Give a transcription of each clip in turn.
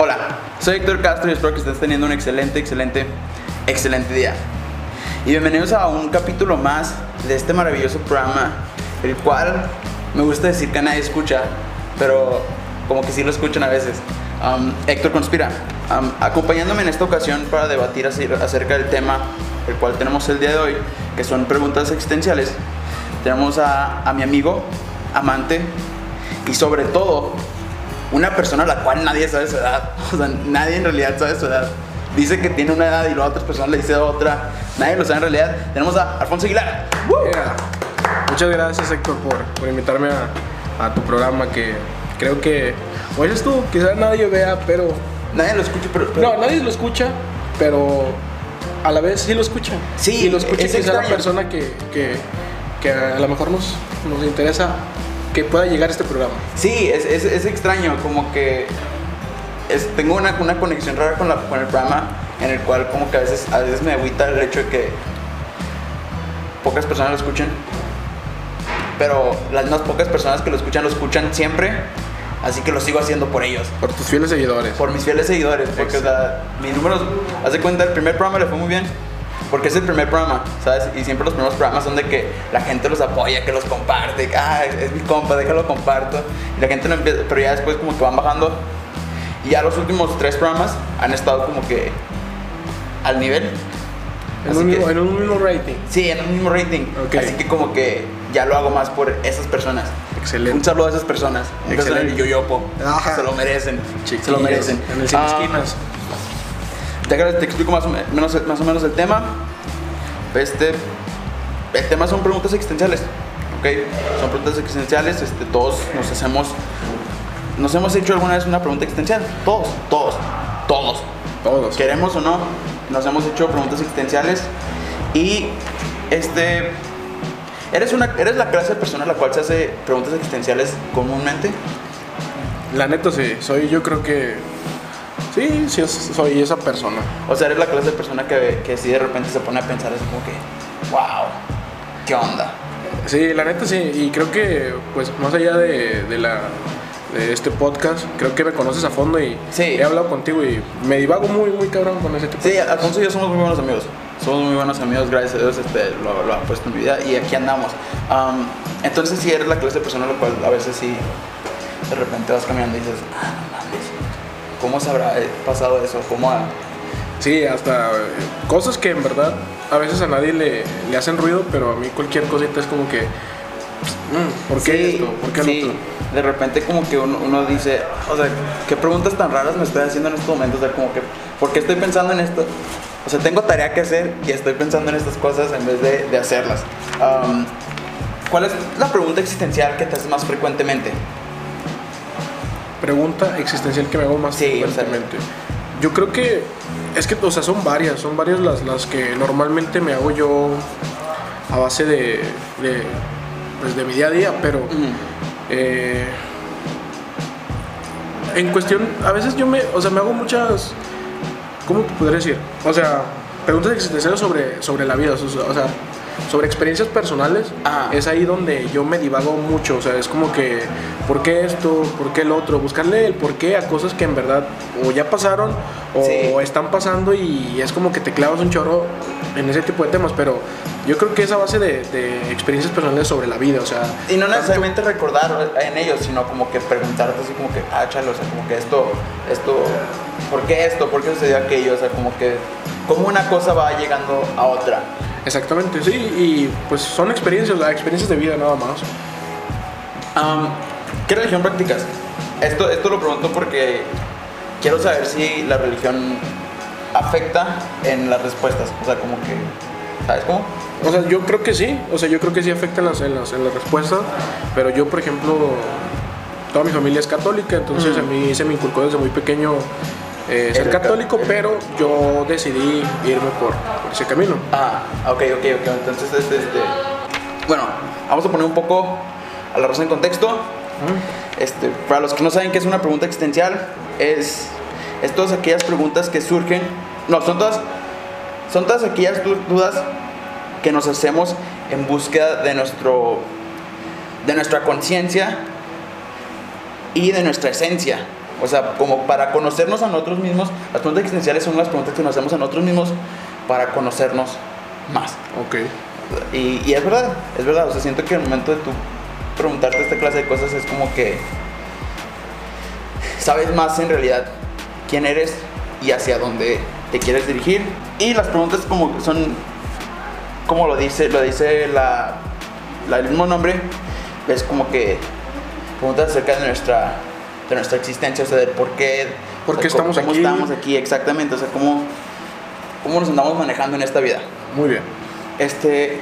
Hola, soy Héctor Castro y espero que estés teniendo un excelente, excelente, excelente día. Y bienvenidos a un capítulo más de este maravilloso programa, el cual me gusta decir que nadie escucha, pero como que sí lo escuchan a veces. Um, Héctor Conspira, um, acompañándome en esta ocasión para debatir acerca del tema el cual tenemos el día de hoy, que son preguntas existenciales. Tenemos a, a mi amigo, amante y sobre todo una persona a la cual nadie sabe su edad. O sea, nadie en realidad sabe su edad. Dice que tiene una edad y luego otras personas le dicen otra. Nadie lo sabe en realidad. Tenemos a Alfonso Aguilar. Yeah. Muchas gracias Héctor por, por invitarme a, a tu programa que creo que, como dices tú, quizás nadie vea, pero... Nadie lo escucha, pero... pero- No, nadie lo escucha, pero a la vez sí lo escucha. Sí, y lo escucha es quizá la persona que, que, que a lo mejor nos, nos interesa que pueda llegar a este programa. Sí, es, es, es extraño, como que es- tengo una, una conexión rara con, la, con el programa en el cual como que a veces, a veces me agüita el hecho de que pocas personas lo escuchen, pero las más pocas personas que lo escuchan lo escuchan siempre, así que lo sigo haciendo por ellos. Por tus fieles seguidores. por mis fieles seguidores, porque o sea, mis números, haz de cuenta, el primer programa le fue muy bien, porque es el primer programa, ¿sabes? Y siempre los primeros programas son de que la gente los apoya, que los comparte, que, ah, es mi compa, déjalo comparto, y la gente no empieza, pero ya después como que van bajando, y ya los últimos tres programas han estado como que al nivel. En un, que- mismo, en un mismo rating. Sí, en un mismo rating. Ok. Así que como que ya lo hago más por esas personas. Excelente. Un saludo a esas personas. Un beso en el Excelente. yoyopo. Ajá. Se lo merecen. se lo Chiquillos, merecen. En el cine Ah, esquinas. Te, te explico más o, me- menos, más o menos el tema. Este, el tema son preguntas existenciales. ¿Ok? Son preguntas existenciales. Este, todos nos hacemos. Nos hemos hecho alguna vez una pregunta existencial. Todos, todos, todos. Todos. Queremos o no, nos hemos hecho preguntas existenciales. Y este. ¿Eres, una, ¿Eres la clase de persona a la cual se hace preguntas existenciales comúnmente? La neta sí, soy yo creo que... Sí, sí, soy esa persona. O sea, eres la clase de persona que, que si de repente se pone a pensar así como que, wow, ¿qué onda? Sí, la neta sí, y creo que, pues, más allá de, de la, de este podcast, creo que me conoces a fondo y Sí. he hablado contigo y me divago muy, muy cabrón con ese tipo Sí, Alfonso y yo somos muy buenos amigos. Somos muy buenos amigos, gracias a Dios este, lo, lo ha puesto en mi vida y aquí andamos. Am, entonces, si eres la clase de persona a la cual a veces sí, de repente vas caminando y dices, ah, ¿cómo se habrá eh, pasado eso? ¿Cómo ha- Sí, hasta eh, cosas que en verdad a veces a nadie le, le hacen ruido, pero a mí cualquier cosita es como que, mm, ¿por qué Sí, esto? ¿Por qué sí. lo otro? De repente como que uno, uno dice, o sea, ¿qué preguntas tan raras me estoy haciendo en estos momentos? O sea, como que, ¿por qué estoy pensando en esto? O sea, tengo tarea que hacer y estoy pensando en estas cosas en vez de, de hacerlas. Am, ¿Cuál es la pregunta existencial que te haces más frecuentemente? Pregunta existencial que me hago más Sí, frecuentemente. Yo creo que es que, o sea, son varias, son varias las, las que normalmente me hago yo a base de, de, pues, de mi día a día, pero eh, en cuestión, a veces yo me, o sea, me hago muchas, ¿cómo te podría decir? O sea, preguntas existenciales sobre, sobre la vida, o sea, o sea, sobre experiencias personales, Ajá. es ahí donde yo me divago mucho, o sea, es como que, ¿por qué esto? ¿Por qué el otro? Buscarle el por qué a cosas que en verdad o ya pasaron o Sí. están pasando y es como que te clavas un chorro en ese tipo de temas, pero yo creo que es a base de, de experiencias personales sobre la vida, o sea... Y no tanto- necesariamente recordar en ellos, sino como que preguntarte así como que, ah, chale, o sea, como que esto, esto, ¿por qué esto? ¿Por qué sucedió aquello? O sea, como que, como una cosa va llegando a otra. Exactamente, sí, y pues son experiencias, ¿verdad? experiencias de vida nada más. ¿Qué religión practicas? Esto, esto lo pregunto porque quiero saber si la religión afecta en las respuestas. O sea, como que, ¿sabes cómo? O sea, yo creo que sí, o sea, yo creo que sí afecta en las, en las, en las respuestas, pero yo, por ejemplo, toda mi familia es católica, entonces a mí se me inculcó desde muy pequeño eh, ser católico, pero yo decidí irme por, por ese camino. Ah, ok, ok, ok. Entonces, este, este, bueno, vamos a poner un poco a la raza en contexto. Este, para los que no saben qué es una pregunta existencial, es, es todas aquellas preguntas que surgen, no, son todas, son todas aquellas du- dudas que nos hacemos en búsqueda de nuestro, de nuestra conciencia y de nuestra esencia. O sea, como para conocernos a nosotros mismos, las preguntas existenciales son las preguntas que nos hacemos a nosotros mismos para conocernos más. Ok. Y, y es verdad, es verdad. O sea, siento que el momento de tú preguntarte esta clase de cosas es como que sabes más en realidad quién eres y hacia dónde te quieres dirigir. Y las preguntas como son, como lo dice, lo dice la, la- el mismo nombre, es como que preguntas acerca de nuestra, de nuestra existencia, o sea, de por qué, ¿Por o qué sea, cómo- estamos cómo aquí? estamos aquí, exactamente, o sea, cómo, cómo nos andamos manejando en esta vida. Muy bien. Este,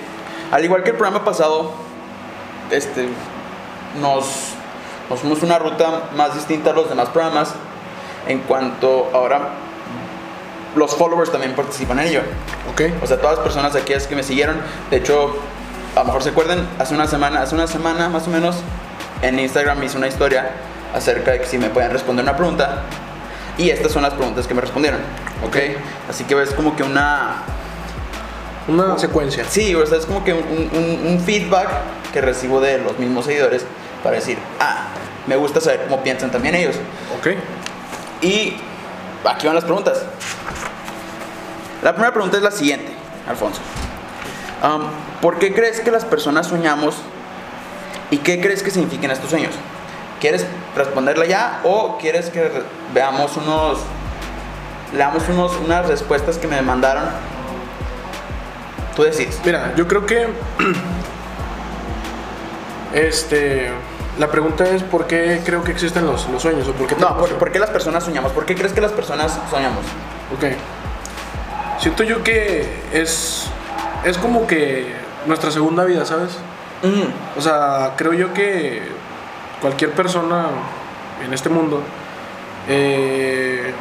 al igual que el programa pasado, este, nos, nos fuimos una ruta más distinta a los demás programas en cuanto ahora los followers también participan en ello. Ok. O sea, todas las personas aquí es que me siguieron, de hecho, a lo mejor se acuerdan, hace una semana, hace una semana más o menos, en Instagram hice una historia acerca de que si me pueden responder una pregunta. Y estas son las preguntas que me respondieron. ¿Ok? Así que es como que una, Una secuencia. Sí, o sea, es como que un, un- un feedback que recibo de los mismos seguidores para decir, ah, me gusta saber cómo piensan también ellos. Ok. Y aquí van las preguntas. La primera pregunta es la siguiente, Alfonso. Am, ¿Por qué crees que las personas soñamos y qué crees que significan estos sueños? ¿Quieres responderla ya o quieres que veamos unos, leamos unos, unas respuestas que me mandaron? Tú decides. Mira, yo creo que. Este. La pregunta es: ¿por qué creo que existen los, los sueños? ¿O por qué No, ¿por, por qué las personas soñamos? ¿Por qué crees que las personas soñamos? Ok. Siento yo que es. Es como que nuestra segunda vida, ¿sabes? Mm, O sea, creo yo que cualquier persona en este mundo eh,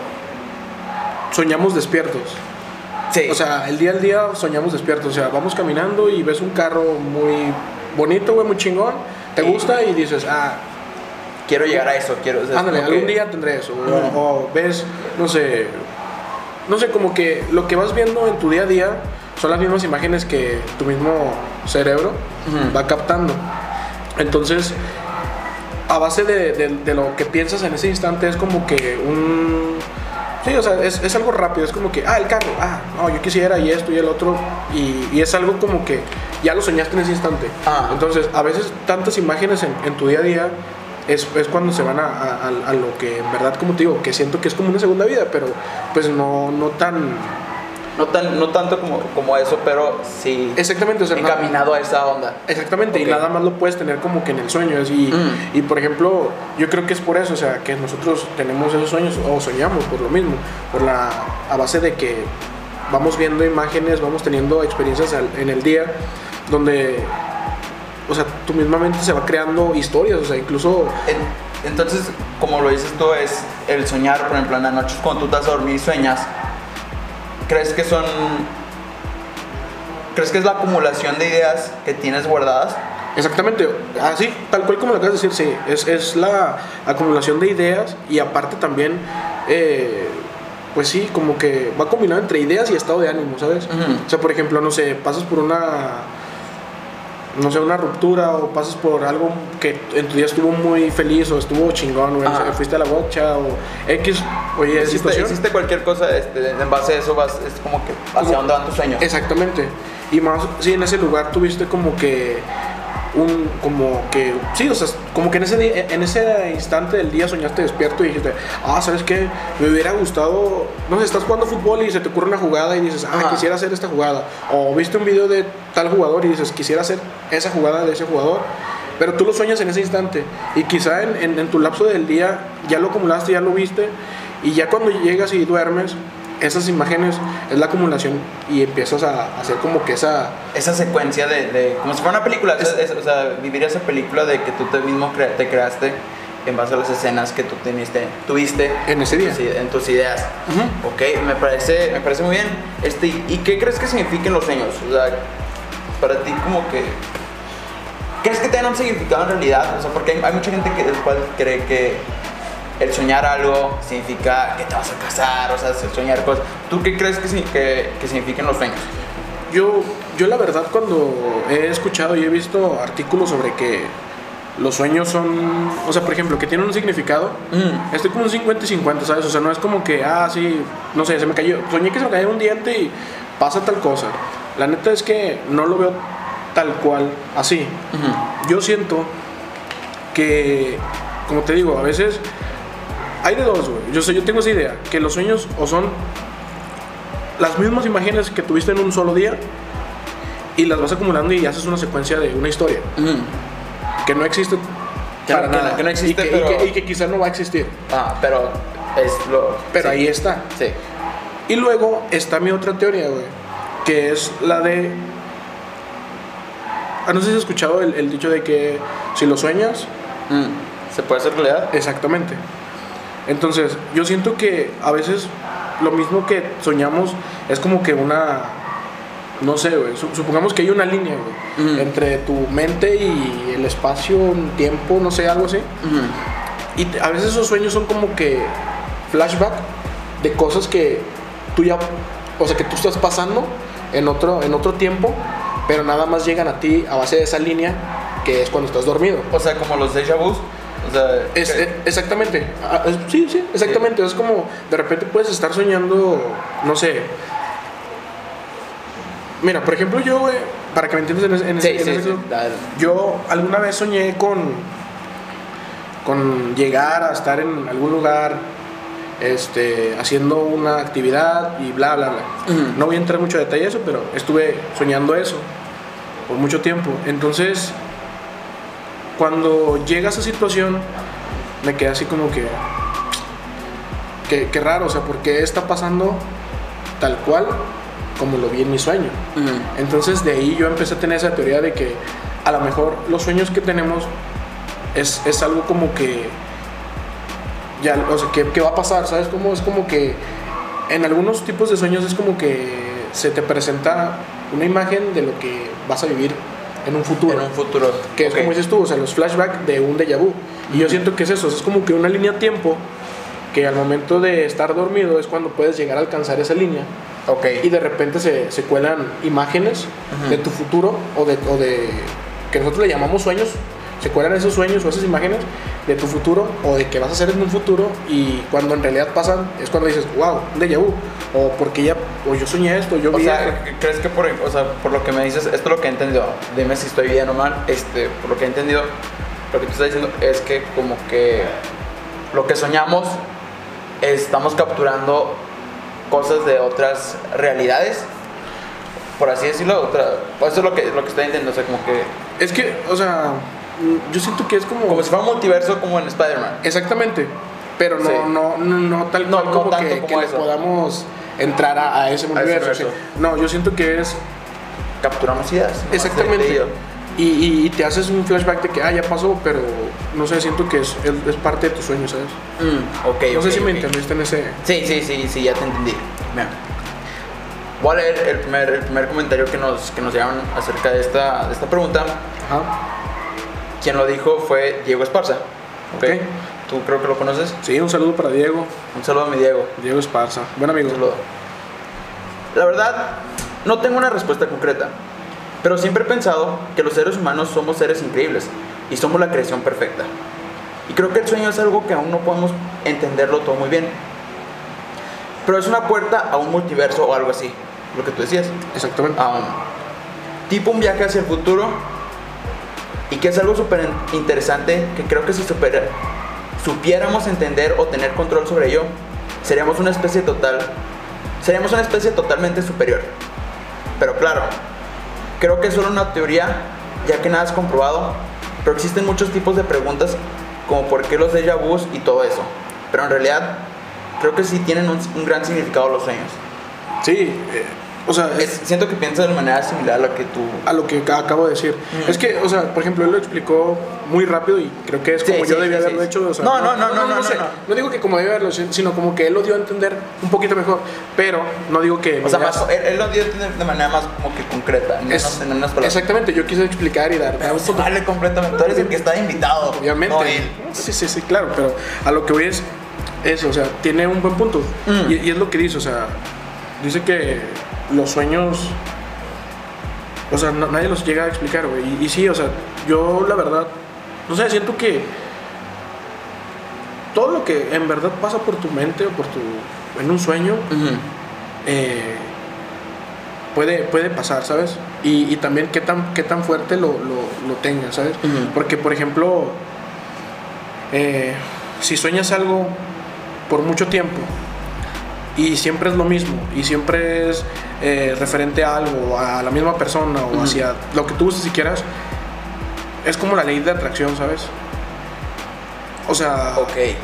soñamos despiertos. sí. O sea, el día al día soñamos despiertos. O sea, vamos caminando y ves un carro muy bonito, güey, muy chingón. Te Sí. gusta y dices, ah, quiero llegar a eso, quiero... o sea, ándale, algún que- día tendré eso. O- ves, no sé, no sé, como que lo que vas viendo en tu día a día son las mismas imágenes que tu mismo cerebro va captando. Entonces, a base de, de- de lo que piensas en ese instante es como que un... Sí, o sea, es, es algo rápido, es como que, ah, el carro, ah, no, yo quisiera y esto y el otro, y, y es algo como que ya lo soñaste en ese instante. Ah. Entonces, a veces tantas imágenes en, en tu día a día es, es cuando se van a, a- a- a lo que en verdad, como te digo, que siento que es como una segunda vida, pero pues no, no tan... No, tan, no tanto como, como eso, pero sí Exactamente, o sea, nada- encaminado a esa onda. Exactamente, y nada más lo puedes tener como que en el sueño. Y, Mm. y por ejemplo, yo creo que es por eso, o sea, que nosotros tenemos esos sueños o soñamos por lo mismo, por la a base de que vamos viendo imágenes, vamos teniendo experiencias en el día donde, o sea, tu misma mente se va creando historias, o sea, incluso En- Entonces, como lo dices tú, es el soñar, por ejemplo, en las noches cuando tú estás a dormir y sueñas, ¿crees que son... ¿Crees que es la acumulación de ideas que tienes guardadas? Exactamente, así, tal cual como lo acabas de decir, sí, es, es la acumulación de ideas y aparte también, eh, pues sí, como que va combinado entre ideas y estado de ánimo, ¿sabes? O sea, por ejemplo, no sé, pasas por una, no sé, una ruptura o pasas por algo que en tu día estuvo muy feliz o estuvo chingón, güey, Ajá. fuiste a la bocha o X, oye, Hiciste, situación. hiciste cualquier cosa, este, en base a eso vas, es como que hacia dónde van tus sueños. Exactamente. Y más, sí, en ese lugar tuviste como que un, como que, sí, o sea, como que en ese, en ese instante del día soñaste despierto y dijiste, ah, ¿sabes qué? Me hubiera gustado, no sé, estás jugando fútbol y se te ocurre una jugada y dices, ah, Ajá. quisiera hacer esta jugada. O viste un video de tal jugador y dices, quisiera hacer esa jugada de ese jugador. Pero tú lo sueñas en ese instante y quizá en, en- en tu lapso del día ya lo acumulaste, ya lo viste y ya cuando llegas y duermes, esas imágenes es la acumulación y empiezas a hacer como que esa... Esa secuencia de, de- como si fuera una película, es- es- o sea, vivir esa película de que tú te mismo cre- te creaste en base a las escenas que tú teniste, tuviste En ese día. tus ide- en tus ideas. Ok, me parece, me parece muy bien. Este, ¿Y qué crees que signifiquen los sueños? O sea, para ti como que... ¿Crees que tengan un significado en realidad? O sea, porque hay, hay mucha gente que después cree que el soñar algo significa que te vas a casar, o sea, el soñar cosas. ¿Tú qué crees que, que, que signifiquen los sueños? Yo, yo la verdad cuando he escuchado y he visto artículos sobre que los sueños son, o sea, por ejemplo, que tienen un significado. Mm. Estoy como un 50 y 50, ¿sabes? O sea, no es como que, ah, sí, no sé, se me cayó, soñé que se me cayó un diente y pasa tal cosa. La neta es que no lo veo tal cual así. Yo siento que, como te digo, a veces hay de dos, güey. Yo sé, yo tengo esa idea, que los sueños o son las mismas imágenes que tuviste en un solo día y las vas acumulando y haces una secuencia de una historia que no existe para no- nada que no existe, y que, y pero- que- y que quizás no va a existir. Ah, pero es lo. Pero sí. ahí está. Sí. Y luego está mi otra teoría, güey, que es la de... Ah, no sé si has escuchado el, el dicho de que si lo sueñas, Mm. ¿Se puede hacer realidad? exactamente. Entonces, yo siento que a veces lo mismo que soñamos es como que una... No sé, güey. su- Supongamos que hay una línea, güey, entre tu mente y el espacio, un tiempo, no sé, algo así. Y te- a veces esos sueños son como que flashback de cosas que tú ya, o sea, que tú estás pasando en otro, en otro tiempo, pero nada más llegan a ti a base de esa línea que es cuando estás dormido. O sea, como los déjà vus. O sea, Es, que- eh, exactamente, Ah, sí, sí, exactamente. Es como de repente puedes estar soñando, no sé. Mira, por ejemplo, yo, güey, para que me entiendas en ese, en ese- Sí, en. Yo alguna vez soñé con, con llegar a estar en algún lugar este, haciendo una actividad y bla, bla, bla. No voy a entrar mucho detalle a eso, pero estuve soñando eso por mucho tiempo. Entonces, cuando llega esa situación, me quedé así como que, que, que raro, o sea, ¿por qué está pasando tal cual como lo vi en mi sueño? Ujú. Entonces de ahí yo empecé a tener esa teoría de que a lo mejor los sueños que tenemos es, es algo como que ya, o sea, que, que va a pasar, ¿sabes? Como, es como que en algunos tipos de sueños es como que se te presenta una imagen de lo que vas a vivir en un futuro. En un futuro. Que es como dices tú, o sea, los flashbacks de un déjà vu. Y yo siento que es eso, es como que una línea de tiempo que al momento de estar dormido es cuando puedes llegar a alcanzar esa línea Ok. y de repente se, se cuelan imágenes de tu futuro o de, o de que nosotros le llamamos sueños se cuelan esos sueños o esas imágenes de tu futuro o de que vas a hacer en un futuro y cuando en realidad pasan es cuando dices wow un déjà vu o porque ya o yo soñé esto yo O vi sea, esto. ¿crees que por, o sea, por lo que me dices, esto es lo que he entendido? Dime si estoy bien o mal. Este, por lo que he entendido, lo que tú estás diciendo es que como que lo que soñamos estamos capturando cosas de otras realidades, por así decirlo. Otra, pues eso es lo que, lo que estoy entendiendo, o sea, como que es que o sea yo siento que es como, como si fuera un multiverso como en Spider-Man. exactamente pero no Sí. no, no no tal No, cual como tanto que, como que eso. podamos entrar a, a ese universo, no yo siento que es Capturamos ideas. Exactamente. Y, y- y te haces un flashback de que, ah, ya pasó, pero no sé, siento que es, es, parte de tu sueño, ¿sabes? Mm, ok, no sé si me entendiste en ese... Sí, sí, sí, sí, ya te entendí. Mira. Voy a leer el primer, el primer comentario que nos, que nos acerca de esta, de esta pregunta. Ajá. Quien lo dijo fue Diego Esparza. ¿ok? Ok. Tú creo que lo conoces. Sí, un saludo para Diego, Un saludo a mi Diego. Diego Esparza, buen amigo. Un saludo. La verdad, no tengo una respuesta concreta, pero siempre he pensado que los seres humanos somos seres increíbles y somos la creación perfecta. Y creo que el sueño es algo que aún no podemos entenderlo todo muy bien. Pero es una puerta a un multiverso o algo así, lo que tú decías. Exactamente. Um, tipo un viaje hacia el futuro y que es algo súper in- interesante que creo que si supiéramos entender o tener control sobre ello, seríamos una especie total, seríamos una especie totalmente superior. Pero claro, creo que es solo una teoría, ya que nada es comprobado, pero existen muchos tipos de preguntas como por qué los déjà y todo eso. Pero en realidad, creo que sí tienen un, un gran significado los sueños. Sí, eh, o sea, es siento que piensas de manera similar a la que tú a lo que ca- acabo de decir. Ujú. Es que, o sea, por ejemplo, él lo explicó muy rápido y creo que es Sí, como sí, yo debía sí, haberlo sí. hecho. o sea, No, no, no, no, no, sé. no, no. No digo que como debía haberlo hecho, sino como que él lo dio a entender un poquito mejor, pero no digo que... O sea, más, él, él lo dio a entender de manera más como que concreta, Es- unas, en unas palabras. Exactamente, yo quise explicar y dar, dar un vale completamente. Tú eres el que está invitado. Obviamente. no él. Sí, sí, sí, claro, pero a lo que voy es eso, o sea, tiene un buen punto. Mm. Y, y es lo que dice, o sea, dice que los sueños, o sea, no- nadie los llega a explicar, güey. Y, y sí, o sea, yo la verdad no sé, siento que todo lo que en verdad pasa por tu mente o por tu, en un sueño, eh, puede, puede pasar, ¿sabes? Y, y, también qué tan, qué tan fuerte lo, lo, lo tengas, ¿sabes? Porque, por ejemplo, eh, si sueñas algo por mucho tiempo y siempre es lo mismo y siempre es eh, referente a algo, a la misma persona o hacia lo que tú si quieras, es como la ley de atracción, ¿sabes? O sea, okay.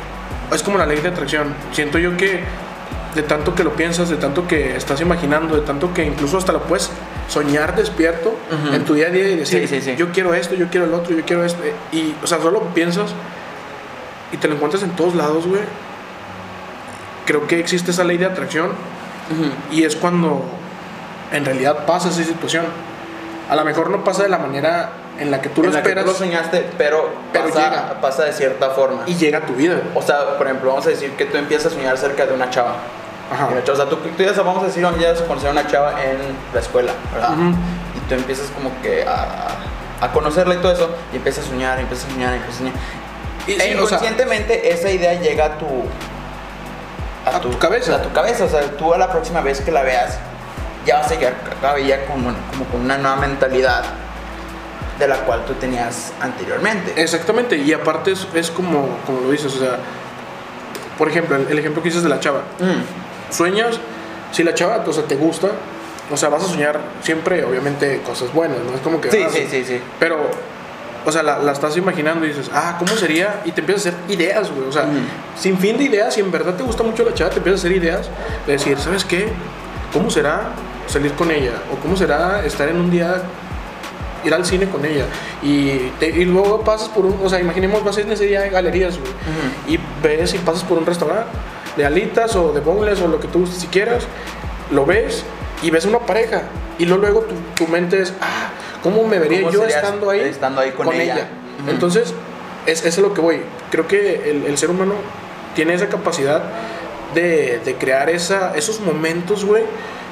es como la ley de atracción. Siento yo que de tanto que lo piensas, de tanto que estás imaginando, de tanto que incluso hasta lo puedes soñar despierto en tu día a día y decir, sí, sí, sí. yo quiero esto, yo quiero el otro, yo quiero esto. Y, o sea, solo piensas y te lo encuentras en todos lados, güey. Creo que existe esa ley de atracción y es cuando en realidad pasa esa situación. A lo mejor no pasa de la manera en la que tú en lo la esperas. Que tú lo soñaste, pero, Pero pasa, llega. pasa de cierta forma. y llega a tu vida. o sea, por ejemplo, vamos a decir que tú empiezas a soñar cerca de una chava. Ajá. Chava, o sea, tú, tú ya vamos a decir, ya a conocer a una chava en la escuela, ¿verdad? Ujú. Y tú empiezas como que a, a conocerla y todo eso, y empiezas a soñar, y empiezas a soñar, y empiezas a soñar. Y E sí, o sea, inconscientemente esa idea llega a tu, A tu cabeza. A tu cabeza, o sea, tú a la próxima vez que la veas, ya vas a llegar a ella como, como con una nueva mentalidad de la cual tú tenías anteriormente. Exactamente, y aparte es, es como, como lo dices, o sea, por ejemplo, el, el ejemplo que dices de la chava. Mm, Sueñas, si la chava, o sea, te gusta, o sea, vas a soñar siempre, obviamente, cosas buenas, ¿no? Es como que... Sí, ah, sí, sí, sí. Pero, o sea, la, la estás imaginando y dices, ah, ¿cómo sería? Y te empiezas a hacer ideas, güey. O sea, Ujú. sin fin de ideas, si en verdad te gusta mucho la chava, te empiezas a hacer ideas de decir, ¿sabes qué? ¿Cómo será salir con ella? ¿O cómo será estar en un día, ir al cine con ella? Y, te- y luego pasas por un, o sea, imaginemos, vas en ese día a galerías, güey. Ujú. Y ves y pasas por un restaurante de alitas o de boneless o lo que tú gustes si quieras, lo ves y ves una pareja. Y luego, luego tu, tu mente es, ah, ¿cómo me vería ¿Cómo yo estando ahí, estando ahí con ella? Ujú. Entonces, es, es a lo que voy. Creo que el, el ser humano tiene esa capacidad de, de crear esa, esos momentos, güey,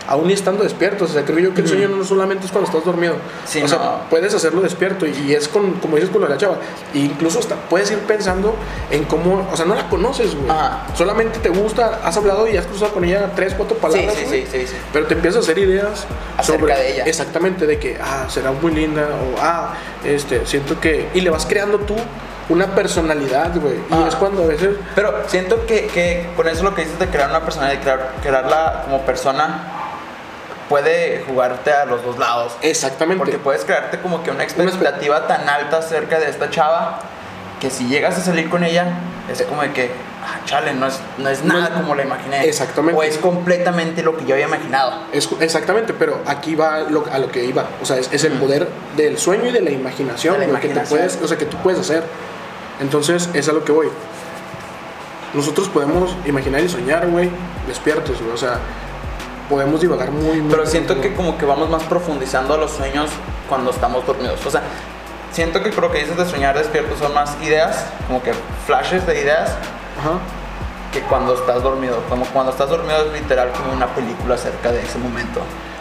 aún y estando despiertos. O sea, creo yo que el sueño no solamente es cuando estás dormido. Sí, o sea, no. puedes hacerlo despierto y, y es con, como dices con la chava. E incluso hasta puedes ir pensando en cómo, o sea, no la conoces, güey. Solamente te gusta, has hablado y has cruzado con ella tres, cuatro palabras. sí, sí, sí, sí. Pero te empiezas a hacer ideas Acerca de ella. Exactamente, de que, ah, será muy linda, o ah, este, siento que. Y le vas creando tú una personalidad, güey. Y Ah. es cuando a veces. Pero siento que, que con eso lo que dices de crear una persona, de crear, crearla como persona, puede jugarte a los dos lados. Exactamente. Porque puedes crearte como que una expectativa tan alta acerca de esta chava que si llegas a salir con ella, es como de que, ah, chale, no es, no es No nada es- como la imaginé. Exactamente. O es completamente lo que yo había imaginado. Es, exactamente, pero aquí va lo- a lo que iba. O sea, es, es el poder del sueño y de la imaginación, De la güey, que te imaginación. puedes, o sea, que tú puedes hacer. Entonces, es a lo que voy. Nosotros podemos imaginar y soñar, güey, despiertos, güey. O sea, podemos divagar muy, muy Pero siento muy- que como que vamos más profundizando a los sueños cuando estamos dormidos. O sea, siento que lo que dices de soñar despierto son más ideas, como que flashes de ideas, Ajá. que cuando estás dormido. Como cuando estás dormido es literal como una película acerca de ese momento.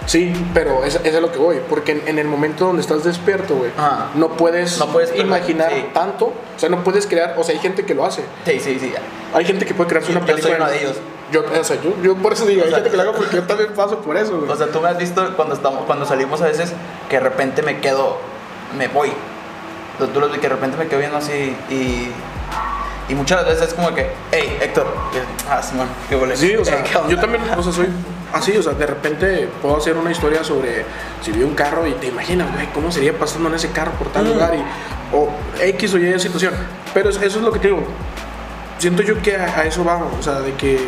Sí, pero es, es a lo que voy, porque en, en el momento donde estás despierto, güey, Ajá. no puedes, No puedes imaginar sí. tanto, o sea, no puedes crear, o sea, hay gente que lo hace, Sí, sí, sí. hay gente que puede crearse Yo- una yo película. soy uno de ellos. Yo, o sea, yo, yo por eso digo, O hay sea, gente que lo haga porque yo también paso por eso, güey. O sea, tú me has visto cuando estamos, cuando salimos a veces que de repente me quedo, me voy. Entonces, tú lo ves que de repente me quedo viendo así y y muchas veces es como que, hey, Héctor, yo, ah, Simón, qué boleto. Sí, o sea, yo también, o sea, soy así, o sea, de repente puedo hacer una historia sobre si vi un carro y te imaginas, güey, cómo sería pasando en ese carro por tal Mm. lugar y, o X o Y situación. Pero es- eso es lo que te digo. Siento yo que a, a eso vamos, o sea, de que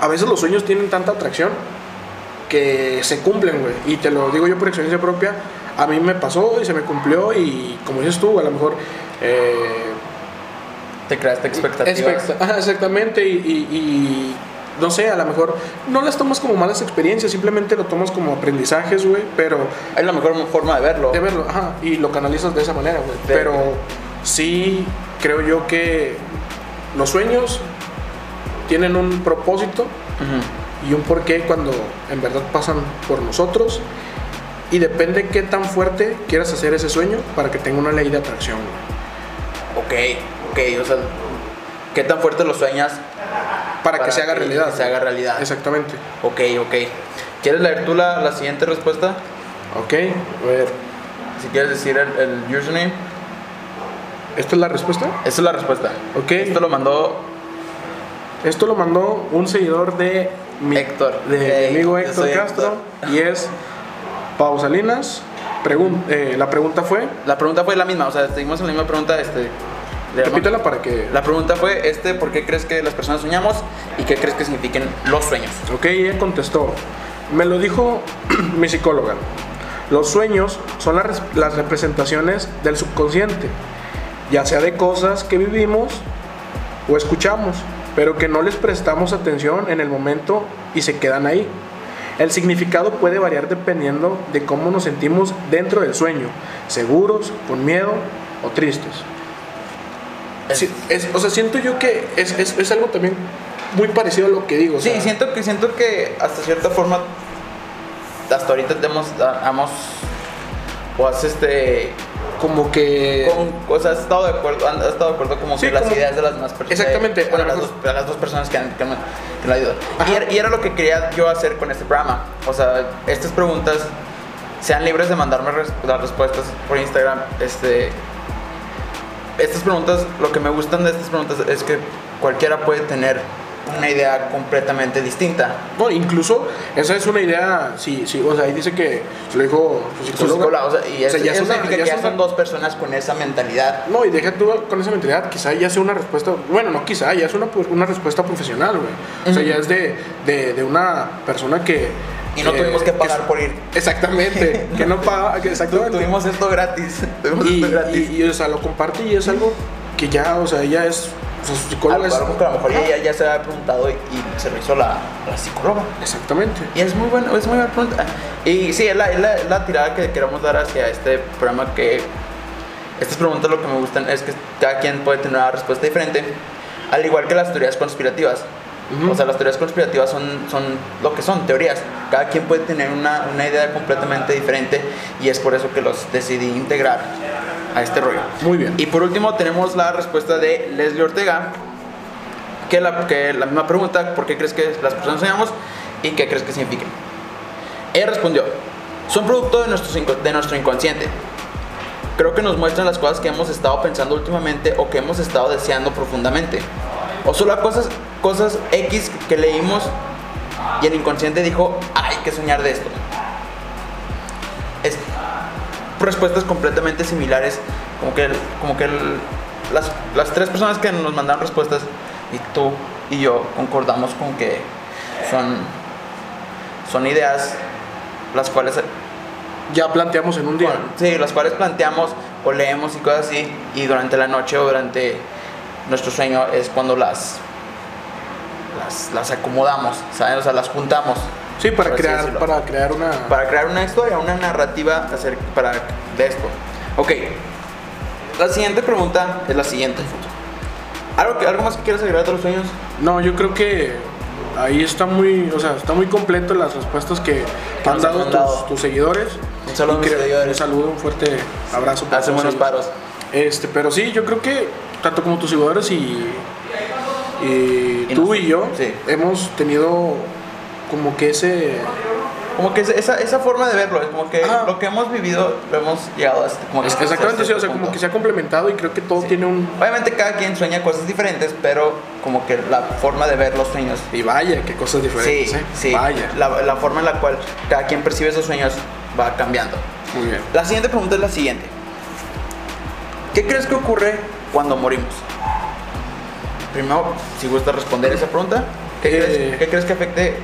a veces los sueños tienen tanta atracción que se cumplen, güey. Y te lo digo yo por experiencia propia. A mí me pasó y se me cumplió y como dices tú, a lo mejor... eh, Te creaste expectativas. Expecta- ajá, exactamente, y, y- y no sé, a lo mejor no las tomas como malas experiencias, simplemente lo tomas como aprendizajes, güey, pero Es la mejor forma de verlo. de verlo, ajá, y lo canalizas de esa manera, güey. Pero sí creo yo que los sueños tienen un propósito y un porqué cuando en verdad pasan por nosotros y depende qué tan fuerte quieras hacer ese sueño para que tenga una ley de atracción. güey. Ok, ok, o sea, ¿qué tan fuerte lo sueñas Para, que se haga realidad. que se haga realidad. Exactamente. Ok, ok. ¿Quieres leer tú la, la siguiente respuesta? Ok, a ver. Si quieres decir el, el username. ¿Esta es la respuesta? Esa es la respuesta. Ok. Esto lo mandó Esto lo mandó un seguidor de mi, Héctor. de mi amigo Héctor Castro y es Pausalinas. Pregun- eh, la pregunta fue, La pregunta fue la misma, o sea, seguimos en la misma pregunta. Este, repítela para que... La pregunta fue, este, ¿por qué crees que las personas soñamos y qué crees que signifiquen los sueños? Ok, ella contestó. Me lo dijo mi psicóloga. Los sueños son las, res- las representaciones del subconsciente, ya sea de cosas que vivimos o escuchamos, pero que no les prestamos atención en el momento y se quedan ahí. El significado puede variar dependiendo de cómo nos sentimos dentro del sueño, seguros, con miedo o tristes. Sí, es- o sea, siento yo que es, es- es algo también muy parecido a lo que digo. o Sí, sea, siento que siento que hasta cierta forma hasta ahorita te hemos, hemos o has este como que con, o sea, has estado de acuerdo, has estado de acuerdo como Sí, que las como- ideas de las demás personas. Exactamente, bueno, las dos, las dos personas que han, que han, que han ayudado. Y era, y era lo que quería yo hacer con este programa. O sea, estas preguntas sean libres de mandarme res- las respuestas por Instagram. Este, estas preguntas, lo que me gustan de estas preguntas es que cualquiera puede tener una idea completamente distinta. no, incluso esa es una idea, sí, sí, o sea, ahí dice que lo dijo su psicóloga. o sea, y O eso, sea, ya es eso una- significa ya que es ya son dos personas con esa mentalidad. No, y deja tú con esa mentalidad, quizá ya sea una respuesta, bueno, no quizá, ya es una, una respuesta profesional, güey. O sea, ya es de, de, de una persona que... Y no eh, tuvimos que pagar es- por ir. Exactamente, que no paga, que exactamente. Tuvimos esto gratis. Tuvimos y, esto gratis. y, y, o sea, lo comparte y es algo que ya, o sea, ella es, sea, su psicóloga es... Algo que a lo mejor ella ya se había preguntado y, y se lo hizo la, la psicóloga. Exactamente. Y es muy bueno, es muy buena pregunta. Y sí, es la, es la, es la tirada que queremos dar hacia este programa que estas preguntas lo que me gustan es que cada quien puede tener una respuesta diferente, al igual que las teorías conspirativas. O sea, las teorías conspirativas son, son lo que son, teorías. Cada quien puede tener una, una idea completamente diferente y es por eso que los decidí integrar a este rollo. Muy bien. Y por último tenemos la respuesta de Leslie Ortega, que la, que la misma pregunta, ¿por qué crees que las personas soñamos y qué crees que significan? Ella respondió, son producto de nuestro, de nuestro inconsciente. Creo que nos muestran las cosas que hemos estado pensando últimamente o que hemos estado deseando profundamente. O solo cosas, cosas X que leímos y el inconsciente dijo, hay que soñar de esto. Es respuestas completamente similares, como que, como que el- las, las tres personas que nos mandaron respuestas, y tú y yo concordamos con que son, son ideas las cuales Ya planteamos en un día. bueno, sí, las cuales planteamos o leemos y cosas así, y durante la noche o durante nuestro sueño es cuando las, las, las acomodamos, ¿saben? O sea, las juntamos. Sí, para crear, para crear una... Para crear una historia, una narrativa acerca, para, de esto. Ok, la siguiente pregunta es la siguiente. ¿Algo, que, ¿Algo más que quieras agregar de los sueños? No, yo creo que ahí está muy, o sea, está muy completo las respuestas que, que han dado tus, tus seguidores. Un saludo creo- seguidores. Un saludo, un fuerte abrazo. para Hacen buenos paros. Este, pero sí, yo creo que tanto como tus seguidores y, y Y tú y yo sí. hemos tenido como que ese Como que esa- esa, forma de verlo, es como que Ajá. lo que hemos vivido lo hemos llegado a este, como que hasta exactamente, sí, o sea, como que se ha complementado y creo que todo Sí. tiene un Obviamente cada quien sueña cosas diferentes, pero como que la forma de ver los sueños. y vaya, qué cosas Sí, diferentes, ¿eh? sí. Vaya. La, la forma en la cual cada quien percibe esos sueños va cambiando. Muy bien. La siguiente pregunta es la siguiente. ¿Qué crees que ocurre cuando morimos? Primero, si gusta responder esa pregunta, ¿qué, Eh. crees, qué crees que afecte?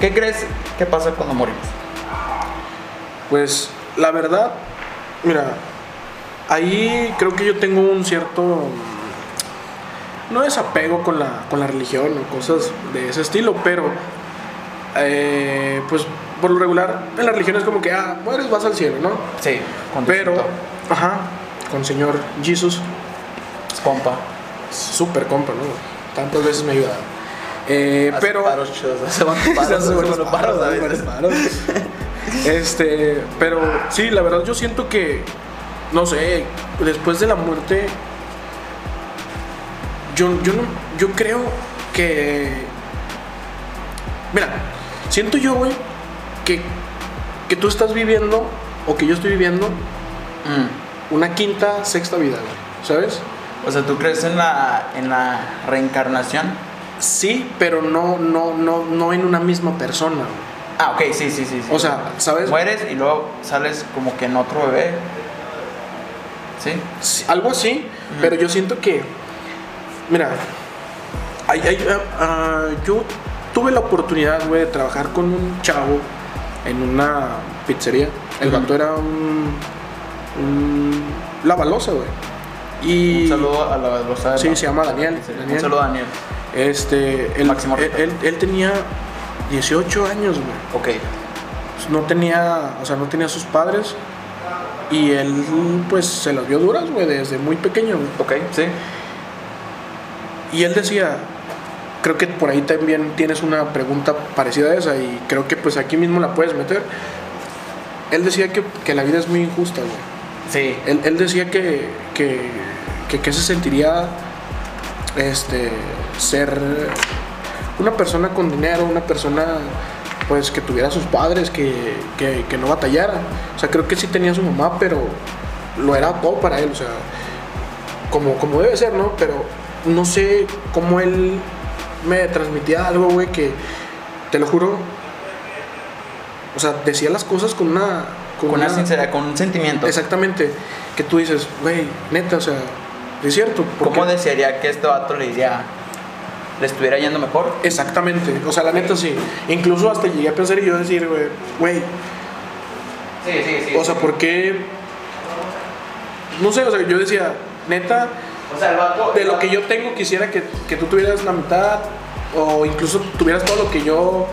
¿Qué crees que pasa cuando morimos? Pues la verdad, mira, ahí creo que yo tengo un cierto, no desapego con la, con la religión o cosas de ese estilo, pero eh, pues por lo regular en la religión es como que, ah, mueres, vas al cielo, ¿no? Sí, con Pero, ajá, con Señor Jesus, compa. súper compa, ¿no? Tantas veces me ha ayudado. Eh, Hace pero... paros chidos, hace buenos paros, paros, paros a hace veces. buenos paros. Este, pero sí, la verdad yo siento que, no sé, después de la muerte, yo, yo, no, yo creo que, mira, siento yo, güey, que, que tú estás viviendo, o que yo estoy viviendo, Mm. una quinta, sexta vida, güey, ¿sabes? O sea, ¿tú crees en la, en la reencarnación? Sí, pero no, no, no, no en una misma persona. Ah, ok, sí, sí, sí. sí. O sea, ¿sabes? Mueres y luego sales como que en otro bebé. ¿Sí? Sí, algo así, pero yo siento que, mira, hay- hay, ah, yo tuve la oportunidad, güey, de trabajar con un chavo en una pizzería. El Ujú. vato era un, un lavalosa, güey. Y Un saludo a la velocidad. Sí, se llama Daniel, Sí, Daniel. Un saludo a Daniel. Este, él, Máximo él, él- él tenía 18 años, güey. Ok. no tenía, o sea, no tenía sus padres y él pues se las vio duras, güey, desde muy pequeño. güey. Ok, sí. Y él decía, creo que por ahí también tienes una pregunta parecida a esa y creo que pues aquí mismo la puedes meter. Él decía que, que la vida es muy injusta, güey. Sí. Él, él decía que, que, que, que se sentiría este, ser una persona con dinero, una persona pues que tuviera sus padres, que, que, que no batallara. O sea, creo que sí tenía su mamá, pero lo era todo para él, o sea, como, como debe ser, ¿no? Pero no sé cómo él me transmitía algo, güey, que te lo juro. O sea, decía las cosas con una... Con una sinceridad, con un sentimiento. Exactamente. Que tú dices, güey, neta, o sea, es cierto. ¿Cómo desearía que este vato le iría, le estuviera yendo mejor? Exactamente. O sea, la neta sí. Incluso hasta llegué a pensar y yo decir, güey, güey, Sí, sí, sí. o sea, ¿por qué? No sé, o sea, yo decía, neta, O sea, el vato. de lo que yo tengo quisiera que, que tú tuvieras la mitad o incluso tuvieras todo lo que yo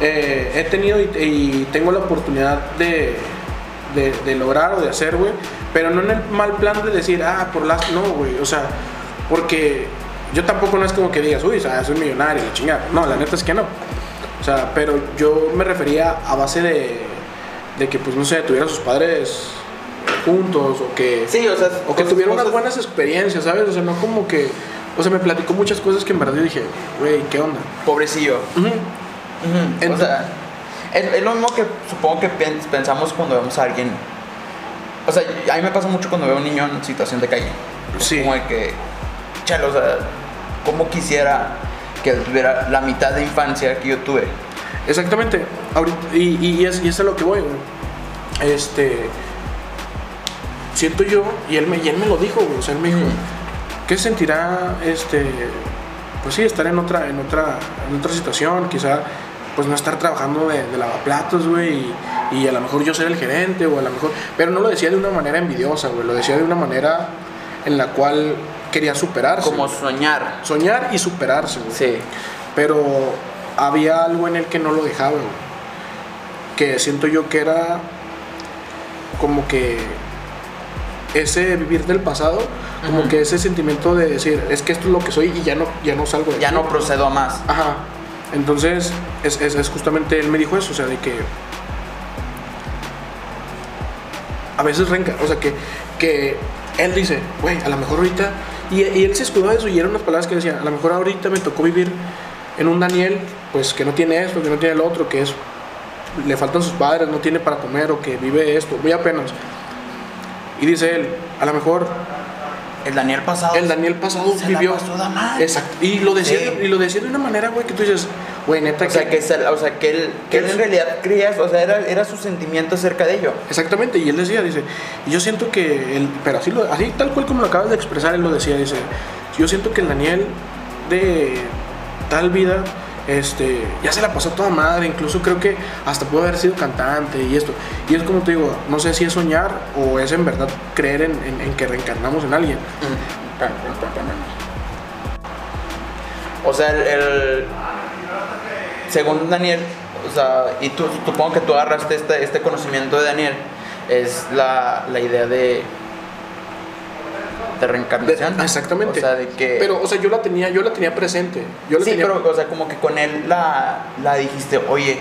eh, he tenido y, y tengo la oportunidad de, de, de lograr o de hacer, güey. Pero no en el mal plan de decir, ah, por las... No, güey. O sea, porque yo tampoco no es como que digas, uy, o sea, soy millonario, la chingada. No, la neta es que no. O sea, pero yo me refería a base de, de que, pues, no sé, tuviera sus padres juntos o que... Sí, o sea. O que cosas- tuvieron unas cosas- buenas experiencias, ¿sabes? O sea, no como que. O sea, me platicó muchas cosas que en verdad yo dije, güey, ¿qué onda? Pobrecillo. Ujú. Ujú, o Ent- sea, es, es lo mismo que supongo que pen- pensamos cuando vemos a alguien. O sea, a mí me pasa mucho cuando veo a un niño en situación de calle. Sí. Como de que, chale, o sea, como quisiera que tuviera la mitad de infancia que yo tuve. Exactamente. Ahorita, y, y, y es, y es a lo que voy, güey. Este. Siento yo, y él me, y él me lo dijo, güey. O sea, él me dijo. ¿qué se sentirá este. Pues sí, estar en otra, en otra, en otra situación, quizá pues no estar trabajando de, de lavaplatos, güey, y, y a lo mejor yo ser el gerente, o a lo mejor, pero no lo decía de una manera envidiosa, güey, lo decía de una manera en la cual quería superarse. Como soñar. soñar y superarse, güey. Sí. Pero había algo en él que no lo dejaba, güey. Que siento yo que era como que ese vivir del pasado, como que ese sentimiento de decir, es que esto es lo que soy y ya no, ya no salgo de Ya aquí". no procedo a más. Ajá. Entonces, es, es, es justamente, él me dijo eso, o sea, de que a veces renca, o sea, que, que él dice, güey, a lo mejor ahorita, y, él se escudó de eso y eran unas palabras que decía, a lo mejor ahorita me tocó vivir en un Daniel, pues que no tiene esto, que no tiene lo otro, que es, le faltan sus padres, no tiene para comer o que vive esto, muy apenas. Y dice él, a lo mejor El Daniel pasado. el Daniel pasado se la vivió. pasó de madre. Exacto. Y lo decía, Sí. y lo decía de una manera, güey, que tú dices, güey, neta, O sea, que, se- o sea, que él, que él en realidad creía. O sea, era, era su sentimiento acerca de ello. Exactamente, y él decía, dice, yo siento que, el, pero así, lo, así tal cual como lo acabas de expresar, él lo decía, dice, yo siento que el Daniel de tal vida, este, ya se la pasó toda madre, incluso creo que hasta pudo haber sido cantante y esto, y es como te digo, no sé si es soñar o es en verdad creer en, que reencarnamos en alguien. O sea, el, el- según Daniel, o sea, y tú supongo que tú agarraste este, este conocimiento de Daniel, es la, la idea de de reencarnación. De- exactamente. O sea, de que Pero, o sea, yo la tenía, yo la tenía presente. Yo la sí, tenía, pero o sea, como que con él la, la dijiste, oye,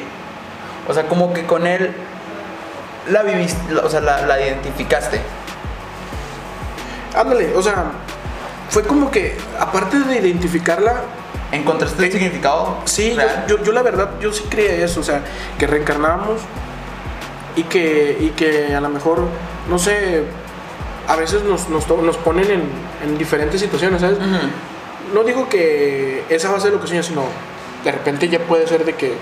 o sea, como que con él la viviste, o sea, la, la identificaste? Ándale, o sea, fue como que, aparte de identificarla, ¿Encontraste el significado? Sí, yo, yo la verdad, yo sí creía eso, o sea, que reencarnábamos y que, y que a lo mejor, no sé, a veces nos, nos, ponen en, en diferentes situaciones, ¿sabes? No digo que esa va a ser lo que sueñas, sino de repente ya puede ser de que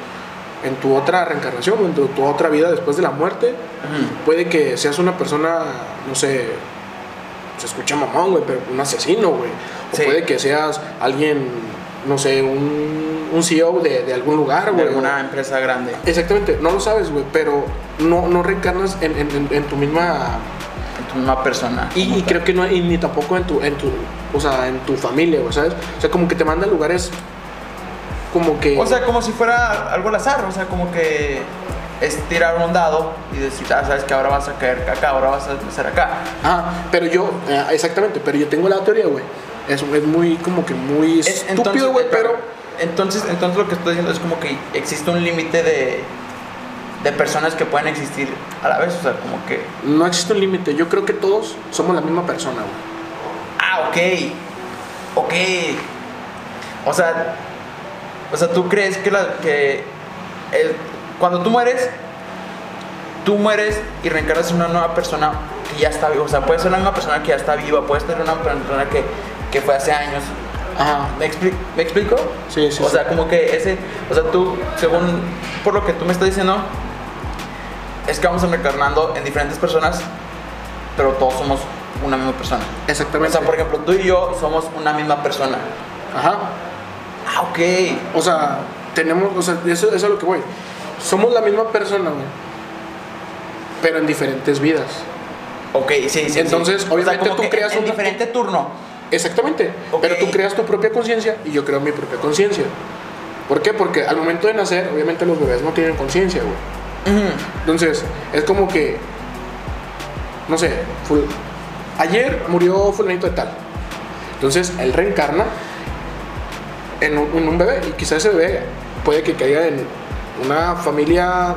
en tu otra reencarnación, o en tu, tu otra vida después de la muerte, puede que seas una persona, no sé, se escucha mamón, güey, pero un asesino, güey. O Sí. puede que seas alguien, no sé, un, un CEO de, de algún lugar, De güey. alguna o- empresa grande. Exactamente, no lo sabes, güey, pero no, no reencarnas en, en- en- en tu misma... Misma persona. Y, creo que no, y ni tampoco en tu, en tu, o sea, en tu familia, ¿sabes? O sea, como que te manda a lugares como que... O sea, como si fuera algo al azar, o sea, como que es tirar un dado y decir, ah, sabes que ahora vas a caer acá, ahora vas a empezar acá. Ah, pero yo, eh, exactamente, pero yo tengo la teoría, güey. Es, es muy, como que muy Es- estúpido, güey, pero... Entonces, entonces lo que estoy diciendo es como que existe un límite de, de personas que pueden existir a la vez, o sea, como que... No existe un límite. Yo creo que todos somos la misma persona, güey. Ah, ok. Ok. O sea, o sea, ¿tú crees que, la, que el- cuando tú mueres, tú mueres y reencarnas en una nueva persona que ya está viva? O sea, puede ser la misma persona que ya está viva, puede ser una persona que, que fue hace años. Ajá. ¿Me, expli- ¿Me explico? Sí, sí, O sí. sea, como que ese, o sea, tú, según por lo que tú me estás diciendo, es que vamos reencarnando en diferentes personas, pero todos somos una misma persona. O Exactamente. sea, por ejemplo, tú y yo somos una misma persona. Ajá. Ah, ok. O sea, tenemos, o sea, eso, eso es lo que voy. Somos la misma persona, güey. Pero en diferentes vidas. Ok, sí, sí. Entonces, sí. obviamente tú creas en, en una- diferente turno. Exactamente. Pero tú creas tu propia conciencia y yo creo mi propia conciencia. ¿Por qué? Porque al momento de nacer, obviamente los bebés no tienen conciencia, güey. Entonces, es como que, no sé, ayer murió fulanito de tal. Entonces, él reencarna en un, en un bebé y quizás ese bebé puede que caiga en una familia,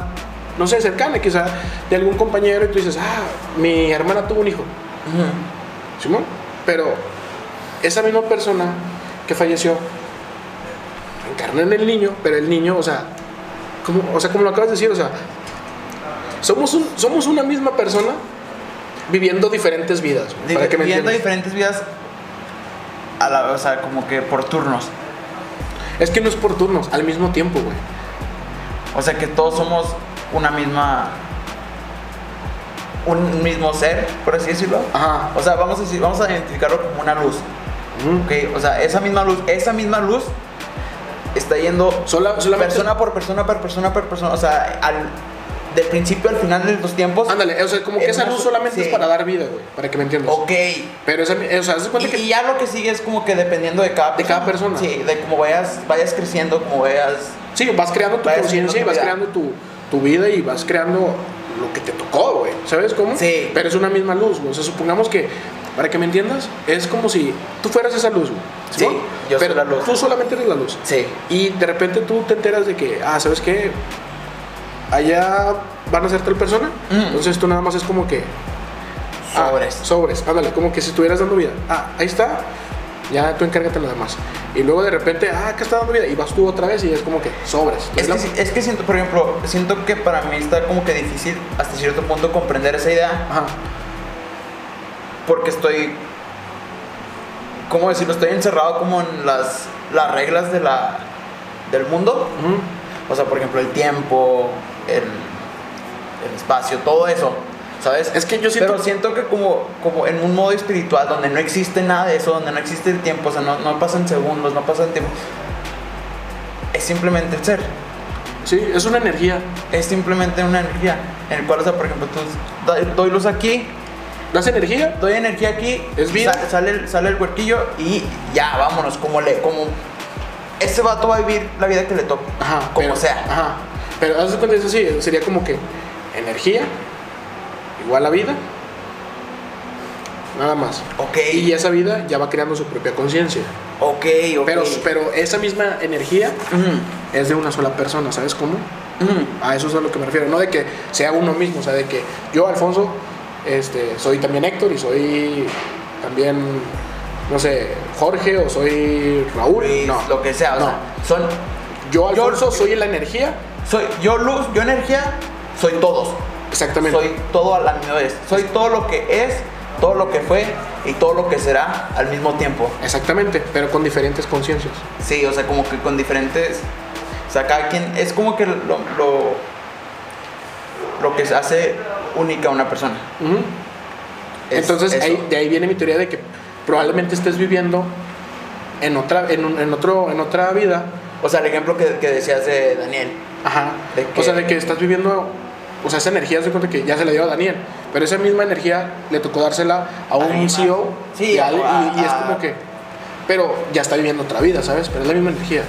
no sé, cercana, quizá de algún compañero y tú dices, ah, mi hermana tuvo un hijo. Simón. Pero esa misma persona que falleció encarna en el niño, pero el niño, o sea, como, o sea, como lo acabas de decir, o sea, somos, un- somos una misma persona viviendo diferentes vidas. güey, para que me Viviendo entiendas. diferentes vidas, a la, o sea, como que por turnos. Es que no es por turnos, al mismo tiempo, güey. O sea, que todos somos una misma. Un mismo ser, por así decirlo. Ajá. O sea, vamos a, decir, vamos a identificarlo como una luz. ¿ok? O sea, esa misma luz, esa misma luz está yendo Sola- solamente- persona por persona, por persona, por persona. O sea, al, del principio al final de los tiempos. Ándale, o sea, como que Es esa una luz so- solamente sí. es para dar vida, güey, para que me entiendas. Ok. Pero esa, o sea, haz de Y, cuenta que y ya lo que sigue es como que dependiendo de cada De cada persona. Sí, de cómo vayas, vayas creciendo, como vayas. Sí, vas creando tu conciencia y vas vida. creando tu, tu vida y vas creando lo que te tocó, güey. ¿Sabes cómo? Sí. Pero es una misma luz, güey. O sea, supongamos que, para que me entiendas, es como si tú fueras esa luz, güey. Sí, ¿no? yo soy Pero la luz. Tú solamente eres la luz. Sí. Y de repente tú te enteras de que, ah, ¿sabes qué? Allá van a ser tal persona. Mm. Entonces tú nada más es como que. ah, Sobres. sobres, ándale, como que si estuvieras dando vida. Ah, ahí está. Ya tú encárgate nada más. Y luego de repente, ah, acá está dando vida. Y vas tú otra vez y es como que sobres. Es que, es que siento, por ejemplo, siento que para mí está como que difícil hasta cierto punto comprender esa idea Ajá. porque estoy, ¿cómo decirlo? Estoy encerrado como en las, las reglas de la, del mundo. O sea, por ejemplo, el tiempo, el, el espacio, todo eso, ¿sabes? Es que yo siento- Pero siento que como, como en un modo espiritual, donde no existe nada de eso, donde no existe el tiempo, o sea, no, no pasan segundos, no pasan tiempo, es simplemente el ser. Sí, es una energía. Es simplemente una energía, en el cual, o sea, por ejemplo, tú doy, doy luz aquí, ¿Das energía? doy energía aquí, Es vida. Sale, sale, el- sale el huerquillo y ya, vámonos, como le, como ese vato va a vivir la vida que le toque, Ajá. como pero- sea. Ajá. Pero haz de cuenta, eso sí, sería como que energía igual a vida. Nada más. Ok. Y esa vida ya va creando su propia conciencia. Ok, ok. Pero, pero esa misma energía es de una sola persona, ¿sabes cómo? A eso es a lo que me refiero. No de que sea uno mismo, o sea, de que yo, Alfonso, este, soy también Héctor y soy también, no sé, Jorge o soy Raúl. Luis, no, lo que sea, o no. sea, son Yo, yo- Alfonso, soy la energía. Soy yo luz, yo energía, soy todos. Exactamente. Soy todo a la misma vez. Soy todo lo que es, todo lo que fue y todo lo que será al mismo tiempo. Exactamente, pero con diferentes conciencias. Sí, o sea, como que con diferentes. O sea, cada quien. Es como que lo, lo, lo que hace única a una persona. Entonces, ahí, de ahí viene mi teoría de que probablemente estés viviendo en otra, en, un- en otro, en otra vida. O sea, el ejemplo que, que decías de Daniel. Ajá. O sea, de que estás viviendo, o sea, esa energía se cuenta que ya se la dio a Daniel, pero esa misma energía le tocó dársela a un. CEO Sí, y, a- al- y- y es como que, pero ya está viviendo otra vida, ¿sabes? Pero es la misma energía.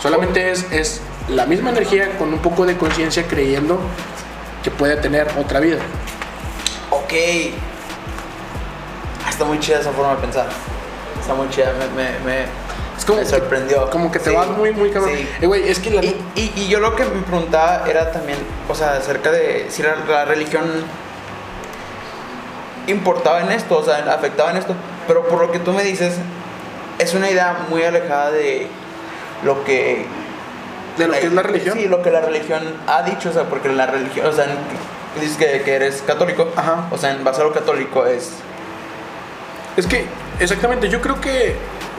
Solamente es, es la misma energía con un poco de conciencia creyendo que puede tener otra vida. Ok. Ah, Está muy chida esa forma de pensar. Está muy chida. Me, me, me, Es como me que- sorprendió. Como que te Sí. vas muy, muy cabrón. Sí. Eh, güey, es que la... Y, y- y yo lo que me preguntaba era también, o sea, acerca de si la, la religión importaba en esto, o sea, afectaba en esto, pero por lo que tú me dices, es una idea muy alejada de lo que... de lo que es la religión. Sí, lo que la religión ha dicho, o sea, porque la religión, o sea, dices que, que eres católico, Ajá. o sea, en base a lo católico es... Es que, exactamente, yo creo que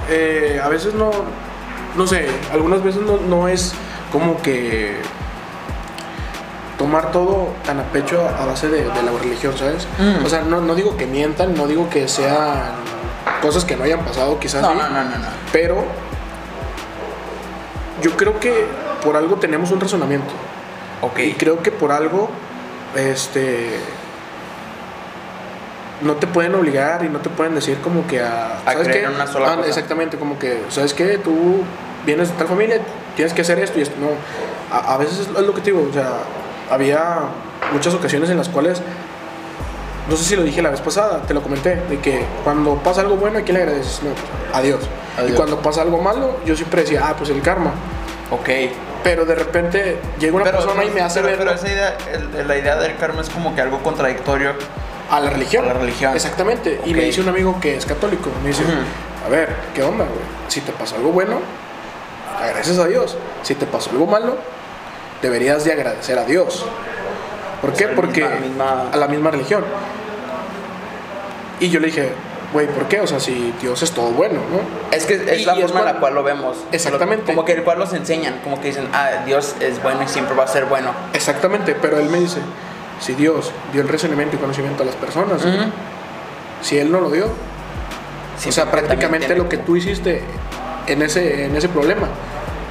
eh, a veces no, no sé, algunas veces no, no es como que tomar todo tan a pecho a base de, de la religión, ¿sabes? Mm. O sea, no, no digo que mientan, no digo que sean cosas que no hayan pasado, quizás No, sí, no, no, no, no. pero yo creo que por algo tenemos un razonamiento. Ok. Y creo que por algo, este. No te pueden obligar y no te pueden decir como que a. A creer en una sola cosa. Exactamente, como que, ¿sabes qué? Tú vienes de tal familia, tienes que hacer esto y esto. No. A, a veces es lo que te digo, o sea, había muchas ocasiones en las cuales. No sé si lo dije la vez pasada, te lo comenté, de que cuando pasa algo bueno, ¿a quién le agradeces? No, pues, a Dios. Y Adiós. cuando pasa algo malo, yo siempre decía, ah, pues el karma. Ok. Pero de repente llega una persona y me hace pero, ver pero esa idea, el- la idea del karma es como que algo contradictorio. A la religión. A la religión. Exactamente. Y me dice un amigo que es católico. Me dice, a ver, ¿qué onda, güey? Si te pasó algo bueno, agradeces a Dios. Si te pasó algo malo, deberías de agradecer a Dios. ¿Por qué? sea, Porque misma- misma- a la misma religión. Y yo le dije, güey, ¿por qué? O sea, si Dios es todo bueno, ¿no? Es que es Y- la y forma en la cual lo vemos. Exactamente. Como que el cual los enseñan, como que dicen, ah, Dios es bueno y siempre va a ser bueno. Exactamente. Pero él me dice, si Dios dio el razonamiento y conocimiento a las personas, si Él no lo dio, o sea, prácticamente lo que tú hiciste en ese, en ese problema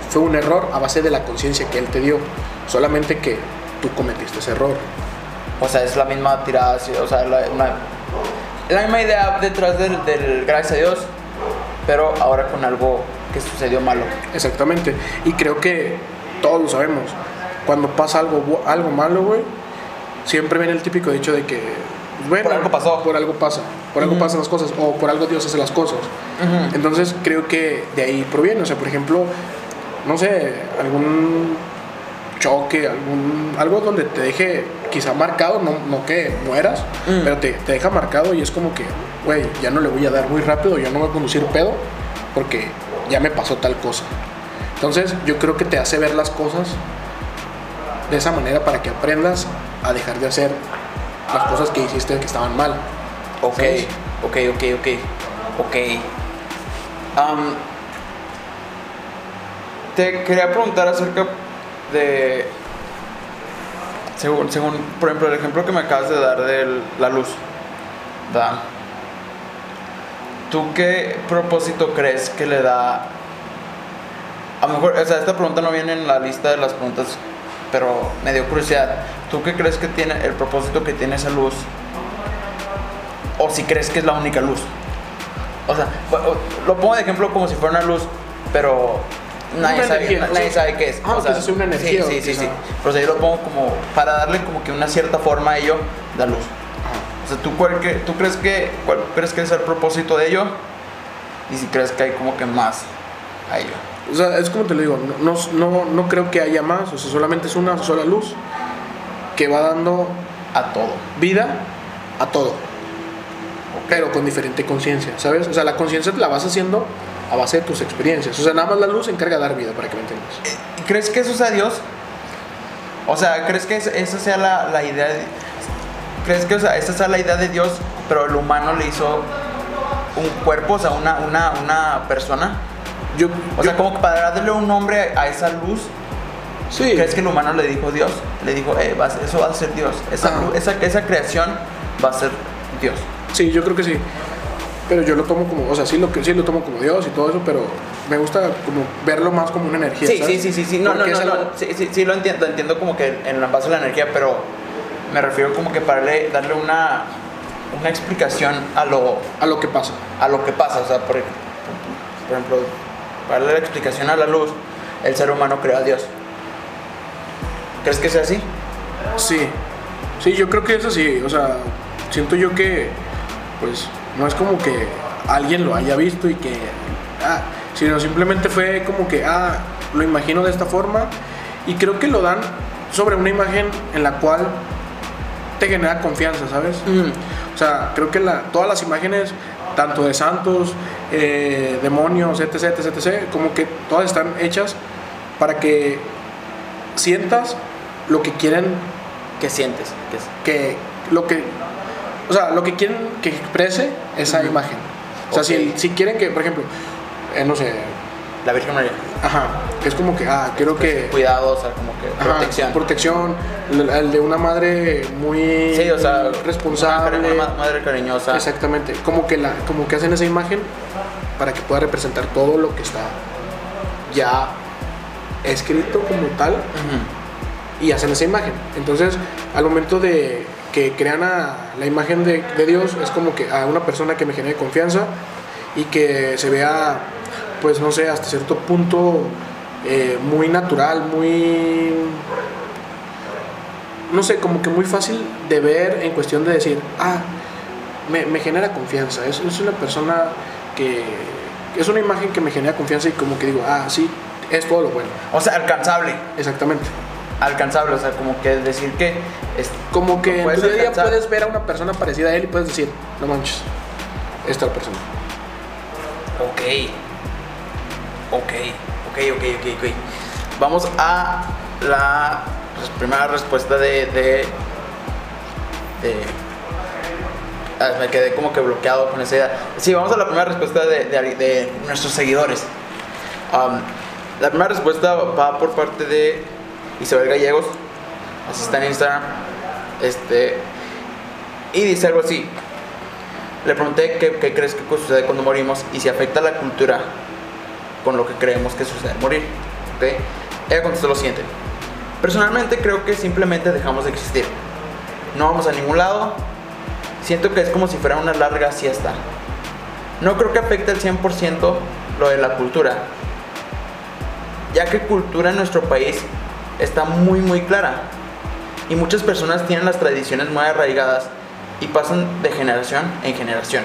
fue un error a base de la conciencia que Él te dio. Solamente que tú cometiste ese error. O sea, es la misma tirada, sí, o sea, la, una- la misma idea detrás del, del gracias a Dios, pero ahora con algo que sucedió malo. Exactamente. Y creo que todos lo sabemos. Cuando pasa algo, algo malo, güey, siempre viene el típico dicho de que, pues, bueno, Por algo pasó. Por algo pasa. Por algo pasan las cosas. O por algo Dios hace las cosas. Entonces creo que de ahí proviene. O sea, por ejemplo, no sé, algún choque, algún algo donde te deje quizá marcado, no, no que mueras, Mm. pero te, te deja marcado y es como que, güey, ya no le voy a dar muy rápido, ya no voy a conducir pedo porque ya me pasó tal cosa. Entonces yo creo que te hace ver las cosas de esa manera para que aprendas a dejar de hacer las cosas que hiciste que estaban mal. Ok, ¿Sabes? ok, ok, ok, ok. Te quería preguntar acerca de, según, según, por ejemplo, el ejemplo que me acabas de dar de la luz, ¿verdad? ¿Tú qué propósito crees que le da? A lo mejor, o sea, esta pregunta no viene en la lista de las preguntas, pero me dio curiosidad. ¿Tú qué crees que tiene el propósito que tiene esa luz? o si crees que es la única luz. O sea, lo pongo de ejemplo como si fuera una luz, pero nadie, sabe, energía, na- nadie sí. sabe qué es. Ah, o sea, es una energía, Sí, sí, sí. sí. Pero o sea, yo lo pongo como para darle como que una cierta forma a ello, la luz. O sea, ¿tú, cuál que- ¿tú crees que cuál crees que es el propósito de ello? y si crees que hay como que más a ello. O sea, es como te lo digo, no, no, no creo que haya más, o sea, solamente es una sola luz que va dando A todo. vida a todo, pero con diferente conciencia, ¿sabes? O sea, la conciencia la vas haciendo a base de tus experiencias, o sea, nada más la luz se encarga de dar vida, para que me entiendas. ¿Y ¿Crees que eso sea Dios? O sea, ¿crees que es- esa sea la, la idea? de- ¿Crees que o sea, esa sea la idea de Dios, pero el humano le hizo un cuerpo, o sea, una, una, una persona? Yo, O sea, como para darle un nombre a esa luz, sí, ¿crees que el humano le dijo Dios? Le dijo, eh, vas- eso va a ser Dios. Esa, luz- esa, esa creación va a ser Dios. sí, yo creo que sí, pero yo lo tomo como, o sea, sí lo, sí lo tomo como Dios y todo eso, pero me gusta como verlo más como una energía. Sí, ¿sabes? sí, sí, sí, sí, no, no, no, no, sí, sí, sí, lo entiendo, entiendo como que en la base de la energía, pero me refiero como que para darle, darle una, una explicación a lo, a lo que pasa. a lo que pasa, o sea, por, por ejemplo, para darle la explicación a la luz, el ser humano creó a Dios. ¿Crees que sea así? Sí, sí, yo creo que es así. O sea, siento yo que, pues, no es como que alguien lo haya visto y que, ah, sino simplemente fue como que, ah, lo imagino de esta forma y creo que lo dan sobre una imagen en la cual te genera confianza, ¿sabes? O sea, creo que la- todas las imágenes, tanto de santos, eh, demonios, etc, etc, etc, como que todas están hechas para que sientas lo que quieren ¿Qué sientes? ¿Qué es? que lo que o sea lo que quieren que exprese esa imagen o sea si, si quieren que por ejemplo eh, no sé La Virgen María. ajá que es como que ah quiero que Cuidado, o sea, como que ajá, protección. protección el, el de una madre muy sí, o sea, responsable Una, madre cariñosa. exactamente como que la como que hacen esa imagen para que pueda representar todo lo que está ya escrito como tal. Y hacen esa imagen. Entonces, al momento de que crean a la imagen de, de Dios, es como que a una persona que me genere confianza y que se vea, pues no sé, hasta cierto punto eh, muy natural, muy. No sé, como que muy fácil de ver en cuestión de decir, ah, me, me genera confianza. Es, es una persona que. Es una imagen que me genera confianza y como que digo, ah, sí, es todo lo bueno. O sea, alcanzable. Exactamente. Alcanzable, o sea, como que decir que es, Como que en Puedes tu día puedes ver a una persona parecida a él y puedes decir, no manches, esta persona. Ok. Ok, ok, ok, ok, ok. Vamos a la res- primera respuesta de. de, de- Ah, me quedé como que bloqueado con esa idea. Sí, vamos a la primera respuesta de, de- de nuestros seguidores. Um, la primera respuesta va por parte de Isabel Gallegos. Así está en Instagram. Este. Y dice algo así. Le pregunté qué, crees que sucede cuando morimos y si afecta la cultura con lo que creemos que sucede morir. ¿ok? Ella contestó lo siguiente. Personalmente creo que simplemente dejamos de existir. No vamos a ningún lado. Siento que es como si fuera una larga siesta. No creo que afecte al 100% lo de la cultura. Ya que cultura en nuestro país está muy muy clara. Y muchas personas tienen las tradiciones muy arraigadas y pasan de generación en generación.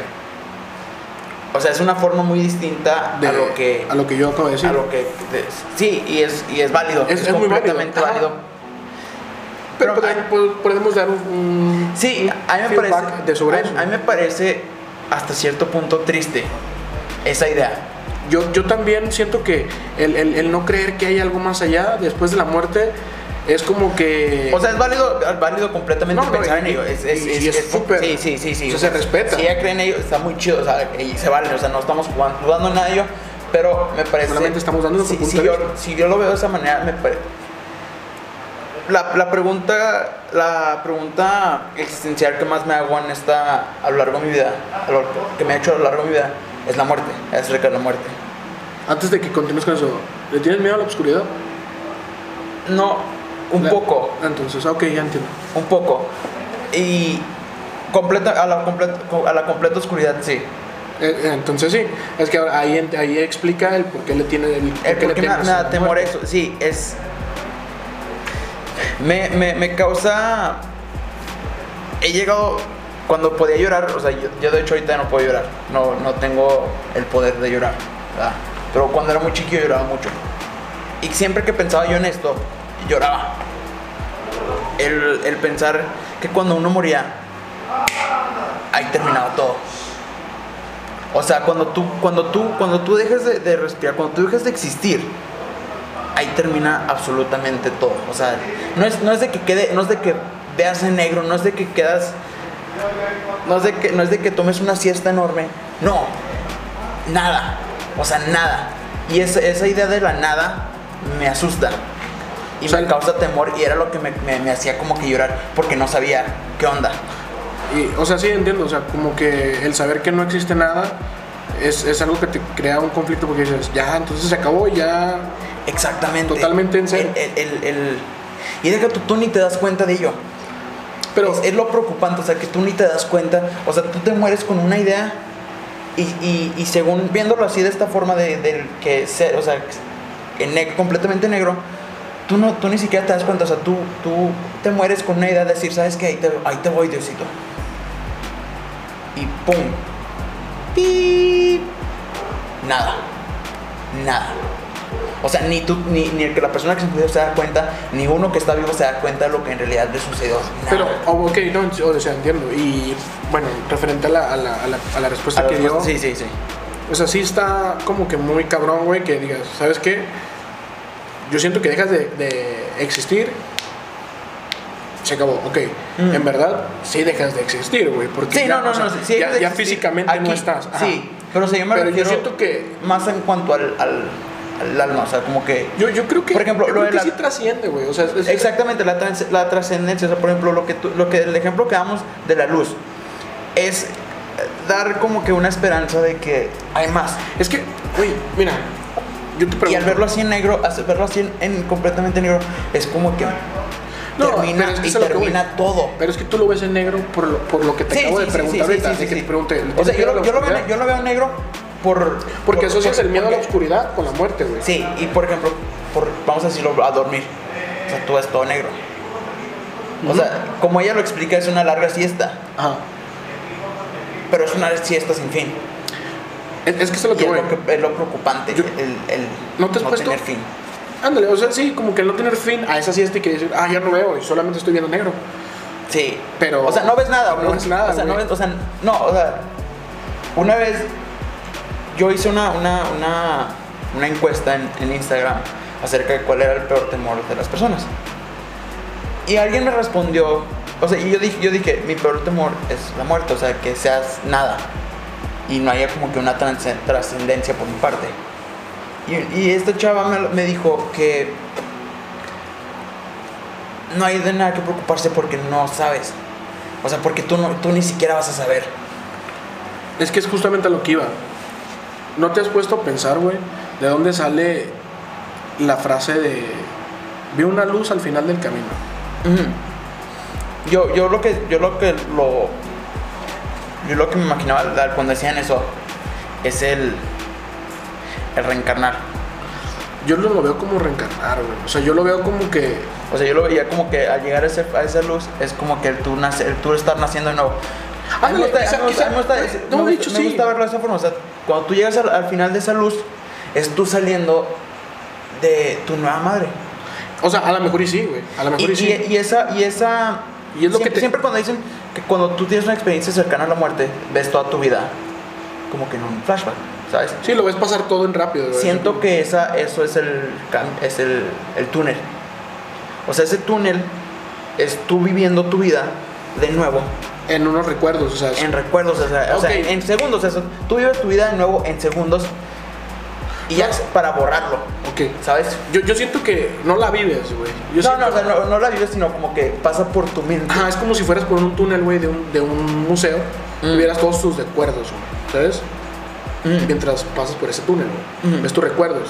O sea, es una forma muy distinta De- a lo que a lo que yo acabo de decir. a lo que de- sí y es y es válido Es- completamente válido. válido, Pero pero podemos, pod- podemos dar un, un sí a mí me feedback parece de sobre a, eso. a mí me parece hasta cierto punto triste esa idea Yo, yo también siento que el, el- el no creer que hay algo más allá después de la muerte es como que... o sea es válido válido completamente No, no, pensar y- en ello es, es, y- es- súper- sí sí sí sí o sea, se respeta. si ella cree en ello está muy chido o sea y se vale o sea no estamos jugando, dudando nada ello pero me parece Solamente estamos dando si, punto si de yo, vista. si yo lo veo de esa manera me parece la, la pregunta la pregunta existencial que más me hago en esta a lo largo de mi vida a lo que me ha hecho a lo largo de mi vida es la muerte es acerca de la muerte. Antes de que continúes con eso, ¿le tienes miedo a la oscuridad? no un La- poco. Entonces, ok, ya entiendo. un poco. Y completa a la completa a la completa oscuridad sí. Eh, eh, Entonces sí, es que ahí, ahí explica el por qué le tiene el, por el por qué me, temes me a da la temor eso sí es me, me, me causa he llegado cuando podía llorar, o sea, yo, yo de hecho ahorita no puedo llorar, no, no tengo el poder de llorar, ¿verdad? Pero cuando era muy chiquillo lloraba mucho. Y siempre que pensaba yo en esto, lloraba. El, el pensar que cuando uno moría, ahí terminaba todo. O sea, cuando tú, cuando tú, cuando tú dejes de, de respirar, cuando tú dejes de existir, ahí termina absolutamente todo. O sea, no es, no es de que quede, no es de que veas en negro, no es de que quedas, no es de que, no es de que tomes una siesta enorme. No, nada. O sea, nada. Y esa, esa idea de la nada me asusta. Y O sea, me causa temor y era lo que me, me- me hacía como que llorar porque no sabía qué onda. Y, o sea, sí entiendo, o sea, como que el saber que no existe nada es, es algo que te crea un conflicto porque dices, ya, entonces se acabó, ya. Exactamente. Totalmente en serio. El, el- y de que tú, tú ni te das cuenta de ello. Pero, es, lo preocupante, o sea, que tú ni te das cuenta. O sea, tú te mueres con una idea y, y- según viéndolo así de esta forma de, que se, o sea, completamente negro, tú, no, tú ni siquiera te das cuenta. O sea, tú, tú te mueres con una idea de decir, ¿sabes qué? Ahí te, ahí te voy, Diosito. Y ¡pum! ¡Pip! Nada. Nada. O sea, ni tú, ni, ni el que la persona que se murió se da cuenta, ni uno que está vivo se da cuenta de lo que en realidad le sucedió. Nada. pero, oh, ok, no, o sea, entiendo. Y bueno, referente a la, a la, a la, a la respuesta que dio, Sí, sí, sí. o sea, sí está como que muy cabrón, güey, que digas, ¿sabes qué? Yo siento que dejas de, de existir, se acabó, ok. Mm. En verdad, sí dejas de existir, güey, porque Sí, ya, no, no, o sea, no. sí, ya, físicamente no estás. Ajá. Sí, pero o sea, yo me Pero yo siento que más en cuanto al, al, al alma, o sea, como que... Yo, yo creo que, Por ejemplo, yo lo creo de que la- sí trasciende, güey. O sea, es- Exactamente, la, trans- la trascendencia, o sea, por ejemplo, lo que tú- lo que, el ejemplo que damos de la luz es eh, dar como que una esperanza de que hay más. Es que, güey, mira, yo te pregunto. Y al verlo así en negro, al verlo así en, en completamente negro, es como que No, termina, es que y es a lo que termina todo. Pero es que tú lo ves en negro por lo, por lo que te Sí, acabo sí, de preguntar sí, ahorita. que te pregunté. ¿le O sea, yo yo lo veo, yo lo veo negro por... Porque por- asocias el miedo a la oscuridad con la muerte, güey. Sí, y por ejemplo, por, vamos a decirlo, a dormir. O sea, tú ves todo negro. O sea, como ella lo explica, es una larga siesta. Ajá. Pero es una siesta sin fin. Es, es que eso es lo que es lo, que- es lo preocupante, Yo- el, el ¿No te has puesto? tener fin. Ándale, o sea, sí, como que el no tener fin a esa siesta y que decir, ah, ya no veo y solamente estoy viendo negro. Sí. Pero- O sea, no ves nada, no ves nada, O sea, no ves, o sea, no, o sea, una vez yo hice una, una, una, encuesta en, Instagram acerca de cuál era el peor temor de las personas. Y alguien me respondió, o sea, y yo dije, yo dije, mi peor temor es la muerte, o sea, que seas nada y no haya como que una trascen- trascendencia por mi parte. Y, y esta chava me, dijo que no hay de nada que preocuparse porque no sabes. O sea, porque tú, no, tú ni siquiera vas a saber. Es que es justamente lo que iba. ¿No te has puesto a pensar, güey, de dónde sale la frase de vi una luz al final del camino? Yo, yo lo que yo lo que lo yo lo que me imaginaba cuando decían eso es el el reencarnar. Yo no lo veo como reencarnar, güey. O sea, yo lo veo como que O sea, yo lo veía como que al llegar a, ese- a esa luz es como que el tú, nace, el tú estar naciendo de nuevo. A mí me Ándale, gusta, a quizá- mí me gusta- a mí me gusta- quizá- me no, de gusta- hecho, me sí. gusta verlo de esa forma. O sea, cuando tú llegas al, al final de esa luz, es tú saliendo de tu nueva madre. O sea, a lo mejor y sí, güey. A lo mejor Y, y, sí. y- y esa, y esa. Y es lo que siempre, te- siempre cuando dicen que cuando tú tienes una experiencia cercana a la muerte, ves toda tu vida como que en un flashback, ¿sabes? Sí, lo ves pasar todo en rápido, güey. Siento que esa, eso es el es el, el túnel. O sea, ese túnel es tú viviendo tu vida de nuevo En unos recuerdos, o sea. en recuerdos, o sea, o sea, en segundos. o sea, tú vives tu vida de nuevo en segundos y ya para borrarlo, Ok. ¿sabes? Yo, yo siento que no la vives, güey. No, siento- no, o sea, no, no la vives, sino como que pasa por tu mente. Ajá, es como si fueras por un túnel, güey, de un, de un museo y Mm. vieras todos tus recuerdos, güey. ¿Sabes? Mm. Mientras pasas por ese túnel, güey. Mm. Ves tus recuerdos.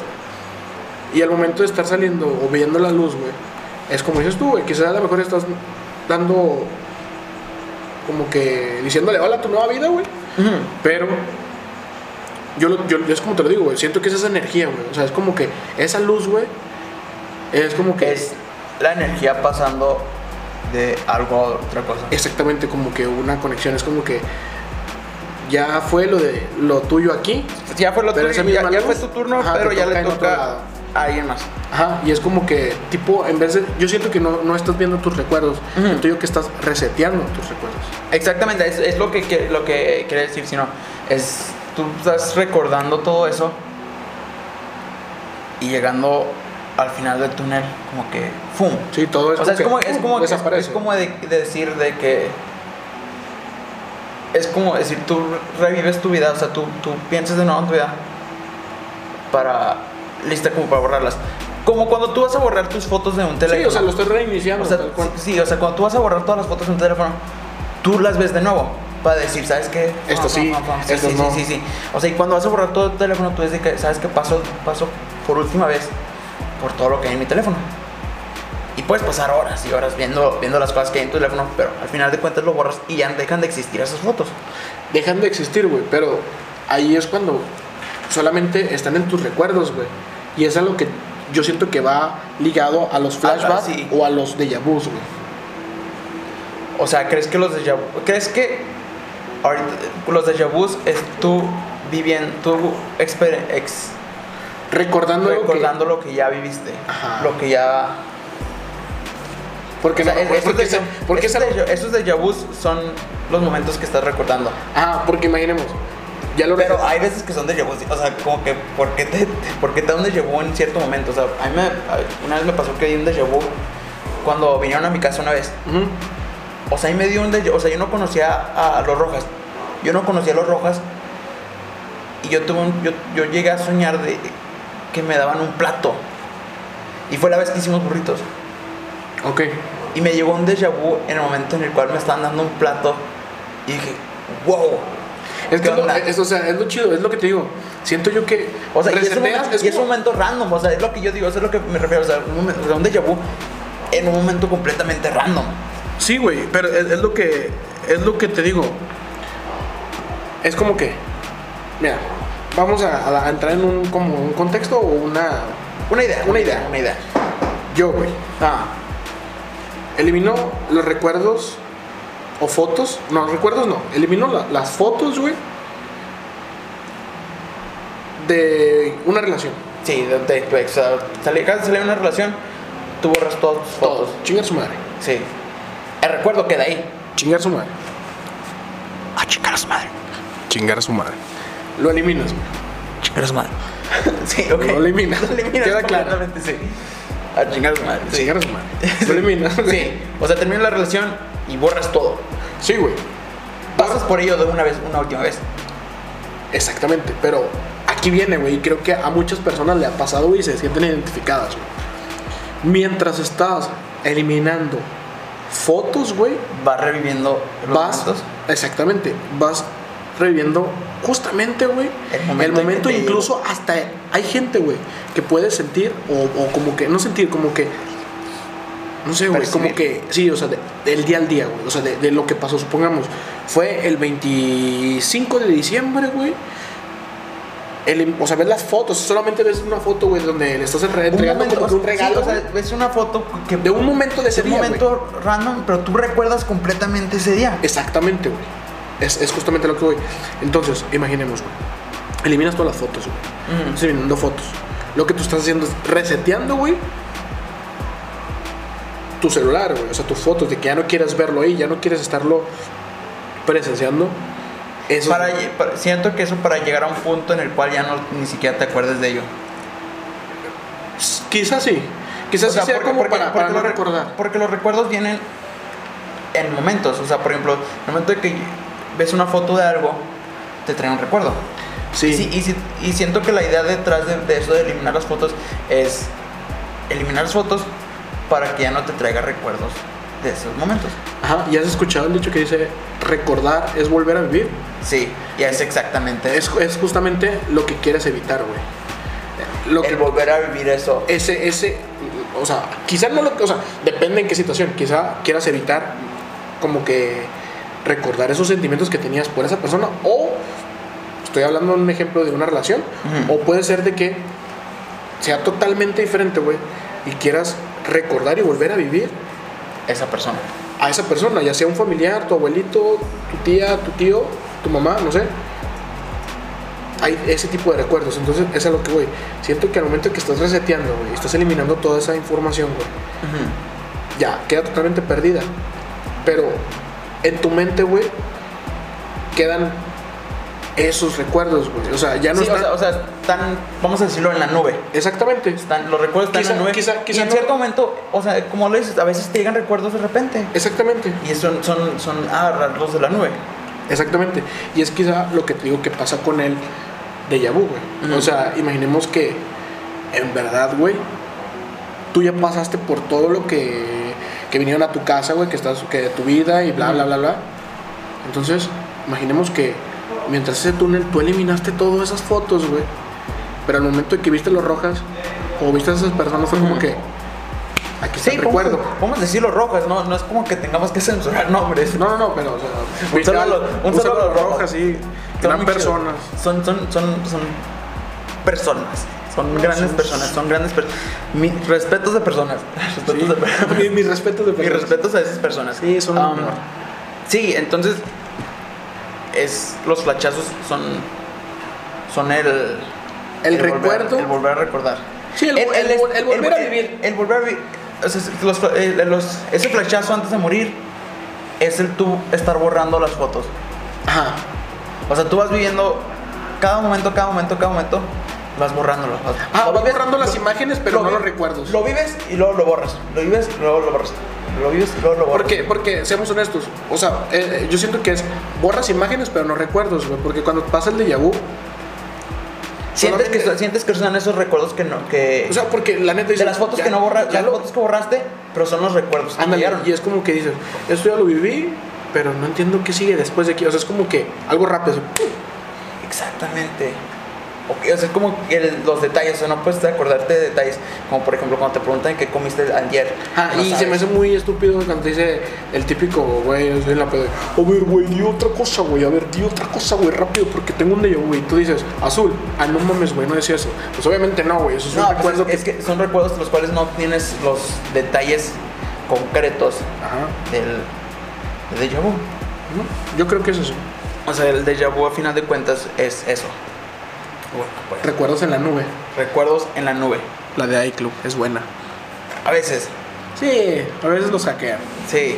Y al momento de estar saliendo o viendo la luz, güey, es como dices tú, güey. Quizás a lo mejor estás dando. Como que diciéndole hola a tu nueva vida, güey. Pero yo, lo- yo es como te lo digo, güey. Siento que es esa energía, güey. O sea, es como que esa luz, güey, es como que es la energía pasando de algo a otra cosa. Exactamente, como que una conexión. Es como que ya fue lo de lo tuyo aquí. Ya fue lo tuyo, ya, ya fue tu turno, ajá, pero ya le toca. A alguien más. Ajá, y es como que, tipo, en vez de. Yo siento que no, no estás viendo tus recuerdos. Ujú. Siento yo que estás reseteando tus recuerdos. Exactamente, es, es lo, que, que- lo que quiere decir, sino es tú estás recordando todo eso y llegando al final del túnel, como que ¡fum! Sí, todo eso. o sea, es como, es como, es, como de, de decir de que es como decir tú revives tu vida, o sea, tú, tú piensas de nuevo en tu vida para lista como para borrarlas. Como cuando tú vas a borrar tus fotos de un teléfono. Sí, o sea, lo estoy reiniciando. O sea, sí, o sea, cuando tú vas a borrar todas las fotos en tu teléfono, tú las ves de nuevo para decir, ¿sabes qué? Esto sí, sí, esto sí, no. sí, sí, sí. O sea, y cuando vas a borrar todo tu teléfono, tú dices que, ¿sabes qué? Paso, paso por última vez por todo lo que hay en mi teléfono. Y puedes pasar horas y horas viendo, viendo las cosas que hay en tu teléfono, pero al final de cuentas lo borras y ya dejan de existir esas fotos. Dejan de existir, güey. Pero ahí es cuando solamente están en tus recuerdos, güey. Y es algo que yo siento que va ligado a los flashbacks sí. o a los déjà vus, güey. O sea, ¿crees que los déjà vu- ¿Crees que ahorita los déjà vus es tú viviendo, tú exper- ex- Recordando, que- recordando lo que ya viviste, Ajá. lo que ya Porque, O sea, no- es- porque, esos, porque esos, déjà son los momentos que estás recordando. Ah, porque imaginemos. Ya lo Pero hay veces que son déjà vus, o sea, como que, ¿por qué te, por qué te da un vu en cierto momento? O sea, a mí me, una vez me pasó que di un déjà cuando vinieron a mi casa una vez. O sea, ahí me dio un déjà O sea, yo no conocía a, a los Rojas. Yo no conocía a los Rojas. Y yo tuve un, yo, yo llegué a soñar de que me daban un plato. Y fue la vez que hicimos burritos. Ok. Y me llegó un déjà vu en el momento en el cual me estaban dando un plato. Y dije, wow. Es ¿Qué que lo, es, o sea, es lo chido, es lo que te digo. Siento yo que O sea, y es, un momento, es y es un como- momento random. O sea, es lo que yo digo, eso es lo que me refiero. O sea, un, momento- o sea, un déjà vu en un momento completamente random. Sí, güey, pero es, es lo que es lo que te digo. Es como que, mira, vamos a, a- a entrar en un como un contexto o una. Una idea, Una idea. Una idea. Yo, güey, Ah, eliminó los recuerdos o fotos, no, recuerdos no, eliminó la- las fotos, güey, de una relación. sí, de, de tu ex. O sea, salí, de una relación, tú borras todas tus fotos. Todos. Chingar su madre. Sí. El recuerdo queda ahí. Chingar su madre. A chingar a su madre. Chingar su madre. Lo eliminas, güey. Chingar a su madre. sí, ok. Lo eliminas. Lo eliminas Queda claro. sí. A chingar a su madre. Sí. Chingar su madre. Lo eliminas. Sí. O sea, terminas la relación y borras todo. Sí, güey. Pasas por ello de una vez, una última vez. Exactamente, pero aquí viene, güey, y creo que a muchas personas le ha pasado, y se sienten identificadas, güey. Mientras estás eliminando fotos, güey, Vas reviviendo los vas, momentos. exactamente, vas reviviendo justamente, güey, El el momento momento, en que te incluso hasta hay gente, güey, que puede sentir, o, o como que, no sentir, como que, no sé, güey, como que, sí, o sea, de- del día al día, güey, o sea, de, de lo que pasó, supongamos, fue el 25 de diciembre, güey, el- o sea, ves las fotos, solamente ves una foto, güey, donde le estás re- entregando un sí, regalo, o sea, güey, es una foto que de un momento de ese es un día, momento random, pero tú recuerdas completamente ese día. Exactamente, güey. Es, es justamente lo que voy. Entonces, imaginemos, güey. Eliminas todas las fotos, güey. Ujú. Estás eliminando fotos. Lo que tú estás haciendo es reseteando, güey. Tu celular, güey. O sea, tus fotos, de que ya no quieres verlo ahí, ya no quieres estarlo presenciando. Eso Para, lle- para- siento que eso para llegar a un punto en el cual ya no ni siquiera te acuerdes de ello. Quizás sí. Quizás O sea, sí sea porque- como porque- para, porque para no recordar. Porque los recuerdos vienen en momentos. O sea, por ejemplo, en el momento de que ves una foto de algo, te trae un recuerdo. Sí. Y, sí- y sí- y siento que la idea detrás de, de eso de eliminar las fotos es eliminar las fotos para que ya no te traiga recuerdos de esos momentos. Ajá. ¿Y has escuchado el dicho que dice recordar es volver a vivir? Sí, y es exactamente Es, es justamente lo que quieres evitar, güey. Lo que el volver a vivir eso. ese, ese, o sea, quizás no lo, o sea, depende en qué situación, quizá quieras evitar como que recordar esos sentimientos que tenías por esa persona o estoy hablando de un ejemplo de una relación o puede ser de que sea totalmente diferente, güey, y quieras recordar y volver a vivir esa persona. a esa persona, ya sea un familiar, tu abuelito, tu tía, tu tío, tu mamá, no sé. Hay ese tipo de recuerdos, entonces es a lo que voy. Siento que al momento que estás reseteando, güey, estás eliminando toda esa información, güey, ya queda totalmente perdida. Pero en tu mente, güey, quedan esos recuerdos, güey. O sea, ya no Sí, o están. sea, o sea, están, vamos a decirlo, en la nube. Exactamente. Están, los recuerdos están Quizá- en la nube. quizá- quizá y en no- cierto momento, o sea, como lo dices, a veces te llegan recuerdos de repente. Exactamente. Y son, son, son agarrarlos de la nube. Exactamente. Y es quizá lo que te digo que pasa con el de vu, güey. O sea, imaginemos que en verdad, güey, tú ya pasaste por todo lo que, que vinieron a tu casa, güey, que estás, que de tu vida y bla, bla, bla, bla. Entonces, imaginemos que mientras ese túnel tú eliminaste todas esas fotos, güey. Pero al momento de que viste los rojas o viste a esas personas fue como Ujú. que aquí está Sí, el recuerdo. podemos, podemos decirlo rojas, ¿no? No es como que tengamos que censurar nombres. No, no, no, pero o sea, Un a al- los- un a los rojas. sí. Son personas. Son, son, son, son personas. Son grandes son- personas, son grandes personas. Mis respetos de personas. Respetos Sí. de Mis respetos de Mis personas. respetos a esas personas. Sí, son Um. Sí, entonces es los flachazos son son el El volver- recuerdo. el volver a recordar. Sí, el- el- el volver a vivir. El, volver a vivir. O sea, los- el- los- ese flachazo antes de morir es el tú estar borrando las fotos. Ajá. O sea, tú vas viviendo cada momento, cada momento, cada momento, vas borrándolo. Ah, vas vives- borrando las lo- imágenes, pero no los recuerdos. Lo vives y luego lo borras. Lo vives y luego lo borras. Lo vives y luego lo borras. Porque, porque, seamos honestos, o sea, eh, eh, yo siento que es borras imágenes, pero no recuerdos, güey. Porque cuando pasa el déjà vu, Sientes que, sientes que son esos recuerdos que no. Que, o sea, porque la neta de dice, las fotos ya- que no borras, ya las lo- fotos que borraste, pero son los recuerdos. que ándale, y es como que dices, esto ya lo viví, pero no entiendo qué sigue después de aquí. O sea, es como que algo rápido. Exactamente. Ok, o sea, como que el- los detalles, o sea, no puedes acordarte de detalles, como por ejemplo cuando te preguntan qué comiste ayer. Ah, no y se me hace muy estúpido cuando te dice el típico, güey, en la a ver, güey, di otra cosa, güey, a ver, di otra cosa, güey, rápido, porque tengo un vu, güey. Tú dices, azul, ah, no mames, güey, no decía eso. Pues obviamente no, güey, eso es No, un pues recuerdo es, es que son recuerdos los cuales no tienes los detalles concretos Ajá. del, del déjà vu. ¿no? Yo creo que es eso. O sea, el déjà vu a final de cuentas es eso. Bueno, Recuerdos en la nube. recuerdos en la nube. La de iClub es buena. A veces, Sí, a veces los hackean. sí.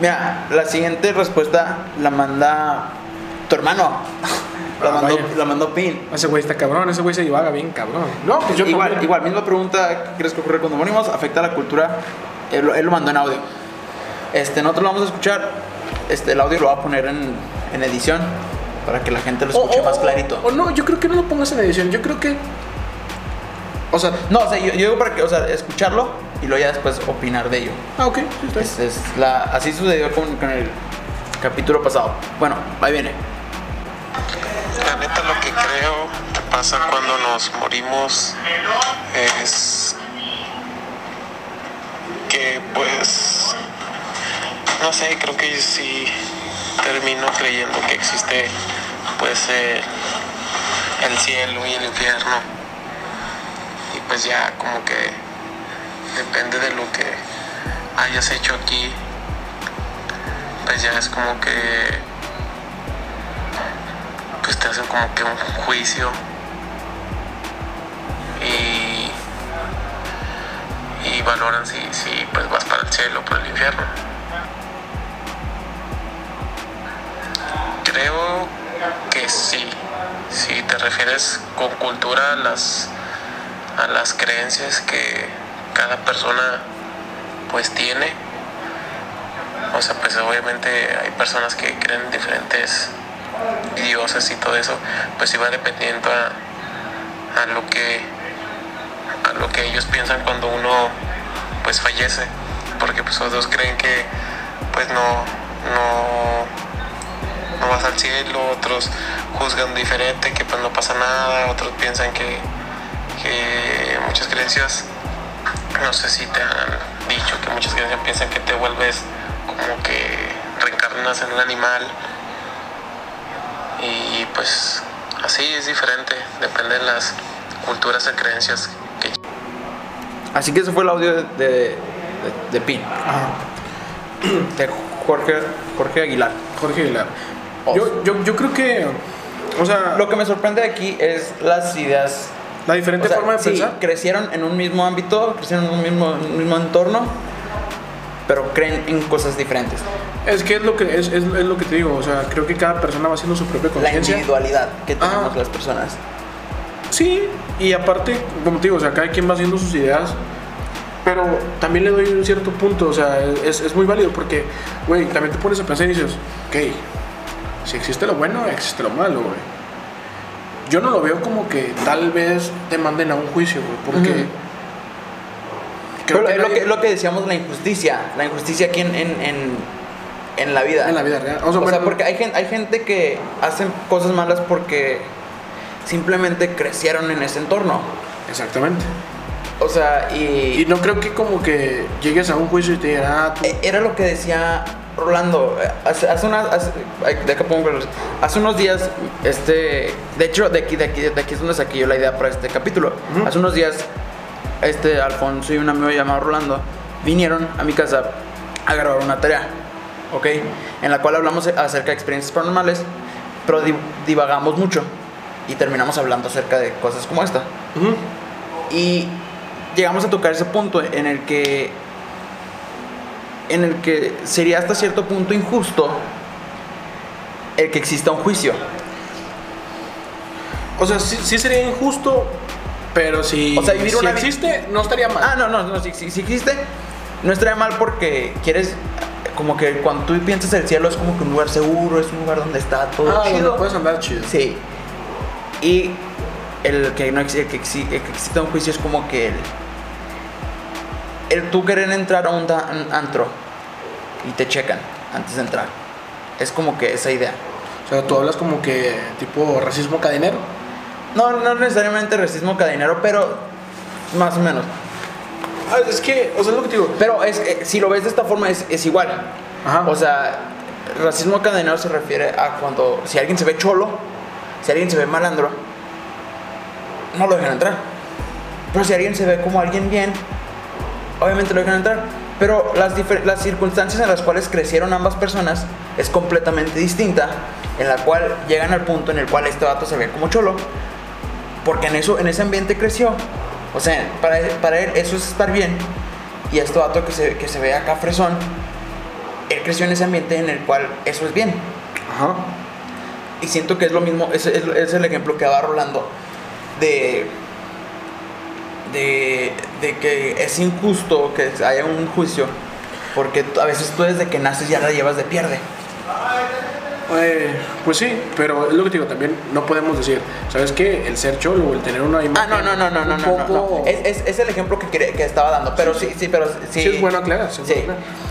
Mira, la siguiente respuesta la manda tu hermano. La Ah, mandó, la mandó Pin. Ese güey está cabrón, ese güey se divaga bien cabrón. No, pues yo igual, también. igual, misma pregunta, ¿qué crees que ocurre cuando morimos? ¿Afecta a la cultura? Él, lo- él lo mandó en audio. Este, nosotros lo vamos a escuchar. Este, el audio lo va a poner en, en edición para que la gente lo escuche o- más clarito. O no, yo creo que no lo pongas en edición. Yo creo que. O sea. No, o sea, yo, yo digo para que, o sea, escucharlo y luego ya después opinar de ello. Ah, ok, sí, está bien. Es, es la, así sucedió con, con el capítulo pasado. Bueno, ahí viene. La neta lo que creo que pasa cuando nos morimos es que pues no sé, creo que sí termino creyendo que existe pues eh, el cielo y el infierno y pues ya como que depende de lo que hayas hecho aquí pues ya es como que pues te hacen como que un juicio y, y valoran si, si pues vas para el cielo o para el infierno. Creo que sí, si te refieres con cultura a las, a las creencias que cada persona pues tiene, o sea pues obviamente hay personas que creen en diferentes dioses y todo eso, pues iba dependiendo a, a lo que a lo que ellos piensan cuando uno pues fallece, porque pues otros creen que pues no no no vas al cielo, otros juzgan diferente, que pues no pasa nada, otros piensan que, que muchas creencias, no sé si te han dicho que muchas creencias piensan que te vuelves como que reencarnas en un animal y pues así es diferente, depende de las culturas y creencias que Así que ese fue el audio de, de, de Pin. Ajá. De Jorge, Jorge Aguilar. Jorge Aguilar. Yo, yo, yo creo que, o sea, Lo que me sorprende de aquí es las ideas. la diferente o sea, forma de sí, pensar. crecieron en un mismo ámbito, crecieron en un mismo, un mismo entorno, pero creen en cosas diferentes. Es que es lo que es, es, es lo que te digo, o sea, creo que cada persona va haciendo su propia La conciencia. individualidad que tenemos Ah. las personas. Sí, y aparte, como te digo, o sea, cada quien va haciendo sus ideas, pero también le doy un cierto punto, o sea, es, es muy válido porque, güey, también te pones a pensar y dices, ok, si existe lo bueno, existe lo malo, güey. Yo no lo veo como que tal vez te manden a un juicio, güey, porque... Ujú. creo Pero es lo, nadie- que, lo que decíamos, la injusticia. La injusticia aquí en, en, en, en la vida. En la vida real. O O sea, sea, bueno, porque hay gente, hay gente que hacen cosas malas porque simplemente crecieron en ese entorno. Exactamente. O sea, y, Y no creo que como que llegues a un juicio y te digan, ah, tú... e- era lo que decía Rolando. Hace, hace unas, unos días, este, de hecho, de aquí, de aquí, de aquí es donde saqué yo la idea para este capítulo. Hace unos días, este Alfonso y un amigo llamado Rolando vinieron a mi casa a grabar una tarea, ¿ok? En la cual hablamos acerca de experiencias paranormales, pero di- divagamos mucho y terminamos hablando acerca de cosas como esta. Y llegamos a tocar ese punto en el que en el que sería hasta cierto punto injusto el que exista un juicio. O sea, sí, sí sería injusto, pero si, O sea, vivir si una existe, no estaría mal. Ah, no, no, no, si, si- si existe, no estaría mal porque quieres como que cuando tú piensas el cielo es como que un lugar seguro, es un lugar donde está todo Ah, chido. puedes andar chido. Sí. Y el que no que, el que exista un juicio es como que el, el tú querer entrar a un, da- un antro y te checan antes de entrar. Es como que esa idea. O sea, tú hablas como que tipo racismo cadenero. No, no necesariamente racismo cadenero, pero más o menos. Ah, es que, o sea, es lo que te digo. Pero es, eh, si lo ves de esta forma es, es igual. Ajá. O sea, racismo cadenero se refiere a cuando si alguien se ve cholo, si alguien se ve malandro, no lo dejan entrar. Pero si alguien se ve como alguien bien, obviamente lo dejan entrar. Pero las, las circunstancias en las cuales crecieron ambas personas es completamente distinta, en la cual llegan al punto en el cual este vato se ve como cholo, porque en, eso, en ese ambiente creció. O sea, para, él- para él eso es estar bien. Y este vato que se, que se ve acá fresón, él creció en ese ambiente en el cual eso es bien. Ajá. Y siento que es lo mismo, es, es, es el ejemplo que daba Rolando de, de, de que es injusto que haya un juicio, porque a veces tú desde que naces ya la llevas de pierde. Eh, pues sí, pero es lo que te digo también, no podemos decir, ¿sabes qué? El ser cholo, el tener una Ah, imagen. no, no, no, no, no, no, no, poco- no. Es, es, es el ejemplo que, que estaba dando, pero sí, sí, pero sí. Sí, es bueno aclarar. sí Sí.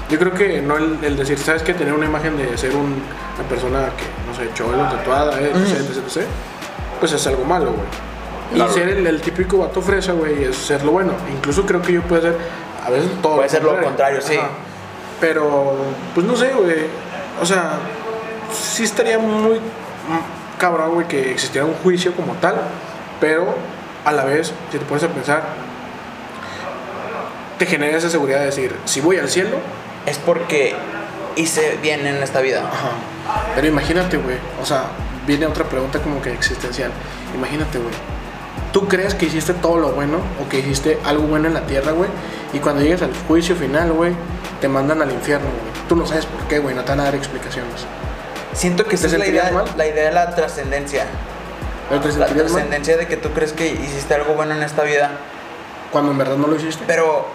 Yo creo que no el, el decir, ¿sabes qué? Tener una imagen de ser un- una persona que, no sé, cholo, tatuada, eh, etc, etc, etc, pues es algo malo, güey. Y ser el, el típico vato fresa, güey, es ser lo bueno. Incluso creo que yo puedo ser, a veces todo. Puede ser lo contrario, sí. Pero, pues no sé, güey. O sea, sí estaría muy cabrón, güey, que existiera un juicio como tal, pero a la vez, si te pones a pensar, te genera esa seguridad de decir, si voy al cielo, Es porque hice bien en esta vida. ajá. Pero imagínate, güey, o sea, viene otra pregunta como que existencial. Imagínate, güey. ¿Tú crees que hiciste todo lo bueno o que hiciste algo bueno en la tierra, güey? Y cuando llegues al juicio final, güey, te mandan al infierno, güey. Tú no sabes por qué, güey, no te van a dar explicaciones. Siento que esa ¿Te es la idea, mal? la idea de la trascendencia. ¿No te La trascendencia de que tú crees que hiciste algo bueno en esta vida. Cuando en verdad no lo hiciste. Pero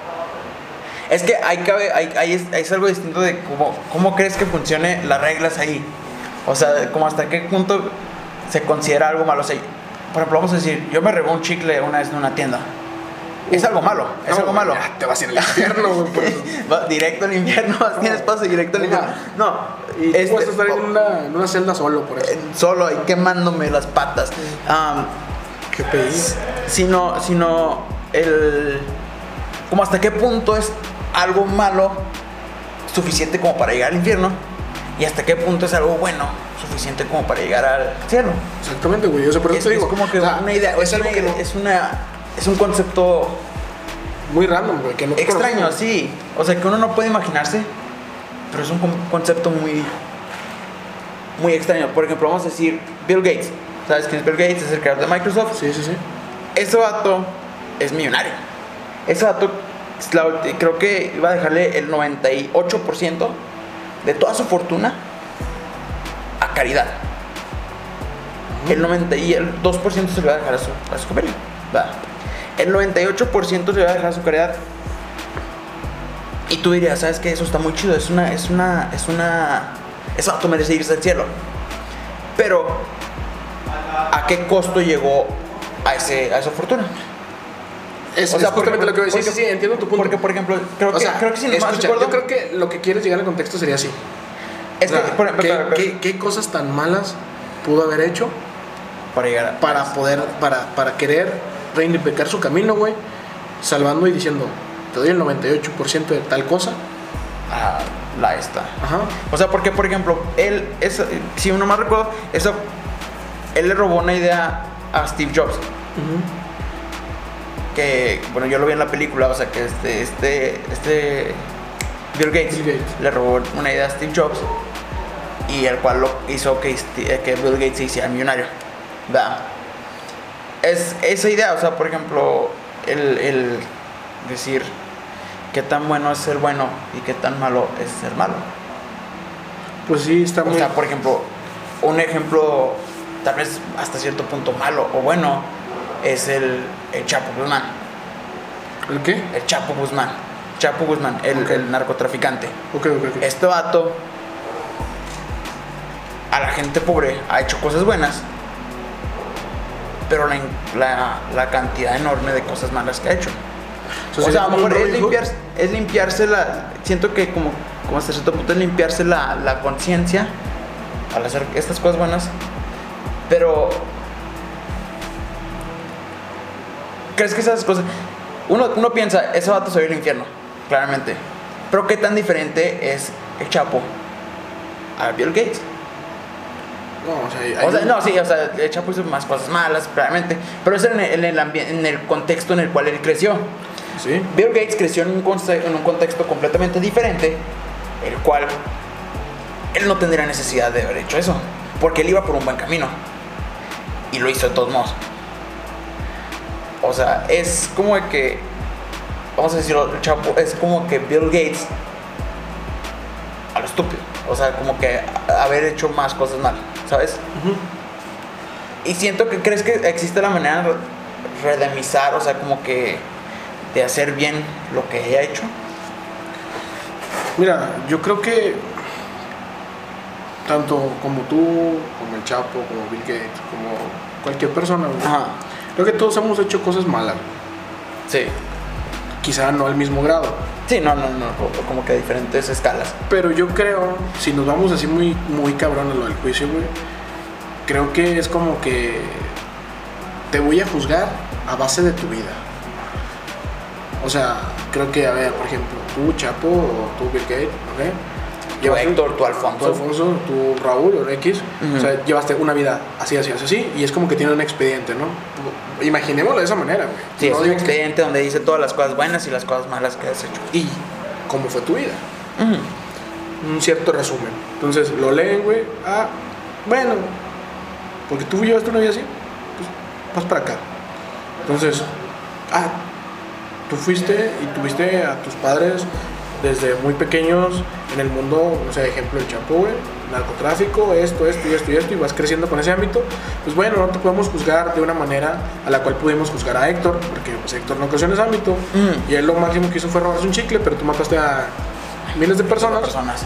es que hay, cabe, es, es algo distinto de cómo, cómo crees que funcione las reglas ahí. O sea, como hasta qué punto se considera algo malo. O sea, por ejemplo, vamos a decir, yo me robé un chicle una vez en una tienda. Es algo malo, es No, algo malo. ya te vas a ir al infierno, güey. Va directo al infierno, tienes paso directo al infierno. No, Y este, vas a estar en una, en una celda solo, por eso. solo ahí quemándome las patas. ¿Qué pedí? sino, sino el. Como hasta qué punto es algo malo suficiente como para llegar al infierno y hasta qué punto es algo bueno suficiente como para llegar al cielo. Exactamente, güey. O sea, por eso Es, te digo. es como que o sea, una idea, Es es, algo que no- es una es un concepto muy random, güey. Que no extraño, conozco. sí. O sea, que uno no puede imaginarse pero es un con- concepto muy, muy extraño. Por ejemplo, vamos a decir Bill Gates. ¿Sabes quién es Bill Gates? Es el creador de Microsoft. Sí, sí, sí. Ese vato es millonario. Ese vato creo que iba a dejarle el 98% de toda su fortuna a caridad. El 90 y el 2% se lo iba a dejar a su, a su familia. Va. El 98% se iba a dejar a su caridad. Y tú dirías, ¿sabes qué? Eso está muy chido. Es una, es una, es una... Ese vato merece irse al cielo. Pero, ¿a qué costo llegó a, ese, a esa fortuna? Es, O sea, es justamente porque- lo que voy a decir. porque- sí, entiendo tu punto. Porque, por ejemplo, creo o que, sea, creo que si no escucha, recuerdo- yo creo que lo que quieres llegar al contexto sería así. Es que, por ¿qué, para- qué- qué cosas tan malas pudo haber hecho para llegar a... para poder, para, para querer reivindicar su camino, güey? Salvando y diciendo, te doy el 98% de tal cosa. a la esta. Ajá. O sea, porque, por ejemplo, él, si uno más recuerdo, eso, él le robó una idea a Steve Jobs. Que, bueno, yo lo vi en la película, o sea, que este, este, este, Bill Gates, Bill Gates. le robó una idea a Steve Jobs y el cual lo hizo que, que Bill Gates se hiciera millonario. ¿verdad? Es esa idea, o sea, por ejemplo, el, el decir qué tan bueno es ser bueno y qué tan malo es ser malo. Pues sí, está O muy... sea, por ejemplo, un ejemplo tal vez hasta cierto punto malo o bueno es el, el Chapo Guzmán. ¿El qué? El Chapo Guzmán. Chapo Guzmán, el, Ok. el narcotraficante. Ok, ok, ok. Este vato a la gente pobre ha hecho cosas buenas, pero la, la, la cantidad enorme de cosas malas que ha hecho. O sea, a lo mejor es, limpiarse, es limpiarse la. Siento que, como, como hasta cierto punto, es limpiarse la, la conciencia al hacer estas cosas buenas. Pero. ¿Crees que esas cosas.? Uno, uno piensa, ese vato se va al infierno, claramente. Pero ¿qué tan diferente es el Chapo a Bill Gates? No, o sea, hay- O sea, hay- no, sí, o sea, el Chapo hizo más cosas malas, claramente. Pero es en el, en el, ambi- en el contexto en el cual él creció. Sí. Bill Gates creció en un, conce- en un contexto completamente diferente, el cual él no tendría necesidad de haber hecho eso, porque él iba por un buen camino y lo hizo de todos modos. O sea, es como que, vamos a decirlo, el Chapo, es como que Bill Gates a lo estúpido, o sea, como que haber hecho más cosas mal, ¿sabes? Y siento que crees que existe la manera de redemizar, o sea, como que de hacer bien lo que haya hecho. Mira, yo creo que tanto como tú, como el Chapo, como Bill Gates, como cualquier persona, Ajá. creo que todos hemos hecho cosas malas. Sí. Quizá no al mismo grado. Sí, no, no, no, como que a diferentes escalas. Pero yo creo, si nos vamos así muy, muy cabrón a lo del juicio, güey, creo que es como que te voy a juzgar a base de tu vida. O sea, creo que, a ver, por ejemplo, tú, Chapo, o tú, Bill Gates, ¿ok? Tú, Héctor, tú, Alfonso. Tú, Alfonso, tú, Raúl, o X. O sea, llevaste una vida así, así, así, así, y es como que tiene un expediente, ¿no? Imaginémoslo de esa manera, güey. Sí, No es un que- expediente donde dice todas las cosas buenas y las cosas malas que has hecho. Y cómo fue tu vida. Un cierto resumen. Entonces lo leen, güey. Ah, bueno, porque tú llevaste una vida así, pues vas para acá. Entonces, ah, tú fuiste y tuviste a tus padres desde muy pequeños en el mundo, no sé, ejemplo, el Chapo, güey, narcotráfico, esto, esto y esto y esto, y vas creciendo con ese ámbito. Pues bueno, no te podemos juzgar de una manera a la cual pudimos juzgar a Héctor, porque pues, Héctor no creció en ese ámbito, Mm. y él lo máximo que hizo fue robarse un chicle, pero tú mataste a miles de personas. Personas.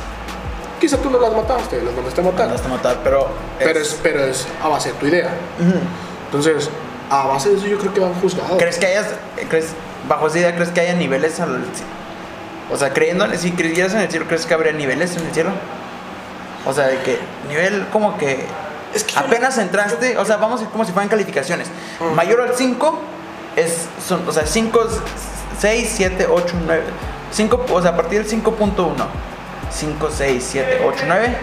Quizá tú no las mataste, las mandaste a matar. Mandaste a matar, pero. Pero es, pero es a base de tu idea. Entonces, a base de eso yo creo que van juzgados. ¿Crees que hayas. Crees, bajo esa idea, ¿crees que haya niveles al. O sea, creyendo, si creyeras en el cielo, ¿crees que habría niveles en el cielo? O sea, de que nivel como que. Es que yo- apenas entraste, o sea, vamos a ir como si fueran calificaciones. Ujú. Mayor al 5 es. Son, o sea, 5, 6, 7, 8, 9. 5, o sea, a partir del 5.1. 5, 6, 7, 8, 9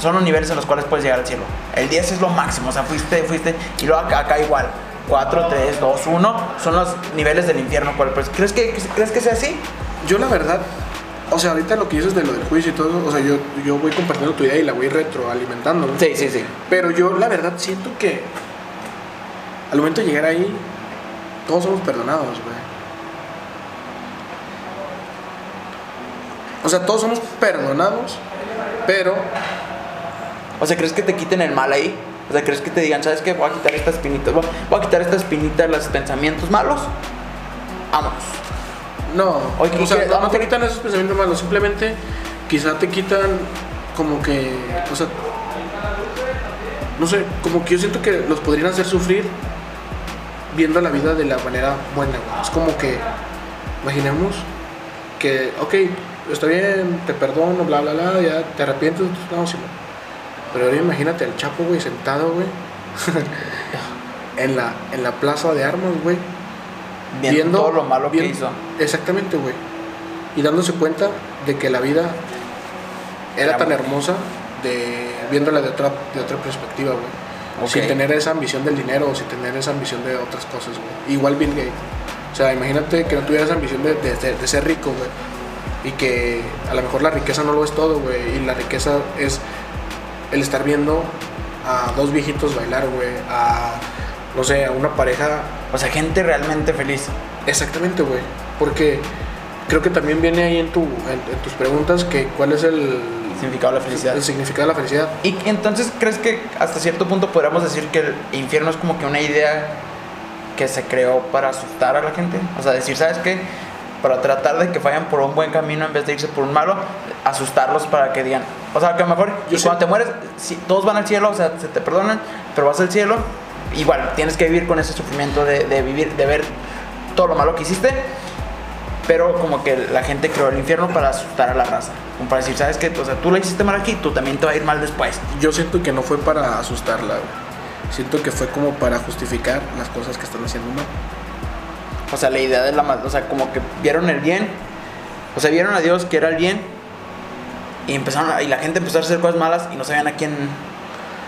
son los niveles en los cuales puedes llegar al cielo. El 10 es lo máximo, o sea, fuiste, fuiste, y luego acá, acá igual. 4, 3, 2, 1 son los niveles del infierno. pues, ¿crees, que, ¿Crees que sea así? Yo la verdad O sea, ahorita lo que dices de lo del juicio y todo, o sea, yo, yo voy compartiendo tu idea y la voy retroalimentando. ¿no? Sí, sí, sí. Pero yo, la verdad, siento que al momento de llegar ahí, todos somos perdonados, güey. O sea, todos somos perdonados, pero O sea, ¿crees que te quiten el mal ahí? O sea, ¿crees que te digan, ¿sabes qué? Voy a quitar esta espinita, voy voy a quitar esta espinita de los pensamientos malos? Vámonos. no. Oye, o sea, no, no te quitan esos pensamientos malos, simplemente quizá te quitan como que, o sea, no sé, como que yo siento que los podrían hacer sufrir viendo la vida de la manera buena, güey. Es como que, imaginemos que, ok, está bien, te perdono, bla, bla, bla, ya te arrepientes no, sí, no. Pero ahora imagínate al Chapo, güey, sentado, güey, en la, en la plaza de armas, güey. Viendo, todo lo malo que viendo- hizo. Exactamente, güey. Y dándose cuenta de que la vida era Era tan hermosa de viéndola de otra, de otra perspectiva, güey. Sin tener esa ambición del dinero o sin tener esa ambición de otras cosas, güey. Igual Bill Gates. O sea, imagínate que no tuviera esa ambición de, de- de- de ser rico, güey. Y que a lo mejor la riqueza no lo es todo, güey. Y la riqueza es el estar viendo a dos viejitos bailar, güey. A, no sé, a una pareja O sea, gente realmente feliz. Exactamente, güey. Porque creo que también viene ahí en, tu, en, en tus preguntas que cuál es el, Significado de la felicidad. el significado de la felicidad. Y entonces, ¿crees que hasta cierto punto podríamos decir que el infierno es como que una idea que se creó para asustar a la gente? O sea, decir, ¿sabes qué? Para tratar de que vayan por un buen camino en vez de irse por un malo, asustarlos para que digan. O sea, que a lo mejor, Yo sé- cuando te mueres, si, todos van al cielo, o sea, se te perdonan, pero vas al cielo, igual tienes que vivir con ese sufrimiento de, de vivir, de ver todo lo malo que hiciste. Pero como que la gente creó el infierno para asustar a la raza. Como para decir, ¿sabes qué? O sea, tú la hiciste mal aquí, tú también te va a ir mal después. Yo siento que no fue para asustarla, güey. Siento que fue como para justificar las cosas que están haciendo mal. O sea, la idea de la o sea, como que vieron el bien, o sea, vieron a Dios que era el bien y empezaron a- y la gente empezó a hacer cosas malas y no sabían a quién.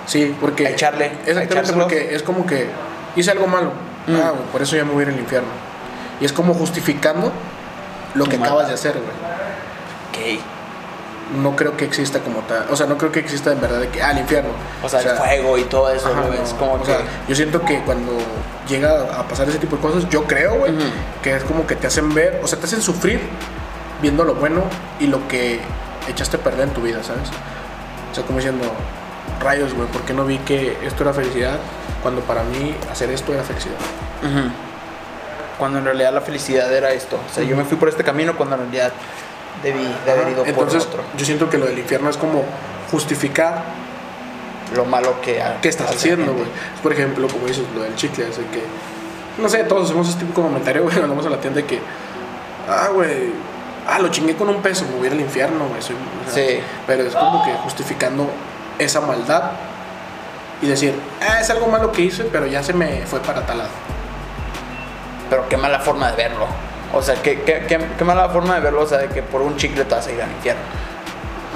Sí, porque. A echarle, Exactamente, porque es como que hice algo malo. Mm. Ah, por eso ya me voy a ir al infierno. Y es como justificando lo Tu que maldad. acabas de hacer, güey. Ok. No creo que exista como tal. O sea, no creo que exista en verdad de que, ah, el infierno. O sea, el fuego y todo eso, Ajá, no, es como o que. sea, yo siento que cuando llega a pasar ese tipo de cosas, yo creo, güey, que es como que te hacen ver, o sea, te hacen sufrir viendo lo bueno y lo que echaste a perder en tu vida, ¿sabes? O sea, como diciendo, rayos, güey, ¿por qué no vi que esto era felicidad cuando para mí hacer esto era felicidad? Ujú. Cuando en realidad la felicidad era esto. O sea, yo me fui por este camino cuando en realidad debí de haber ido Entonces, por otro. yo siento que lo del infierno es como justificar Lo malo que. qué estás haciendo, güey. Por ejemplo, como dices, lo del chicle, así que, no sé, todos hacemos este tipo de comentario, güey, cuando vamos a la tienda de que, ah, güey, ah, lo chingué con un peso, me voy al infierno, güey. soy- o sea, Sí. Pero es como que justificando esa maldad y decir, ah, es algo malo que hice, pero ya se me fue para tal lado. Pero qué mala forma de verlo. O sea, qué, qué, qué, qué mala forma de verlo, o sea, de que por un chicle te vas a ir al infierno.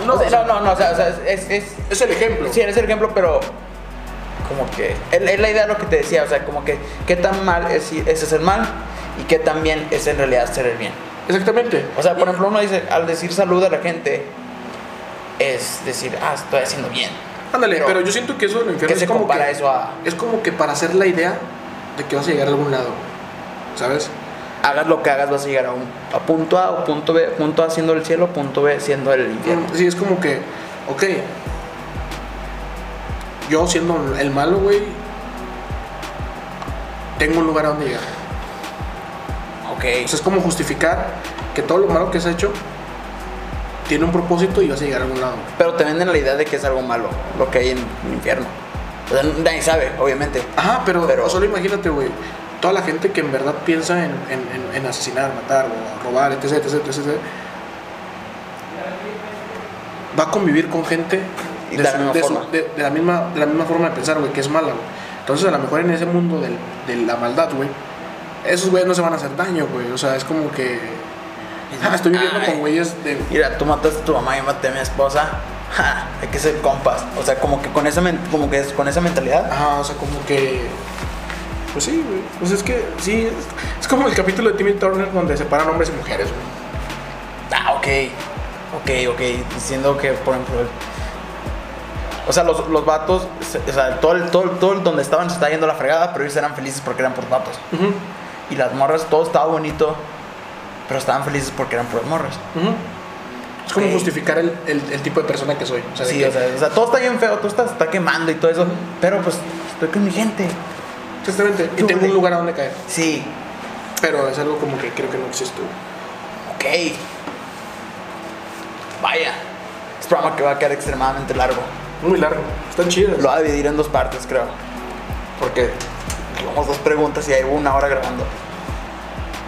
No, O sea, o sea, no, no, no, o sea, o sea, es, es, es el ejemplo. Sí, eres el ejemplo, pero como que es, es la idea de lo que te decía, o sea, como que qué tan mal es, es hacer mal y qué tan bien es en realidad hacer el bien. Exactamente. O sea, por ejemplo, uno dice, al decir salud a la gente, es decir, ah, estoy haciendo bien. Ándale, pero- pero, yo siento que eso del infierno ¿Qué es como que, eso a es como que para hacer la idea de que vas a llegar a algún lado, ¿sabes? hagas lo que hagas, vas a llegar a un a punto A o punto B, punto A siendo el cielo, punto B siendo el infierno? Sí, es como que, ok, yo siendo el malo, güey, tengo un lugar a donde llegar. Ok. O sea, es como justificar que todo lo malo que has hecho tiene un propósito y vas a llegar a algún lado. Pero te venden la idea de que es algo malo lo que hay en el infierno. O sea, nadie sabe, obviamente. Ajá, pero, Pero- solo imagínate, güey, toda la gente que en verdad piensa en, en- en- asesinar, matar o robar, etc, etc, etc, etc, va a convivir con gente de la misma su- forma. de- de la misma, de la misma forma de pensar, güey, que es mala, güey. Entonces, a lo mejor en ese mundo del- de la maldad, güey, esos güeyes no se van a hacer daño, güey. O sea, es como que. ah, estoy viviendo Ay. con güeyes de. Mira, tú mataste a tu mamá, yo maté a mi esposa. Ja, hay que ser compas. O sea, como que con esa, como que es- con esa mentalidad. Ajá, o sea, como que. Pues sí, güey. Pues es que, sí. Es, es como el capítulo de Timmy Turner donde separan hombres y mujeres, güey. Ah, ok. Ok, ok, diciendo que, por ejemplo, o sea, los, los vatos, o sea, todo el, todo, el- todo el donde estaban se estaba yendo la fregada, pero ellos eran felices porque eran por vatos. Ujú, Y las morras, todo estaba bonito, pero estaban felices porque eran puras morras. ujú. Es como justificar el, el- el tipo de persona que soy. O sea, de Sí, que- o sea, o sea, todo está bien feo, todo está, está quemando y todo eso, pero pues estoy con mi gente. Exactamente. Y tengo un lugar a donde caer. Sí, Pero es algo como que creo que no existe. ok. Vaya, es programa que va a quedar extremadamente largo. Muy largo. Están chidas. Lo voy a dividir en dos partes, creo. Porque vamos dos preguntas y hay una hora grabando.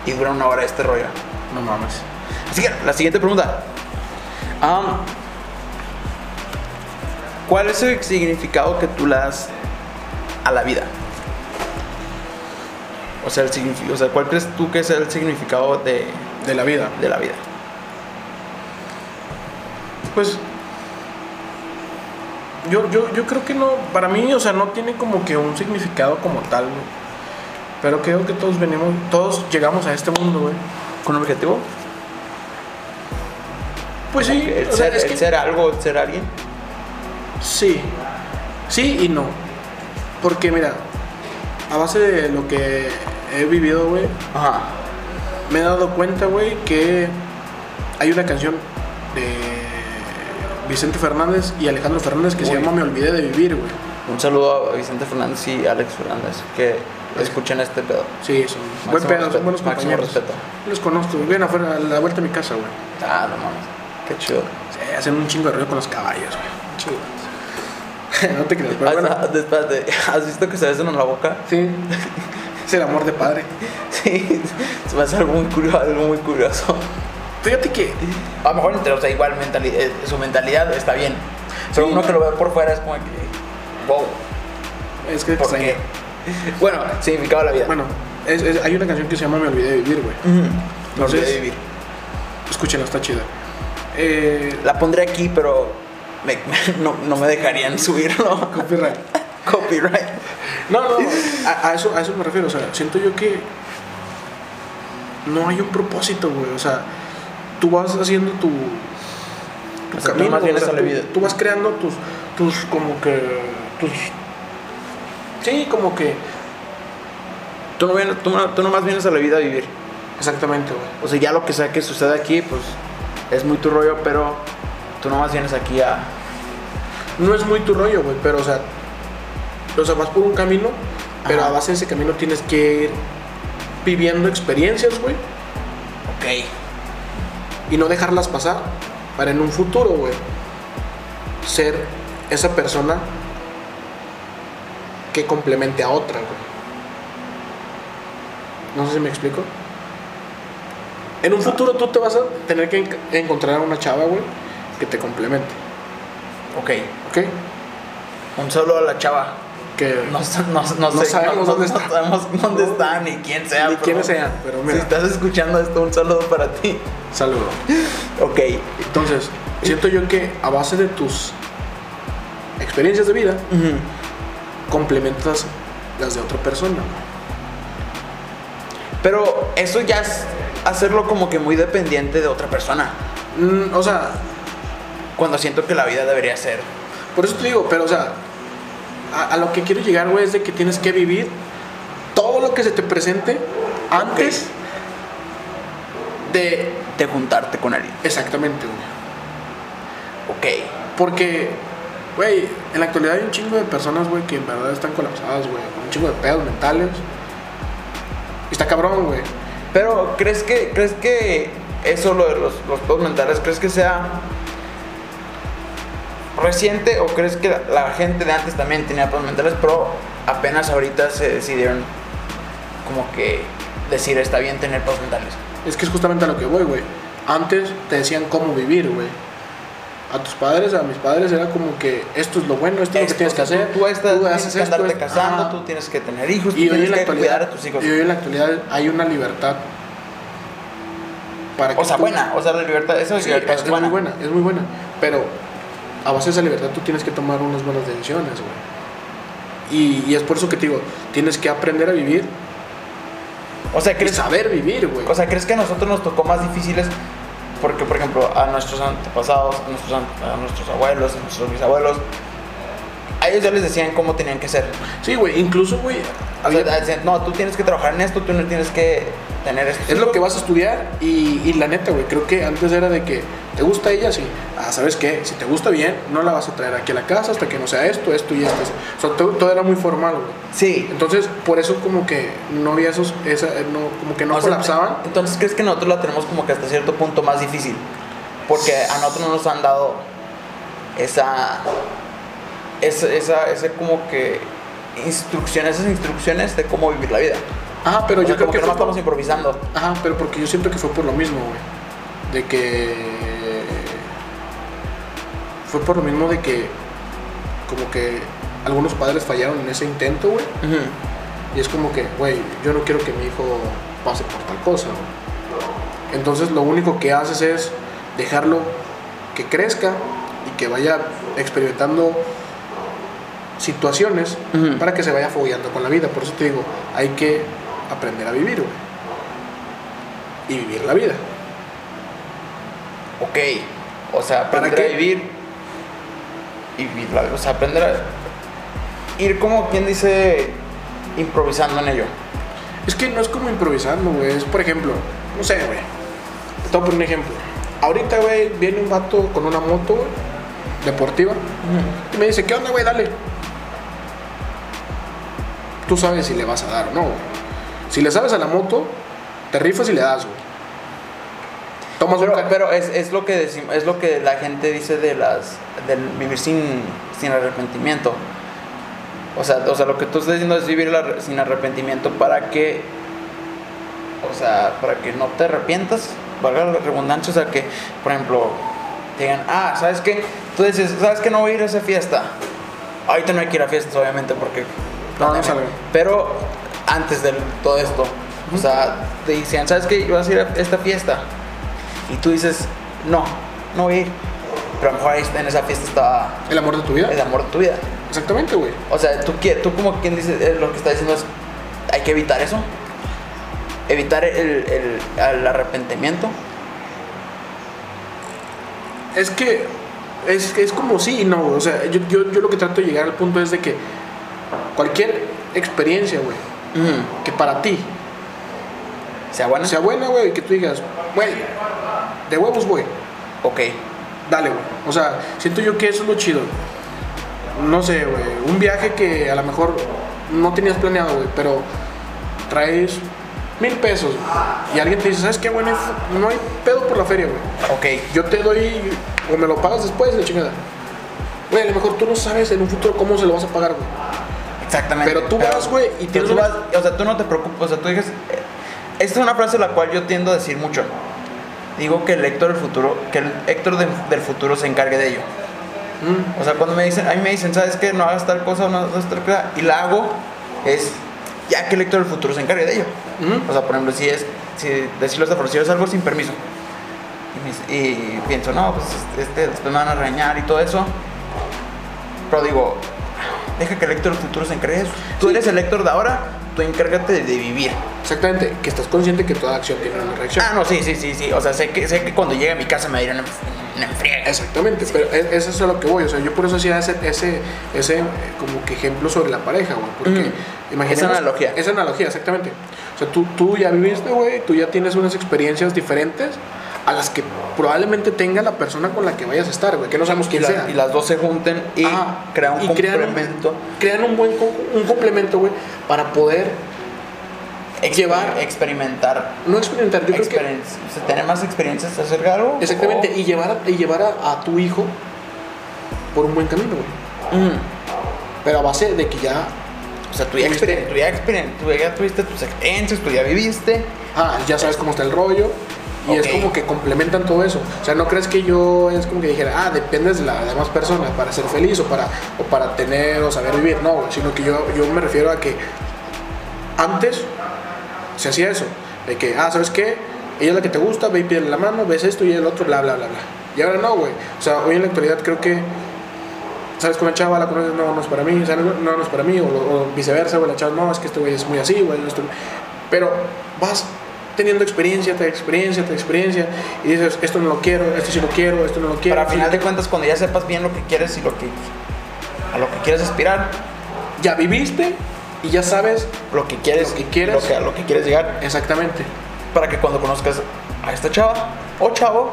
Y dura una hora este rollo. No mames. Así que la siguiente pregunta. ¿Cuál es el significado que tú le das a la vida? O sea, el o sea, ¿cuál crees tú que es el significado de, De la vida. de la vida? Pues. Yo, yo, yo creo que no. Para mí, o sea, no tiene como que un significado como tal, güey. Pero creo que todos venimos. Todos llegamos a este mundo, güey. ¿Con un objetivo? Pues sí. El, o sea, ser, es el que- ser algo, el ser alguien. Sí. Sí y no. Porque mira, a base de lo que he vivido, güey, me he dado cuenta, güey, que hay una canción de Vicente Fernández y Alejandro Fernández que se Uy. llama Me olvidé de vivir, güey. Un saludo a Vicente Fernández y Alex Fernández que escuchen este pedo. Sí, son Máximo buen pedo, respeto, son buenos compañeros. respeto. Los conozco, ven afuera a la vuelta a mi casa, güey. Ah, no mames. Qué chido. Sí, hacen un chingo de ruido con los caballos, güey. Chido. no te creas, pero bueno. Espérate, ¿has visto que se besan en la boca? Sí. Es el amor de padre. Sí, se me hace algo muy curioso. Algo muy curioso. Fíjate que A lo mejor, entre- o sea, igual mentali- eh, su mentalidad está bien. Pero Sí. uno que lo ve por fuera es como que, wow, es que ¿por qué? Bueno, significado de la vida. Bueno, es- es- hay una canción que se llama Me olvidé de vivir, güey. Me olvidé de vivir. Escúchenla, está chida. Eh, La pondré aquí, pero me- no, no me dejarían subirlo. copyright. Copyright. No, no, a, a eso, a eso me refiero. O sea, siento yo que no hay un propósito, güey. O sea, tú vas haciendo tu, tu O sea, tú camino. más o vienes sea, a la tú, vida. tú vas creando tus, tus, como que, tus... Sí, como que... Tú, no vienes, tú, no- tú nomás vienes a la vida a vivir. Exactamente, güey. O sea, ya lo que sea que suceda aquí, pues es muy tu rollo, pero tú nomás vienes aquí a. No es muy tu rollo, güey, pero, o sea, o sea, vas por un camino, pero Ajá. a base de ese camino tienes que ir viviendo experiencias, güey, Ok. Y no dejarlas pasar para en un futuro, güey, ser esa persona que complemente a otra, güey. No sé si me explico. En un futuro tú te vas a tener que enc- encontrar a una chava, güey, que te complemente, Ok. ¿ok? Un saludo a la chava. Que No, sé- no, no, No sé, sabemos dónde no está. sabemos dónde está ni quién sea. Ni quiénes sean, pero Si estás escuchando esto, un saludo para ti. saludo. Ok. Entonces, siento yo que a base de tus experiencias de vida, complementas las de otra persona. Pero eso ya es hacerlo como que muy dependiente de otra persona. Mm, o sea, Cuando siento que la vida debería ser. por eso te digo, pero o sea, a, a lo que quiero llegar, güey, es de que tienes que vivir todo lo que se te presente antes de... De juntarte con alguien. Exactamente, güey. Ok. Porque, güey, en la actualidad hay un chingo de personas, güey, que en verdad están colapsadas, güey, un chingo de pedos mentales. Y está cabrón, güey. Pero, ¿crees que, ¿crees que eso, lo de los, los pedos mentales, crees que sea reciente o crees que la, gente de antes también tenía pedos mentales, pero apenas ahorita se decidieron como que decir está bien tener pedos mentales? Es que es justamente a lo que voy, güey. Antes te decían cómo vivir, güey. A tus padres, a mis padres, era como que esto es lo bueno, esto es lo que tienes que hacer. Tú, tú estás, tienes haces que andarte esto. casando, Ajá. tú tienes que tener hijos, tú Y hoy tienes que cuidar a tus hijos. y hoy en la actualidad hay una libertad para que O sea, tú- buena, o sea, la libertad, esa Sí, es es buena. muy buena, es muy buena. Pero a base de esa libertad tú tienes que tomar unas buenas decisiones, güey. Y, y es por eso que te digo, tienes que aprender a vivir O sea, y ¿crees, saber vivir, güey. o sea, ¿crees que a nosotros nos tocó más difíciles porque por ejemplo a nuestros antepasados, a nuestros, a nuestros abuelos, a nuestros bisabuelos, a ellos ya les decían cómo tenían que ser. Sí, güey, incluso, güey, O sea, había- decían, no, tú tienes que trabajar en esto, tú no tienes que tener esto. es lo que vas a estudiar y, y la neta, güey, creo que antes era de que te gusta ella, sí. Ah, ¿sabes qué? Si te gusta bien, no la vas a traer aquí a la casa hasta que no sea esto, esto y esto. O sea, todo, todo era muy formal, güey. Sí. Entonces, por eso como que no había esos, esa, no, como que no O sea, colapsaban. Entonces, ¿crees que nosotros la tenemos como que hasta cierto punto más difícil? Porque a nosotros no nos han dado esa. Esa, esa, ese como que. Instrucciones, esas instrucciones de cómo vivir la vida. Ajá, pero O yo sea, creo como que que no estamos improvisando. Ajá, pero porque yo siento que fue por lo mismo, güey. De que. Fue por lo mismo de que. Como que algunos padres fallaron en ese intento, güey. Y es como que, güey, yo no quiero que mi hijo pase por tal cosa, güey. Entonces lo único que haces es dejarlo que crezca y que vaya experimentando situaciones para que se vaya fogueando con la vida. Por eso te digo, hay que aprender a vivir, güey. Y vivir la vida. Ok. O sea, ¿Para aprender a vivir. Y vivir la vida. O sea, aprender a. Ir como quien dice. Improvisando en ello. Es que no es como improvisando, güey. Es, por ejemplo, no sé, güey. Te voy a poner un ejemplo. Ahorita, güey, viene un vato con una moto, deportiva. Y me dice, ¿qué onda, güey? Dale. Tú sabes si le vas a dar o no. Si le sabes a la moto, te rifas y le das, güey. Tomas Pero, pero es, es lo que decimos, es lo que la gente dice de las del vivir sin, sin arrepentimiento. O sea, o sea, lo que tú estás diciendo es vivir la- sin arrepentimiento para que o sea, para que no te arrepientas, valga la redundancia, o sea, que por ejemplo digan, "Ah, ¿sabes qué? Tú dices, ¿sabes qué? No voy a ir a esa fiesta." Ahorita no hay que ir a fiestas, obviamente, porque No, no salgo. Pero antes de todo esto, o sea, te decían, ¿sabes qué? Vas a ir a esta fiesta. Y tú dices, no, no voy a ir. Pero a lo mejor ahí en esa fiesta estaba el amor de tu vida. el amor de tu vida. Exactamente, güey. O sea, tú, tú como quien dice, eh, lo que está diciendo es, hay que evitar eso. Evitar el, el- el arrepentimiento. Es que es, es como sí y no. O sea, yo, yo, yo lo que trato de llegar al punto es de que cualquier experiencia, güey, que para ti ¿Sea buena? sea buena, güey, y que tú digas, güey, de huevos, güey, Ok. dale, güey. O sea, siento yo que eso es lo chido. No sé, güey, un viaje que a lo mejor no tenías planeado, güey, pero traes mil pesos y alguien te dice, ¿sabes qué, güey? No No hay pedo por la feria, güey. Ok. Yo te doy, o me lo pagas después, de chingada. Güey, a lo mejor tú no sabes en un futuro cómo se lo vas a pagar, güey. Exactamente. Pero tú vas, güey, y pero tienes tú vas- o sea, tú no te preocupas, o sea, tú dices, eh, esta es una frase la cual yo tiendo a decir mucho. Digo que el Héctor del futuro, que el Héctor del, del futuro se encargue de ello. Mm, O sea, cuando me dicen, a mí me dicen, ¿sabes qué? No hagas tal cosa, no hagas tal cosa, y la hago, es ya que el Héctor del futuro se encargue de ello. mm. O sea, por ejemplo, si es, si decirlo de forma, si es algo sin permiso, y, y pienso, no, pues este, después me van a regañar y todo eso, pero digo, deja que el Héctor futuro se encargue de eso. Tú eres el Héctor de ahora, tú encárgate de, de vivir. Exactamente, que estás consciente que toda acción tiene una reacción. Ah, no, sí, sí, sí, sí. O sea, sé que, sé que cuando llegue a mi casa me dirán en, en friega. Exactamente, pero e- eso es a lo que voy. O sea, yo por eso hacía ese, ese, ese eh, como que ejemplo sobre la pareja, güey. Porque Mm. Esa analogía. Esa analogía, exactamente. O sea, tú, tú ya viviste, güey, tú ya tienes unas experiencias diferentes a las que probablemente tenga la persona con la que vayas a estar, güey, que no sabemos Y, quién la- sea. y las dos se junten y Ajá, crean un y crean un- complemento. Crean un buen un complemento, güey, para poder Exper- llevar- experimentar. no experimentar. Yo creo que experiencia- o sea, tener más experiencias acerca de algo. Exactamente, o- y llevar, a, y llevar a, a tu hijo por un buen camino, güey. Mm. Pero a base de que ya, O sea, tú ya, tú, ya tú ya tuviste tus experiencias, tú ya viviste. ah, ya sabes cómo está el rollo. Y es Ok. como que complementan todo eso. O sea, no crees que yo es como que dijera, ah, dependes de la demás persona para ser feliz o para, o para tener o saber vivir. No, sino que yo, yo me refiero a que antes se hacía eso. De que, ah, ¿sabes qué? Ella es la que te gusta, ve y pídele la mano, ves esto y el otro, bla, bla, bla, bla. Y ahora no, güey. O sea, hoy en la actualidad creo que ¿sabes? Con la chava la conoces, no, no es para mí, o sea, no, no, no es para mí, o, o viceversa, güey, la chava, no, es que este güey es muy así, güey, esto- pero vas teniendo experiencia, tras experiencia, tras experiencia, y dices, esto no lo quiero, esto sí lo quiero, esto no lo quiero. Pero al final de cuentas, cuando ya sepas bien lo que quieres y lo que a lo que quieres aspirar, ya viviste y ya sabes lo que quieres, Lo que quieres. lo que- a lo que quieres llegar, exactamente. para que cuando conozcas a esta chava o chavo,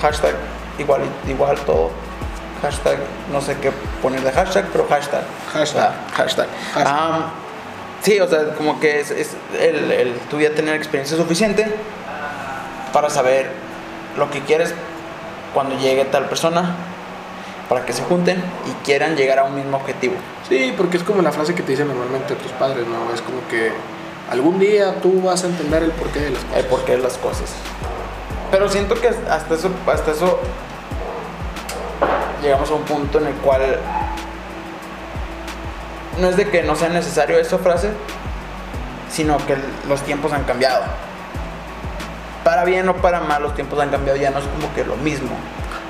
hashtag igual igual todo, hashtag no sé qué poner de hashtag, pero hashtag, Hashtag. Ah, hashtag. Hashtag. Am, sí, o sea, como que es, es el, el tú ya tener experiencia suficiente para saber lo que quieres cuando llegue tal persona, para que se junten y quieran llegar a un mismo objetivo. Sí, porque es como la frase que te dicen normalmente tus padres, ¿no? Es como que algún día tú vas a entender el porqué de las cosas. el porqué de las cosas. Pero siento que hasta eso, hasta eso llegamos a un punto en el cual no es de que no sea necesario esa frase, sino que los tiempos han cambiado. Para bien o para mal, los tiempos han cambiado, ya no es como que lo mismo.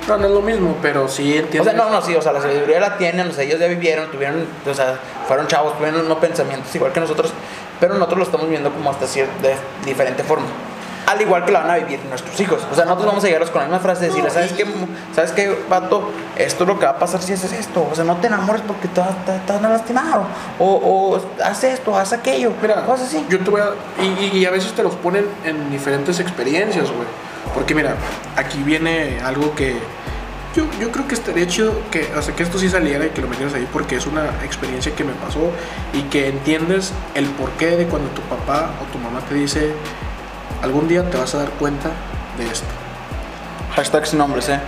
No, no es lo mismo, pero sí O entiendo. sea, no, no, sí, o sea, la sabiduría la tienen, o sea, ellos ya vivieron, tuvieron, o sea, fueron chavos, tuvieron no pensamientos igual que nosotros, pero nosotros lo estamos viendo como hasta de diferente forma. Al igual que la van a vivir nuestros hijos. O sea, nosotros vamos a llegarlos con la misma frase de decirles, ¿sabes qué, ¿sabes qué, vato? Esto es lo que va a pasar si haces esto. O sea, no te enamores porque te, vas- a lastimar. O, o haz esto, haz aquello. Mira, cosas así. yo te voy a... Y, y- y a veces te los ponen en diferentes experiencias, güey. Porque mira, aquí viene algo que... Yo, yo creo que estaría chido que, o sea, que esto sí saliera y que lo metieras ahí porque es una experiencia que me pasó y que entiendes el porqué de cuando tu papá o tu mamá te dice algún día te vas a dar cuenta de esto. Hashtag sin nombres, ¿eh?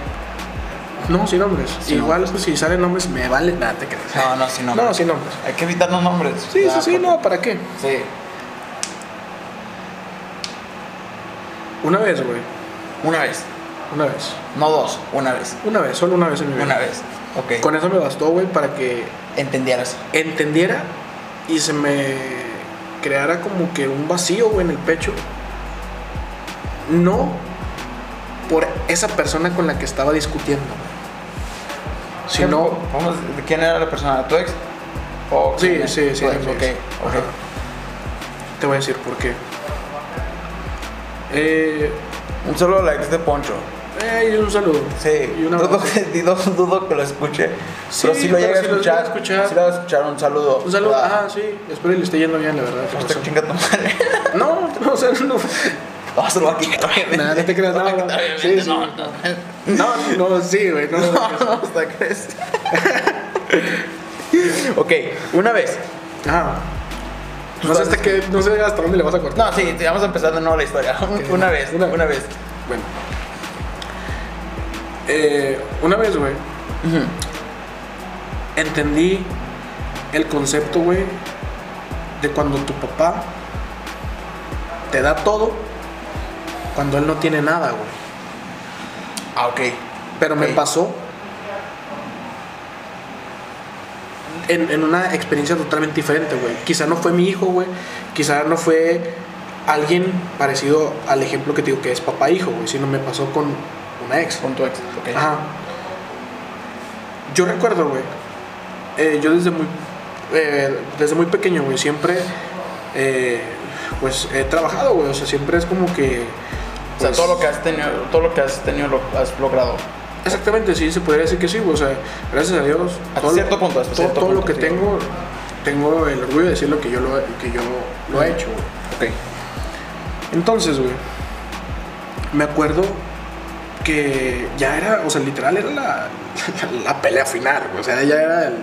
No, sin nombres. Sin Igual es que si salen nombres me vale nada, te crees. No, no, sin nombres. No, sin nombres. Hay que evitar los nombres. Sí, Ya, sí, sí, porque- no, ¿para qué? Sí. Una vez, güey. Una vez. Una vez. No dos, una vez. Una vez, solo una vez en mi vida. Una vez. Ok. Con eso me bastó, güey, para que Entendieras. entendiera y se me creara como que un vacío, güey, en el pecho. No por esa persona con la que estaba discutiendo, sino... Vamos, ¿de ¿Quién era la persona? ¿Tu ex? ¿O Sí, sí, sí, ex, mi Ok, ex. ok. Ajá. Te voy a decir por qué. Eh, Un solo like de Poncho. eh, y un saludo. Sí, Y una dudo, que, dudo, dudo que lo escuche. Sí, pero si lo llega a si escuchar, a si lo va a escuchar, un saludo. Un saludo. ¿verdad? Ah, sí. Espero que le esté yendo bien, la verdad. No, no, o sea, no. No, se lo va a quitar, obviamente. Nada, no te creas, Se lo va a no, Sí, sí. no, no. No, sí, güey. No, No, no, ok, una vez. Ajá. No sé hasta qué, no sé hasta dónde le vas a cortar. No, sí, vamos a empezar de nuevo la historia. Una vez, Una una, vez. Bueno. Eh, una vez, güey, Ujú. entendí el concepto, güey, de cuando tu papá te da todo cuando él no tiene nada, güey. Ah, ok. Pero me pasó en, en una experiencia totalmente diferente, güey. Quizá no fue mi hijo, güey. Quizá no fue alguien parecido al ejemplo que te digo que es papá-hijo, güey. Sino me pasó con una ex. Con tu ex. Ok. Ajá. Yo recuerdo, güey. eh, yo desde muy, eh, desde muy pequeño, güey, siempre, eh, pues he trabajado, güey. O sea, siempre es como que. O sea, pues, todo lo que has tenido, todo lo que has tenido lo has logrado. Exactamente, sí, se podría decir que sí, güey. O sea, gracias a Dios. Hasta todo lo- cierto punto, hasta todo, cierto todo lo que sí. tengo, tengo el orgullo de decir lo que yo lo, que yo lo he hecho, güey. Ok. Entonces, güey, me acuerdo que ya era, o sea, literal era la, la pelea final, güey. O sea, ya era el.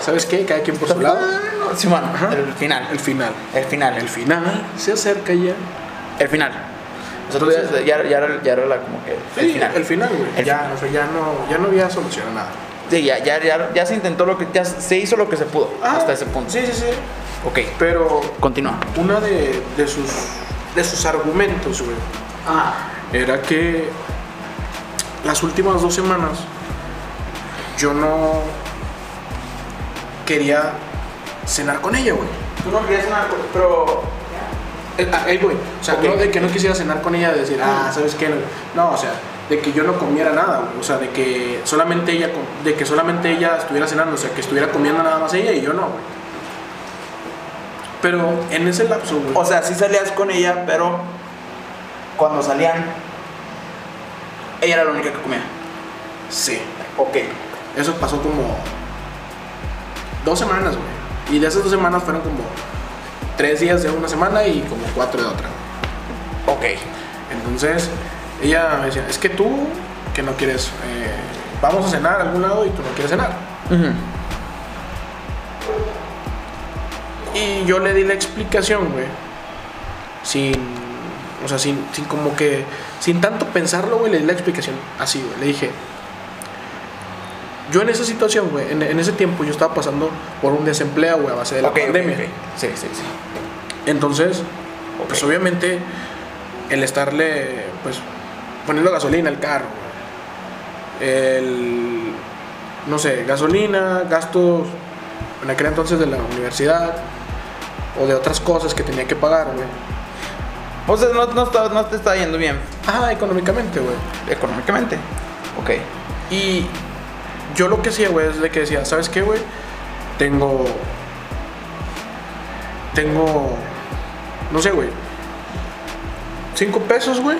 ¿Sabes qué? Cada quien por su lado. Sí, Ajá. el final. El final. El final. El final se acerca ya. El final. O ya, Entonces- ya, ya era, ya era la, como que el Sí, final. el final, güey. El Ya, o sea, ya no, ya no había solución a nada. Sí, ya, ya, ya, ya se intentó lo que, ya se hizo lo que se pudo hasta ese punto. Ah, Sí, sí, sí. Ok, Pero continúa. una de, de sus de sus argumentos, güey, Ah. era que las últimas dos semanas yo no quería cenar con ella, güey. Tú no querías nada, pero... Eh, ah, Ahí voy. O sea, Ok. no de que no quisiera cenar con ella, de decir, ah, ¿sabes qué? No, o sea, de que yo no comiera nada, güey. O sea, de que solamente ella, de que solamente ella estuviera cenando, o sea, que estuviera comiendo nada más ella y yo no, güey. Pero en ese lapso, güey. O sea, sí salías con ella, pero cuando salían, ella era la única que comía. sí. Ok. Eso pasó como dos semanas, güey. Y de esas dos semanas fueron como tres días de una semana y como cuatro de otra. Ok. Entonces, ella me decía, es que tú, que no quieres, eh, vamos a cenar a algún lado y tú no quieres cenar. Y yo le di la explicación, güey. Sin, o sea, sin, sin como que, sin tanto pensarlo, güey, le di la explicación así, güey. Le dije, yo en esa situación, güey, en, en ese tiempo yo estaba pasando por un desempleo, güey, a base de la pandemia. ok. Sí, sí, sí. Entonces, pues obviamente el estarle, pues, poniendo gasolina al carro, güey. el, no sé, gasolina, gastos en aquel entonces de la universidad o de otras cosas que tenía que pagar, güey. O sea, no, no, está- no te está yendo bien Ajá, económicamente, güey. económicamente. Ok. Y yo lo que hacía, güey, es de que decía, ¿sabes qué, güey? Tengo. Tengo. No sé, güey. Cinco pesos, güey.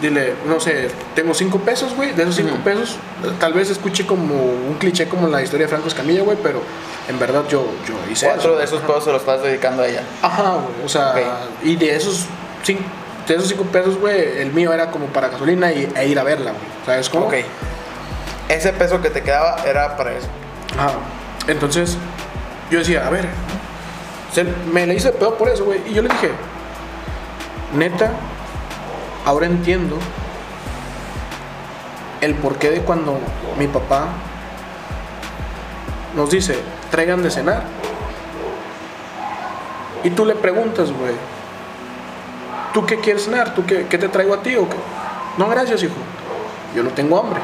Dile, no sé, tengo cinco pesos, güey. De esos cinco pesos, tal vez escuche como un cliché como la historia de Franco Escamilla, güey, pero en verdad yo, yo hice Cuatro eso. de esos pesos se los estás dedicando a ella. Ajá, güey. O sea, y de esos cinco, de esos cinco pesos, güey, el mío era como para gasolina y, e ir a verla, güey. ¿Sabes cómo? Ok. Ese peso que te quedaba era para eso. Ajá. Entonces, yo decía, a ver, se- me le hice pedo por eso, güey. Y yo le dije, neta, ahora entiendo el porqué de cuando mi papá nos dice, traigan de cenar. Y tú le preguntas, güey, ¿tú qué quieres cenar? ¿Tú qué, qué te traigo a ti o qué? No, gracias, hijo. Yo no tengo hambre.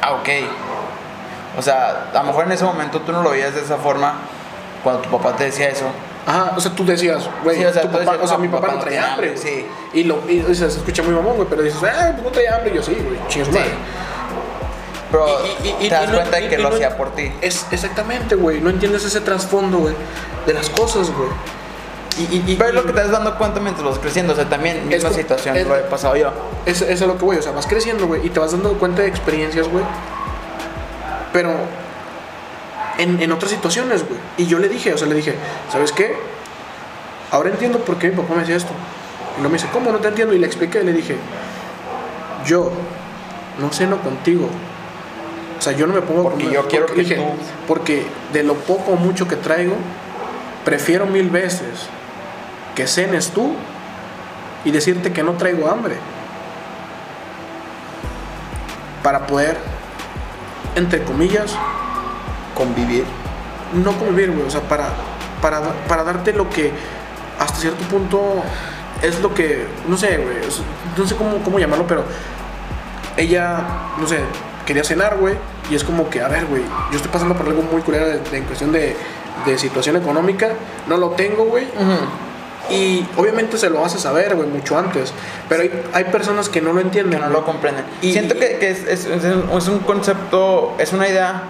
Ah, ok. O sea, a lo mejor en ese momento tú no lo veías de esa forma cuando tu papá te decía eso. Ajá, o sea, tú decías, güey, Sí, o sea, tu tú papá, decías, o sea, no, mi papá papá no traía hambre, güey. sí. Y, lo, y, o sea, se escucha muy mamón, güey, pero dices, ah, pues no traía hambre, y yo sí, güey, chingue su Sí. madre. Pero Y- y- y- te das no- cuenta de que lo no- hacía por ti. Es exactamente, güey, no entiendes ese trasfondo, güey, de las cosas, güey. Y, y, y- Pero es lo que te vas dando cuenta mientras vas creciendo. O sea, también, misma como- situación es- lo he pasado yo. Es, es a lo que voy, o sea, vas creciendo, güey, y te vas dando cuenta de experiencias, güey. Pero en, en otras situaciones, güey. Y yo le dije, o sea, le dije, ¿sabes qué? Ahora entiendo por qué mi papá me decía esto. Y no me dice, ¿cómo no te entiendo? Y le expliqué, le dije, yo no ceno contigo. O sea, yo no me pongo Porque comer- yo quiero porque- que dije, tú- Porque de lo poco o mucho que traigo, prefiero mil veces que cenes tú y decirte que no traigo hambre. Para poder, entre comillas, Convivir. no convivir, güey. O sea, para, para, para darte lo que hasta cierto punto es lo que, no sé, güey. No sé cómo, cómo llamarlo, pero ella, no sé, quería cenar, güey. Y es como que, a ver, güey, yo estoy pasando por algo muy culero en cuestión de, de situación económica. No lo tengo, güey. Y obviamente se lo hace saber, güey, mucho antes. Pero hay, hay personas que no lo entienden. Que no lo comprenden. Y- Siento que, que es, es- es un- concepto, es una idea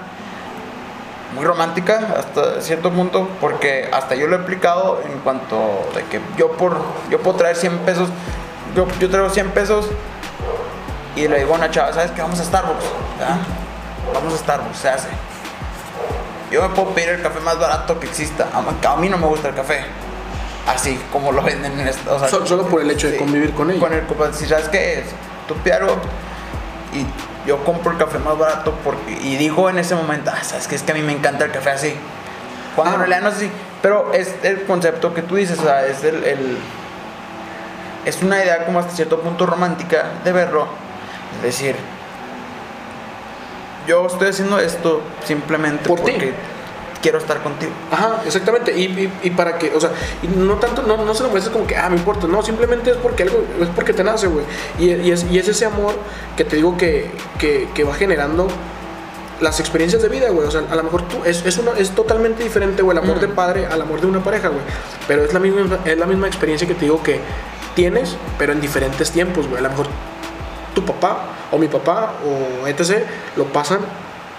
muy romántica hasta cierto punto, porque hasta yo lo he aplicado en cuanto de que yo por yo puedo traer 100 pesos, yo, yo traigo 100 pesos y le digo a una chava, ¿sabes qué? Vamos a Starbucks. ¿verdad? Vamos a Starbucks, se hace. Yo me puedo pedir el café más barato que exista. A mí no me gusta el café. Así como lo venden en esta. o sea, Sol- solo por el hecho de convivir con ella. Con el compa- si sabes qué es, pides algo y yo compro el café más barato porque. Y digo en ese momento, ah, sabes que es que a mí me encanta el café así. Cuando Ah. en realidad no sé si. Pero es el concepto que tú dices, o sea, es el. el- es una idea como hasta cierto punto romántica de verlo. Es decir, yo estoy haciendo esto simplemente Por ti. Quiero estar contigo. Ajá, exactamente. Y, y, y para que, o sea, y no tanto, no, no se lo muestres como que, ah, me importa. No, simplemente es porque algo, es porque te nace, güey. Y, y es, y es ese amor que te digo que, que, que va generando las experiencias de vida, güey. O sea, a lo mejor tú, es, es, una, es totalmente diferente, güey, el amor de padre al amor de una pareja, güey. Pero es la, misma, es la misma experiencia que te digo que tienes, pero en diferentes tiempos, güey. A lo mejor tu papá o mi papá o etc. lo pasan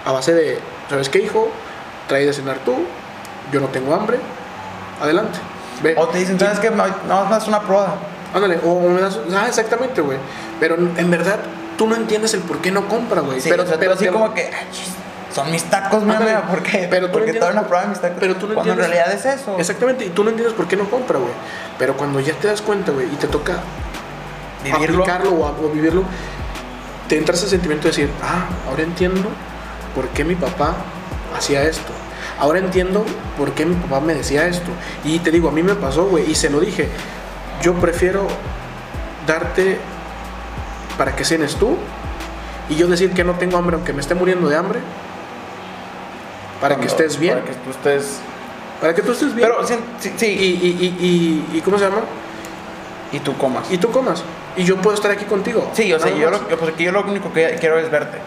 a base de, ¿sabes qué, hijo? Trae de cenar tú yo no tengo hambre, adelante. Ve. O te dicen, ¿sabes qué? No, no, más una prueba. Ándale, o, me das, ah, exactamente, güey. Pero en verdad, tú no entiendes el por qué no compra, güey. Sí, pero, o sea, pero así te- como que, "Ay, chis, son mis tacos, mi amiga, ¿por qué? pero tú no Porque entiendes una prueba de mis tacos. pero tú no Cuando en entiendes- realidad es eso. Exactamente, y tú no entiendes por qué no compra, güey. Pero cuando ya te das cuenta, güey, y te toca Vivirlo. aplicarlo o, o vivirlo, te entra ese sentimiento de decir, ah, ahora entiendo por qué mi papá hacía esto. Ahora entiendo por qué mi papá me decía esto. Y te digo, a mí me pasó, güey, y se lo dije. Yo prefiero darte para que cenes tú y yo decir que no tengo hambre aunque me esté muriendo de hambre. Para que estés bien. Para que tú estés. Para que tú estés bien. Pero sí, sí, y, y, y, ¿cómo se llama? Y, tú comas. Y tú comas. Y yo puedo estar aquí contigo. sí, o sea, yo lo, pues yo lo único que quiero es verte.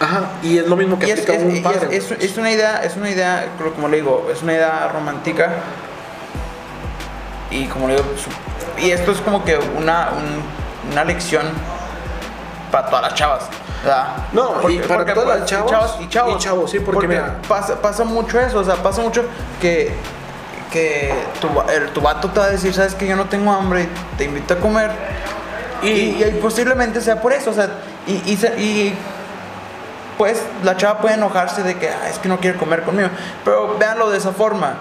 Ajá. Y es lo mismo que Y es, aplica es- un y padre. es- es- es una idea, es una idea, como le digo, es una idea romántica. Y como le digo, y esto es como que una, un- una lección para todas las chavas. ¿verdad? No, y para todas las pues, chavas chavas y chavos. y chavos, sí, porque mira. pasa, pasa mucho eso, o sea, pasa mucho que, que tu, el, tu vato te va a decir, sabes que yo no tengo hambre, y te invito a comer. Y, y posiblemente sea por eso, o sea, y, y, y, pues la chava puede enojarse de que "Ah, es que no quiere comer conmigo. Pero véanlo de esa forma.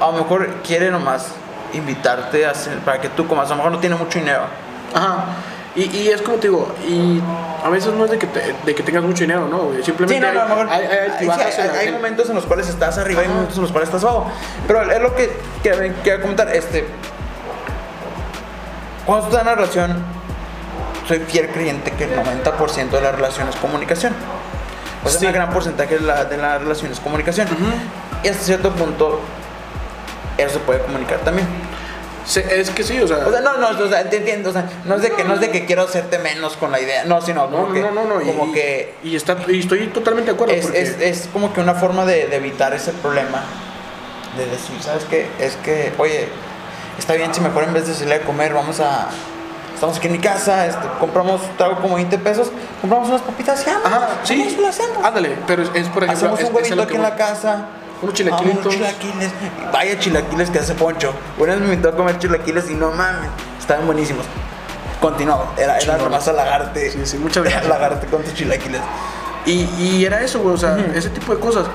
A lo mejor quiere nomás invitarte a hacer- para que tú comas. A lo mejor no tiene mucho dinero. Ajá. Y, y es como te digo, y a veces no es de que, te- de que tengas mucho dinero, ¿no? Simplemente Sí, no, no, a lo mejor hay, sí, momentos en los cuales estás arriba y momentos en los cuales estás abajo. Pero es lo que que- quiero comentar. Este, cuando estás en una relación, soy fiel creyente que el 90% de la relación es comunicación. O sea, Sí. un gran porcentaje de la, de la relación es comunicación. Y hasta cierto punto, eso se puede comunicar también. Es que sí, o sea. O sea, no, no, o sea, te entiendo, o sea, no es de que no es de que quiero hacerte menos con la idea, no, sino no, como no, que no, no, no, y- como y, que Y, está, y estoy totalmente de acuerdo. es, porque- es, es como que una forma de, de evitar ese problema. De decir, ¿sabes qué? Es que, oye, está bien si mejor en vez de salir a comer, vamos a. Estamos aquí en mi casa, este, compramos, traigo como 20 pesos, compramos unas papitas y. Ajá, sí. Eso lo hacemos. Ándale, pero es, es por ejemplo. Hacemos un huevito aquí en la casa. Unos. Ah, unos chilaquiles. Vaya chilaquiles que hace Poncho. Una vez me invitó a comer chilaquiles y no mames, estaban buenísimos. Continuó, era, era nomás alagarte. Sí, sí, muchas gracias. Alagarte con tus chilaquiles. Y, y era eso, güey, o sea, ese tipo de cosas.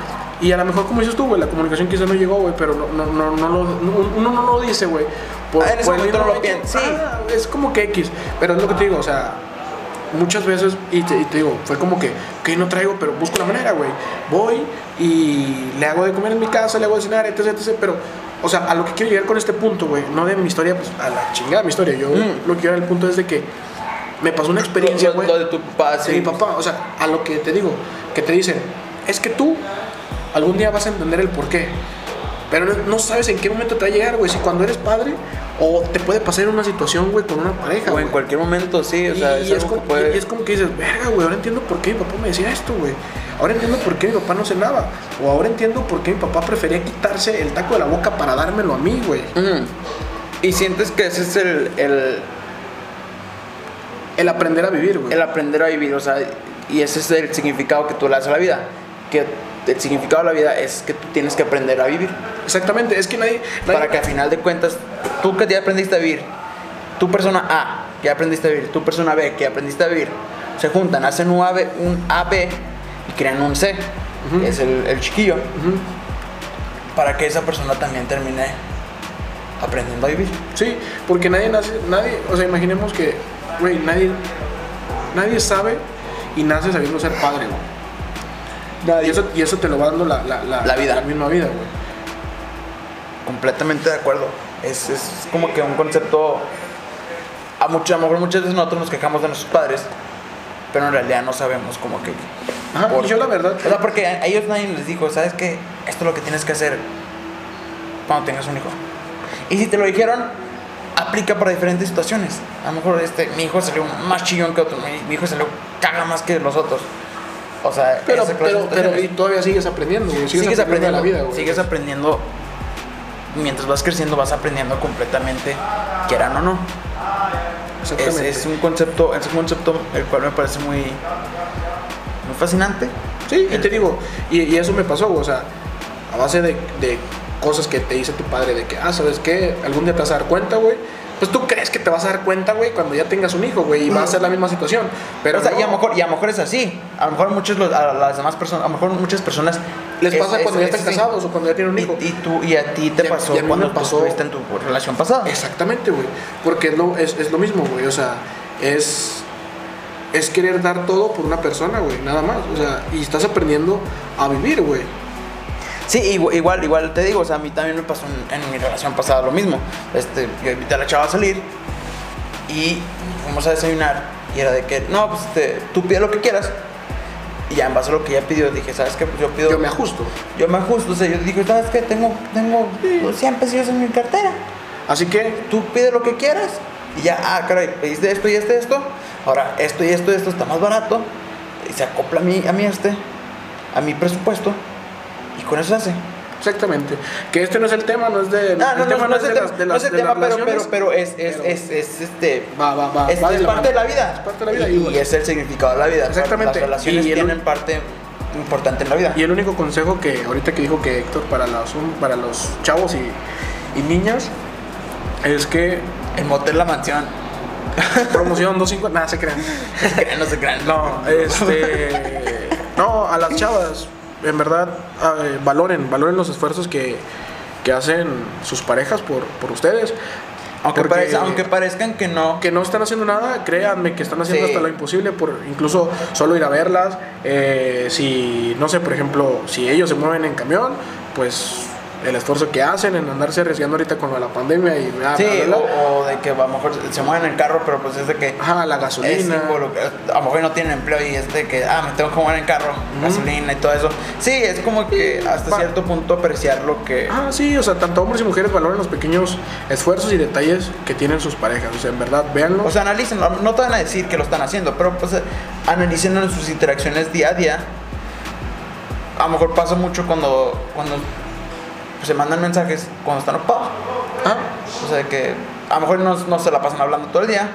Y a lo mejor, como dices tú, güey, la comunicación quizá no llegó, güey, pero no, no, no, no lo, no- uno no lo dice, güey. Por, Ah, en ese momento no lo piensas, sí. Ah, es como que X. Pero es lo que te digo, o sea, muchas veces, y te, y te digo, fue como que, que no traigo, pero busco la manera, güey. Voy y le hago de comer en mi casa, le hago de cenar, etc, etc. Pero, o sea, a lo que quiero llegar con este punto, güey, no de mi historia, pues a la chingada de mi historia. Yo Mm. lo que quiero al punto es de que me pasó una experiencia, güey. de tu papá, de sí. mi papá, o sea, a lo que te digo, que te dicen, es que tú algún día vas a entender el por qué. Pero no, sabes en qué momento te va a llegar, güey. Si cuando eres padre, o te puede pasar en una situación, güey, con una pareja. O en cualquier momento, sí, o sea, es, y es como, que puede... y es como que dices, verga, güey, ahora entiendo por qué mi papá me decía esto, güey. Ahora entiendo por qué mi papá no cenaba. O ahora entiendo por qué mi papá prefería quitarse el taco de la boca para dármelo a mí, güey. Y sientes que ese es el, el, El aprender a vivir, güey. el aprender a vivir, o sea, y ese es el significado que tú le das a la vida. Que el significado de la vida es que tú tienes que aprender a vivir. Exactamente, es que nadie... nadie- Para que al final de cuentas, tú que ya aprendiste a vivir, tu persona A, que ya aprendiste a vivir, tu persona B, que aprendiste a vivir, se juntan, hacen un AB, un AB y crean un C, que es el, el chiquillo, para que esa persona también termine aprendiendo a vivir. Sí, porque nadie nace, nadie, o sea, imaginemos que, güey, nadie, nadie sabe y nace sabiendo ser padre, güey. Y eso, y eso te lo va dando la, la, La vida. La misma vida, güey. Completamente de acuerdo. Es, es como que un concepto. A, mucho, a lo mejor muchas veces nosotros nos quejamos de nuestros padres, pero en realidad no sabemos como que. Ajá, por- yo la verdad, O sea, porque a ellos nadie les dijo, ¿sabes qué? Esto es lo que tienes que hacer cuando tengas un hijo. Y si te lo dijeron, aplica para diferentes situaciones. A lo mejor este, mi hijo salió más chillón que otro, mi, mi hijo salió caga más que los otros. O sea, pero, pero, pero y todavía sigues aprendiendo, güey. Sigues, sigues aprendiendo, la vida, güey. sigues aprendiendo. Mientras vas creciendo, vas aprendiendo completamente, quieran o no. Es, es un concepto, es un concepto el cual me parece muy, muy fascinante. Sí, y te digo, y, y eso me pasó, o sea, a base de, de cosas que te dice tu padre de que, ah, ¿sabes qué? Algún día te vas a dar cuenta, güey. Pues tú crees que te vas a dar cuenta, güey, cuando ya tengas un hijo, güey, y va a ser la misma situación. Pero o sea, no. y, a lo mejor, y a lo mejor es así. A lo mejor muchos, los- a las demás personas, a lo mejor muchas personas les es- pasa es- cuando ya es están casados o cuando ya tienen un hijo. Y, y tú, y a ti te Y a- pasó y a mí cuando me tú pasó- estuviste en tu relación pasada. Exactamente, güey. Porque es lo, es, es lo mismo, güey. O sea, es, es querer dar todo por una persona, güey. Nada más. O sea, y estás aprendiendo a vivir, güey. Sí, igu- igual, igual te digo, o sea, a mí también me pasó en, en mi relación pasada lo mismo. Este, yo invité a la chava a salir y fuimos a desayunar y era de que, no, pues este, tú pide lo que quieras. Y ya en base a lo que ella pidió, dije, ¿sabes qué? Pues yo pido... Yo me ajusto. Yo me ajusto, o sea, yo dije, ¿sabes qué? Tengo, tengo 100 pesos en mi cartera. Así que, Tú pide lo que quieras. Y ya, ah, caray, pediste esto y este, esto. Ahora, esto y esto esto está más barato. Y se acopla a mí, a mí este, a mi presupuesto. Y con eso se hace. exactamente. Que este no es el tema, no es de. Ah, no, el no, tema no, es el las- no es el de tema, pero, pero, pero es, es, pero- es, es, este. Va, va, va. Es, va de parte de la vida. Es parte de la vida. Y, y es el significado de la vida. Exactamente. Las relaciones Y el- tienen parte importante en la vida. Y el único consejo que ahorita que dijo que Héctor para los, para los chavos y, y niñas es que El motel La Mansión. promoción 250, nada se crean. no se crean. No, este. No, a las chavas, en verdad, eh, valoren, valoren los esfuerzos que, que hacen sus parejas por, por ustedes. Aunque, Porque- parezca- aunque parezcan que no. Que no están haciendo nada, créanme que están haciendo Sí. hasta lo imposible por incluso solo ir a verlas. eh, si, no sé, por ejemplo, si ellos se mueven en camión, pues el esfuerzo que hacen en andarse arriesgando ahorita con la pandemia y bla, Sí, bla, bla, bla. o, o de que a lo mejor se mueven en el carro, pero pues es de que. Ajá, la gasolina. a lo mejor no tienen empleo y es de que, ah, me tengo que mover en carro, gasolina y todo eso. Sí, es como que hasta Va. cierto punto apreciar lo que. Ah, sí, o sea, tanto hombres y mujeres valoran los pequeños esfuerzos y detalles que tienen sus parejas. O sea, en verdad, véanlo. O sea, analicen, no te van a decir que lo están haciendo, pero pues eh, analicen en sus interacciones día a día. A lo mejor pasa mucho cuando, cuando pues, se mandan mensajes cuando están ocupados. Ah, O sea, que a lo mejor no, no se la pasan hablando todo el día,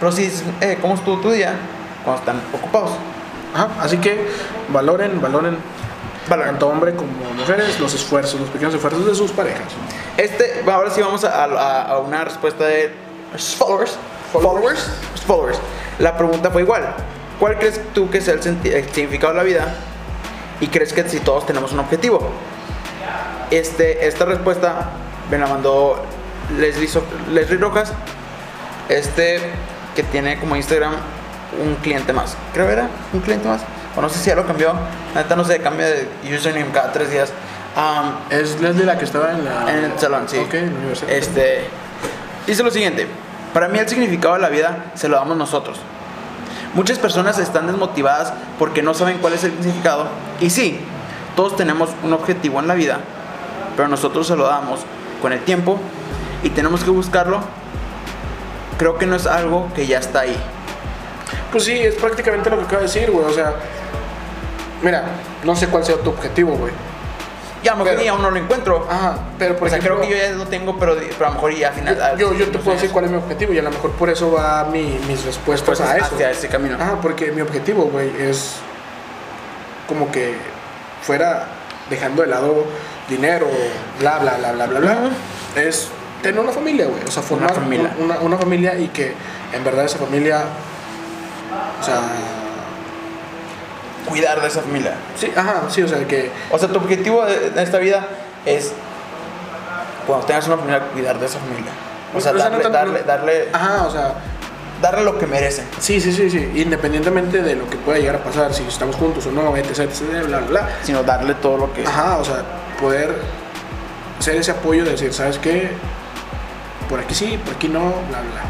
pero sí, eh, ¿cómo estuvo tu día? Cuando están ocupados. ajá, así que valoren, valoren, Valoren. tanto hombre como mujeres, los esfuerzos, los pequeños esfuerzos de sus parejas. Este, ahora sí vamos a, a- a una respuesta de followers. Followers. Followers. La pregunta fue igual. ¿Cuál crees tú que sea el, el significado de la vida? Y crees que si todos tenemos un objetivo. Este, esta respuesta me la mandó Leslie, So- Leslie Rojas. Este, que tiene como Instagram un cliente más. Creo que era un cliente más. O no sé si ya lo cambió. Neta no sé, cambia de username cada tres días. Am, Es Leslie la que estaba en la... en el salón, sí. La. Este. Dice lo siguiente: Para mí, el significado de la vida se lo damos nosotros. Muchas personas están desmotivadas porque no saben cuál es el significado. Y sí, todos tenemos un objetivo en la vida, pero nosotros se lo damos con el tiempo y tenemos que buscarlo. Creo que no es algo que ya está ahí. Pues sí, es prácticamente lo que acaba de decir, güey. O sea, mira, no sé cuál sea tu objetivo, güey. Y a lo mejor ya aún no lo encuentro. Ajá, pero por o sea, ejemplo, creo que yo ya lo tengo, pero, pero a lo mejor ya al final. al- yo, yo te no puedo decir cuál es mi objetivo y a lo mejor por eso va mi, mis respuestas pues, a eso. hacia ese camino. Ajá, porque mi objetivo, güey, es como que fuera dejando de lado dinero, bla, bla, bla, bla, bla, bla. Es tener una familia, güey. O sea, formar Una familia. un- Una, una familia y que en verdad esa familia, o sea, Cuidar de esa familia. sí, ajá, sí, o sea, que O sea, tu objetivo de, de esta vida es, cuando tengas una familia, cuidar de esa familia. O sea, O sea, no darle, tanto- darle, darle, Ajá, o sea, darle lo que merecen. sí, sí, sí, sí, independientemente de lo que pueda llegar a pasar, si estamos juntos o no, etc, etc, bla, bla, bla. Sino darle todo lo que... Ajá, o sea, poder ser ese apoyo de decir, ¿sabes qué? Por aquí sí, por aquí no, bla, bla.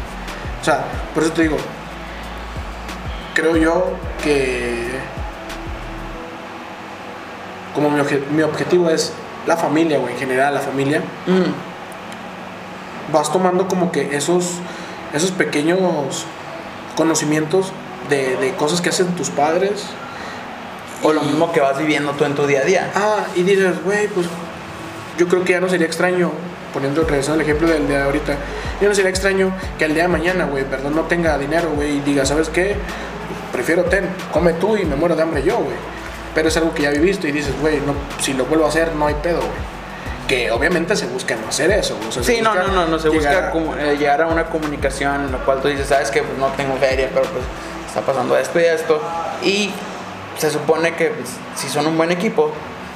O sea, por eso te digo, creo yo que como mi, obje- mi objetivo es la familia, güey, en general la familia, Mm, vas tomando como que esos, esos pequeños conocimientos de, de cosas que hacen tus padres. O lo mismo que vas viviendo tú en tu día a día. Ah, y dices, güey, pues yo creo que ya no sería extraño, poniendo regresando al ejemplo del de ahorita, ya no sería extraño que el día de mañana, güey, perdón, no tenga dinero, güey, y diga, ¿sabes qué? Prefiero ten, come tú y me muero de hambre yo, güey. Pero es algo que ya viviste y dices, güey, no, si lo vuelvo a hacer, no hay pedo, güey. que obviamente se busca no hacer eso. o sea, se Sí, no, no, no, no, se busca llegar a- eh, llegar a una comunicación en la cual tú dices, sabes que pues, no tengo feria, pero pues está pasando esto y esto. Y se supone que pues, si son un buen equipo,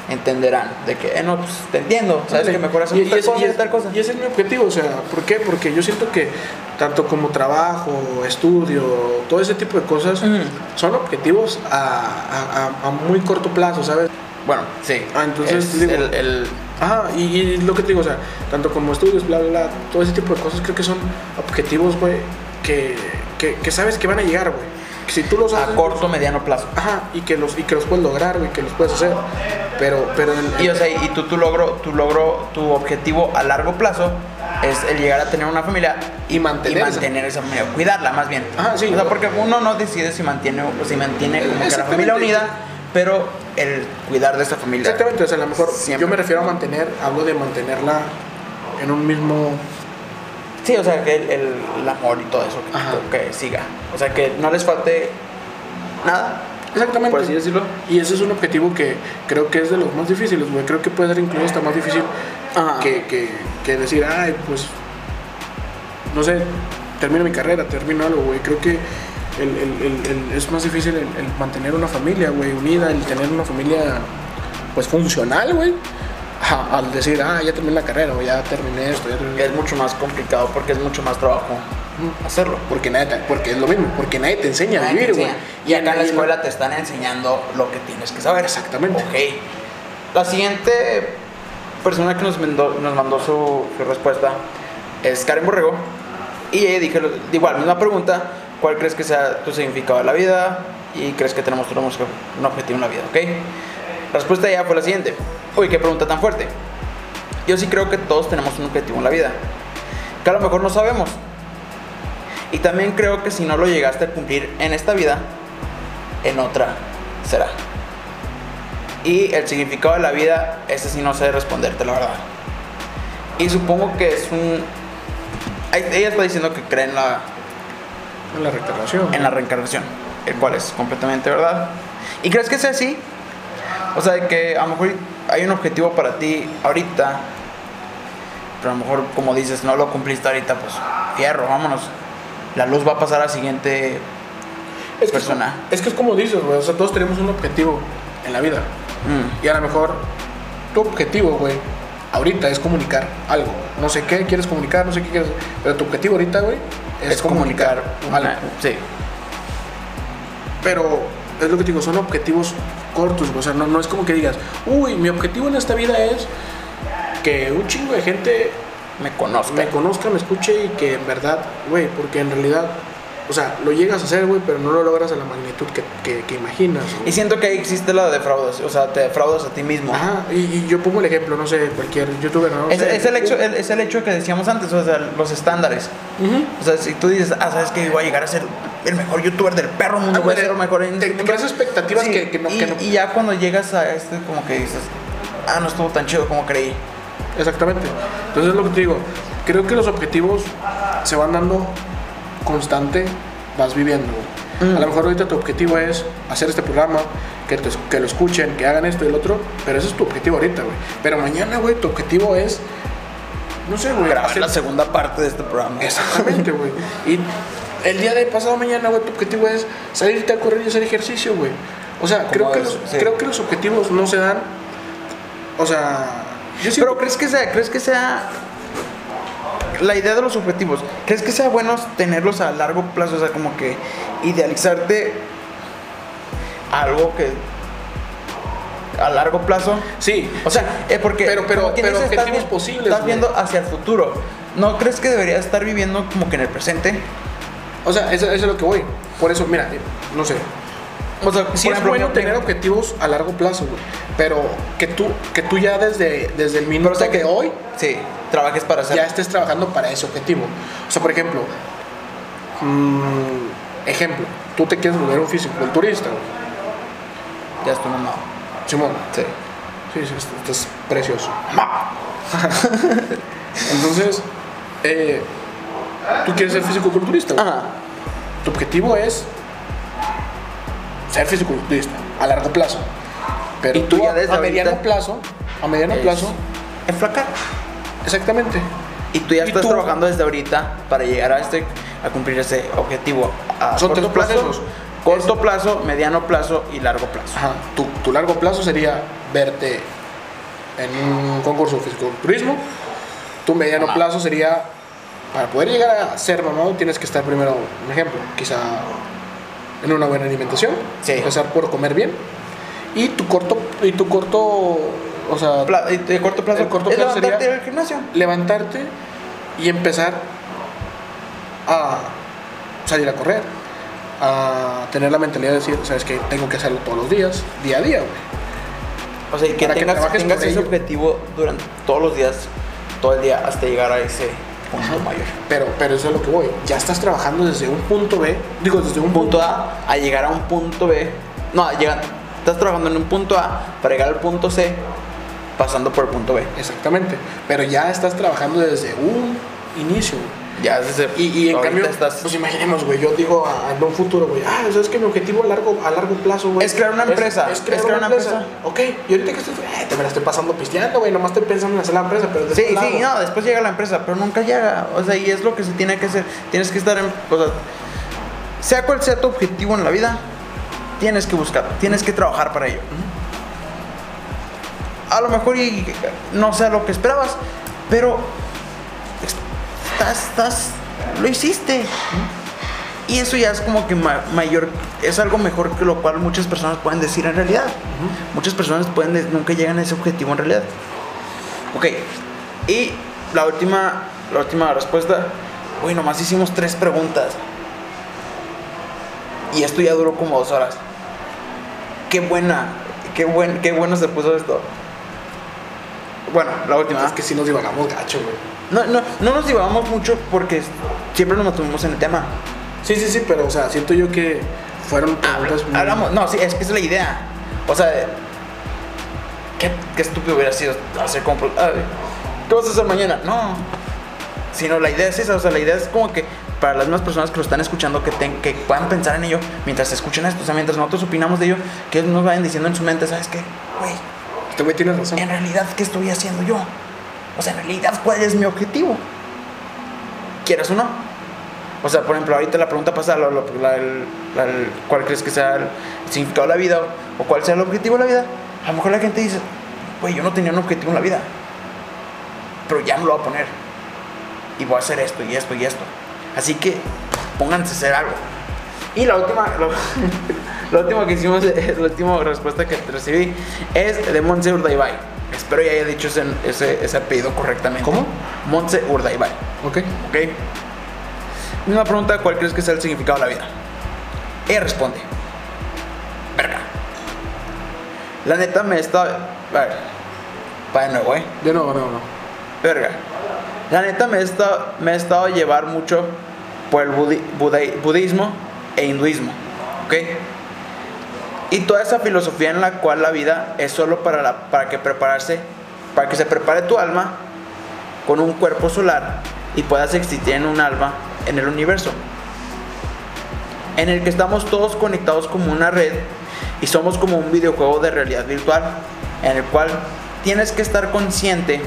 entenderán de que, eh, no, pues te entiendo, sabes que mejor hacemos y, tal y, cosa y, y tal cosa. y ese es mi objetivo, o sea, ¿por qué? Porque yo siento que tanto como trabajo, estudio, todo ese tipo de cosas son objetivos a, a- a- a muy corto plazo, ¿sabes? Bueno, sí. Ah, entonces, Es digo- el, el- Ajá, y, y lo que te digo, o sea, tanto como estudios, bla, bla, bla, todo ese tipo de cosas creo que son objetivos, güey, que, que, que sabes que van a llegar, güey. Que si tú los a corto, mediano plazo. Ajá, y que los, y que los puedes lograr, güey, que los puedes hacer. Pero, pero en- Y o sea, y tú tu logro, tu logro, tu objetivo a largo plazo es el llegar a tener una familia Y mantener y esa- mantener esa familia, cuidarla más bien. Ajá, sí. O sea, porque uno no decide si mantiene si mantiene como que la familia unida, pero el cuidar de esa familia. Exactamente, o sea, a lo mejor Siempre. yo me refiero a mantener, hablo de mantenerla en un mismo... Sí, o sea, que el, el- el amor y todo eso que, siga. O sea, que no les falte nada, Exactamente. por así decirlo. Y ese es un objetivo que creo que es de los más difíciles, güey. Creo que puede ser incluso hasta más difícil que, que, que decir, ay, pues, no sé, termino mi carrera, termino algo, güey. Creo que el, el- el- el- es más difícil el, el mantener una familia, güey, unida, el tener una familia, pues, funcional, güey. Al decir, ah, ya terminé la carrera, o ya terminé esto, ya terminé... Es mucho más complicado porque es mucho más trabajo hacerlo. Porque, nadie te- porque es lo mismo, porque nadie te enseña a Nadie vivir, güey. enseña. Y acá en la escuela te están enseñando lo que tienes que saber. Exactamente. Ok. La siguiente persona que nos mandó, nos mandó su, su respuesta es Karen Borrego. Y ella dije, lo- igual, misma pregunta, ¿cuál crees que sea tu significado de la vida? Y crees que tenemos tenemos un objetivo en la vida, ¿ok? La respuesta de ella fue la siguiente. Uy, qué pregunta tan fuerte. Yo sí creo que todos tenemos un objetivo en la vida. Que a lo mejor no sabemos. Y también creo que si no lo llegaste a cumplir en esta vida, en otra será. Y el significado de la vida, ese sí no sé responderte, la verdad. Y supongo que es un... Ella está diciendo que cree en la, En la reencarnación. en la reencarnación, el cual es completamente verdad. ¿Y crees que sea así? O sea, de que a lo mejor hay un objetivo para ti ahorita, pero a lo mejor, como dices, no lo cumpliste ahorita, pues fierro, vámonos. La luz va a pasar a la siguiente es que persona. Es, que es como dices, güey. O sea, todos tenemos un objetivo en la vida. Mm. Y a lo mejor tu objetivo, güey, ahorita es comunicar algo. No sé qué quieres comunicar, no sé qué quieres. Pero tu objetivo ahorita, güey, es, comunicar, una- algo. Sí. Pero es lo que te digo, son objetivos cortos. O sea, no, no es como que digas, uy, mi objetivo en esta vida es que un chingo de gente Me conozco. me conozca, me escuche y que en verdad, güey, porque en realidad, o sea, lo llegas a hacer, güey, pero no lo logras a la magnitud que, que, que imaginas. Y siento que ahí existe la defraudación, o sea, te defraudas a ti mismo. Ajá, y, y yo pongo el ejemplo, no sé, cualquier youtuber, ¿no? Es, sé, es el hecho, es el hecho que decíamos antes, o sea, los estándares. Ujú. O sea, si tú dices, ah, sabes que voy a llegar a ser el mejor youtuber del perro mundo, Ah, voy a te- ser el mejor en te- te creas expectativas que- que no- y, que no- y ya cuando llegas a este, como que dices, ah, no estuvo tan chido como creí. Exactamente. Entonces es lo que te digo. Creo que los objetivos se van dando constante, vas viviendo. Mm. A lo mejor ahorita tu objetivo es hacer este programa, que, te- que lo escuchen, que hagan esto y el otro, pero ese es tu objetivo ahorita, güey. Pero mañana, güey, tu objetivo es, no sé, güey, Grabar hacer- la segunda parte de este programa. Exactamente, güey. Y el día de pasado mañana, güey, tu objetivo es salirte a correr y hacer ejercicio, güey. O sea, creo que, los, Sí. creo que los objetivos no se dan. O sea, yo Pero crees que sea, crees que sea la idea de los objetivos, ¿crees que sea bueno tenerlos a largo plazo? O sea, como que idealizarte algo que a largo plazo. Sí, O sea, eh, porque Pero- pero- pero dice, estás objetivos vi- posibles, Estás güey. viendo hacia el futuro. ¿No crees que deberías estar viviendo como que en el presente? O sea, eso, eso es lo que voy. Por eso, mira, eh, no sé. O sea, Sí es bueno tener objetivos a largo plazo, güey. Pero que tú, que tú ya desde, desde el minuto o sea, que de hoy sí, trabajes para hacer ya estés trabajando para ese objetivo. O sea, por ejemplo, mm, ejemplo, tú te quieres volver un fisiculturista, güey. ya estoy mamado. Simón. Sí. Sí, sí, esto, esto es precioso. Entonces, eh, tú quieres ser fisicoculturista. güey. Ajá. Tu objetivo es ser fisicoculturista a largo plazo. Pero Y tú tú ya a, desde a mediano plazo, a mediano Es- plazo, enflacar. Exactamente. Y tú ya Y estás tú- trabajando desde ahorita para llegar a este, a cumplir ese objetivo. A Son corto tres plazo, procesos. corto plazo, mediano plazo y largo plazo. Ajá. Tu, tu largo plazo sería verte en un concurso de fisiculturismo. Tu mediano Mamá. plazo sería, para poder llegar a ser mamado, tienes que estar primero, un ejemplo, quizá en una buena alimentación. Sí. Empezar por comer bien. Y tu corto, y tu corto, o sea, Pla- de corto plazo, El corto es plazo levantarte sería- del gimnasio. levantarte y empezar a salir a correr, a tener la mentalidad de decir, sabes que tengo que hacerlo todos los días, día a día, güey. O sea, y que Para que tengas, tengas ese ello. objetivo durante todos los días, todo el día, hasta llegar a ese Pero, pero eso es lo que voy. Ya estás trabajando desde un punto B, digo, desde un punto A a llegar a un punto B. No, llegan, estás trabajando en un punto A para llegar al punto C, pasando por el punto B. Exactamente. Pero ya estás trabajando desde un inicio. Ya es Y, y en cambio, estás. pues imaginemos, güey, yo digo a- en un futuro, güey, ah, ¿sabes que mi objetivo a largo, a largo plazo, güey? Es crear una empresa, Es, crear es crear una, una empresa. Ok, y ahorita que estoy, eh, te me la estoy pasando pisteando, güey, nomás estoy pensando en hacer la empresa, pero después Sí, sí, no, después llega la empresa, pero nunca llega. O sea, y es lo que se tiene que hacer. Tienes que estar en. O sea, sea cual sea tu objetivo en la vida, tienes que buscar, tienes que trabajar para ello. A lo mejor y no sea lo que esperabas, pero estás, estás, lo hiciste. Y eso ya es como que ma- mayor, es algo mejor que lo cual muchas personas pueden decir en realidad. Muchas personas pueden, de- nunca llegan a ese objetivo en realidad. Ok, y la última, la última respuesta. Uy, nomás hicimos tres preguntas. Y esto ya duró como dos horas. Qué buena, qué, buen, qué bueno se puso esto. Bueno, la última. Es que si nos divagamos gacho, güey. No, no, no nos divagamos mucho porque siempre nos mantuvimos en el tema. Sí, sí, sí, pero, o sea, siento yo que fueron preguntas muy- Hablamos, no, sí, es que es la idea. O sea, qué, qué estúpido hubiera sido hacer como. "Ay, ¿Qué vas a hacer mañana? No. Sino la idea es esa, o sea, la idea es como que para las demás personas que lo están escuchando, que, que puedan pensar en ello mientras escuchen esto, o sea, mientras nosotros opinamos de ello, que ellos nos vayan diciendo en su mente, ¿sabes qué? Güey, Este güey tiene razón. en realidad, ¿qué estoy haciendo yo? O sea, en realidad, ¿cuál es mi objetivo? ¿Quieres o no? O sea, por ejemplo, ahorita la pregunta pasada, lo- lo- la- la- el- ¿cuál crees que sea el significado de la vida? ¿O cuál sea el objetivo de la vida? A lo mejor la gente dice, güey, yo no tenía un objetivo en la vida, pero ya me lo voy a poner. Y voy a hacer esto y esto y esto. Así que pónganse a hacer algo. Y la última, lo- la última que hicimos, la última respuesta que recibí es de Montse Urdaibai. Espero ya haya dicho ese, ese, ese apellido correctamente. ¿Cómo? Montse Urdaibai. Ok. ¿Ok? Misma pregunta, ¿cuál crees que sea el significado de la vida? Ella responde. Verga. La neta me está... A ver. Va de nuevo, ¿eh? De nuevo, no, no. Verga. La neta me estado, me he estado a llevar mucho por el budi- budai- budismo e hinduismo. ¿Ok? Y toda esa filosofía en la cual la vida es solo para, la, para que prepararse, para que se prepare tu alma con un cuerpo solar y puedas existir en un alma en el universo. En el que estamos todos conectados como una red y somos como un videojuego de realidad virtual en el cual tienes que estar consciente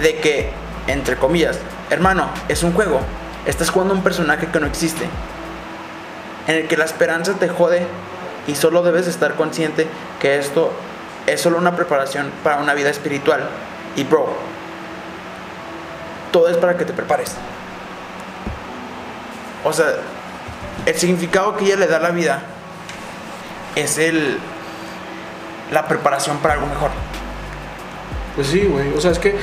de que, entre comillas, hermano, es un juego. Estás jugando un personaje que no existe. En el que la esperanza te jode y solo debes estar consciente que esto es solo una preparación para una vida espiritual. Y bro, todo es para que te prepares. O sea, el significado que ella le da a la vida es el la preparación para algo mejor. Pues sí, güey. O sea, es que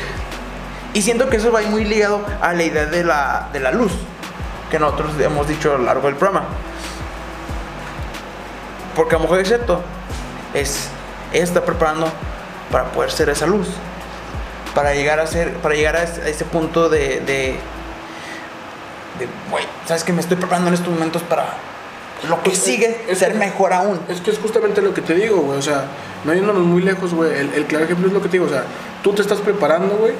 Y siento que eso va muy ligado a la idea de la, de la luz, que nosotros hemos dicho a lo largo del programa. Porque a lo mejor es cierto, es, ella está preparando para poder ser esa luz, para llegar a ser, para llegar a ese, punto de, de, de, güey, sabes que me estoy preparando en estos momentos para lo que Pues, sigue, es ser mejor aún. Es que es justamente lo que te digo, güey. O sea, no yéndonos muy lejos, güey. El, el claro ejemplo es lo que te digo. O sea, tú te estás preparando, güey.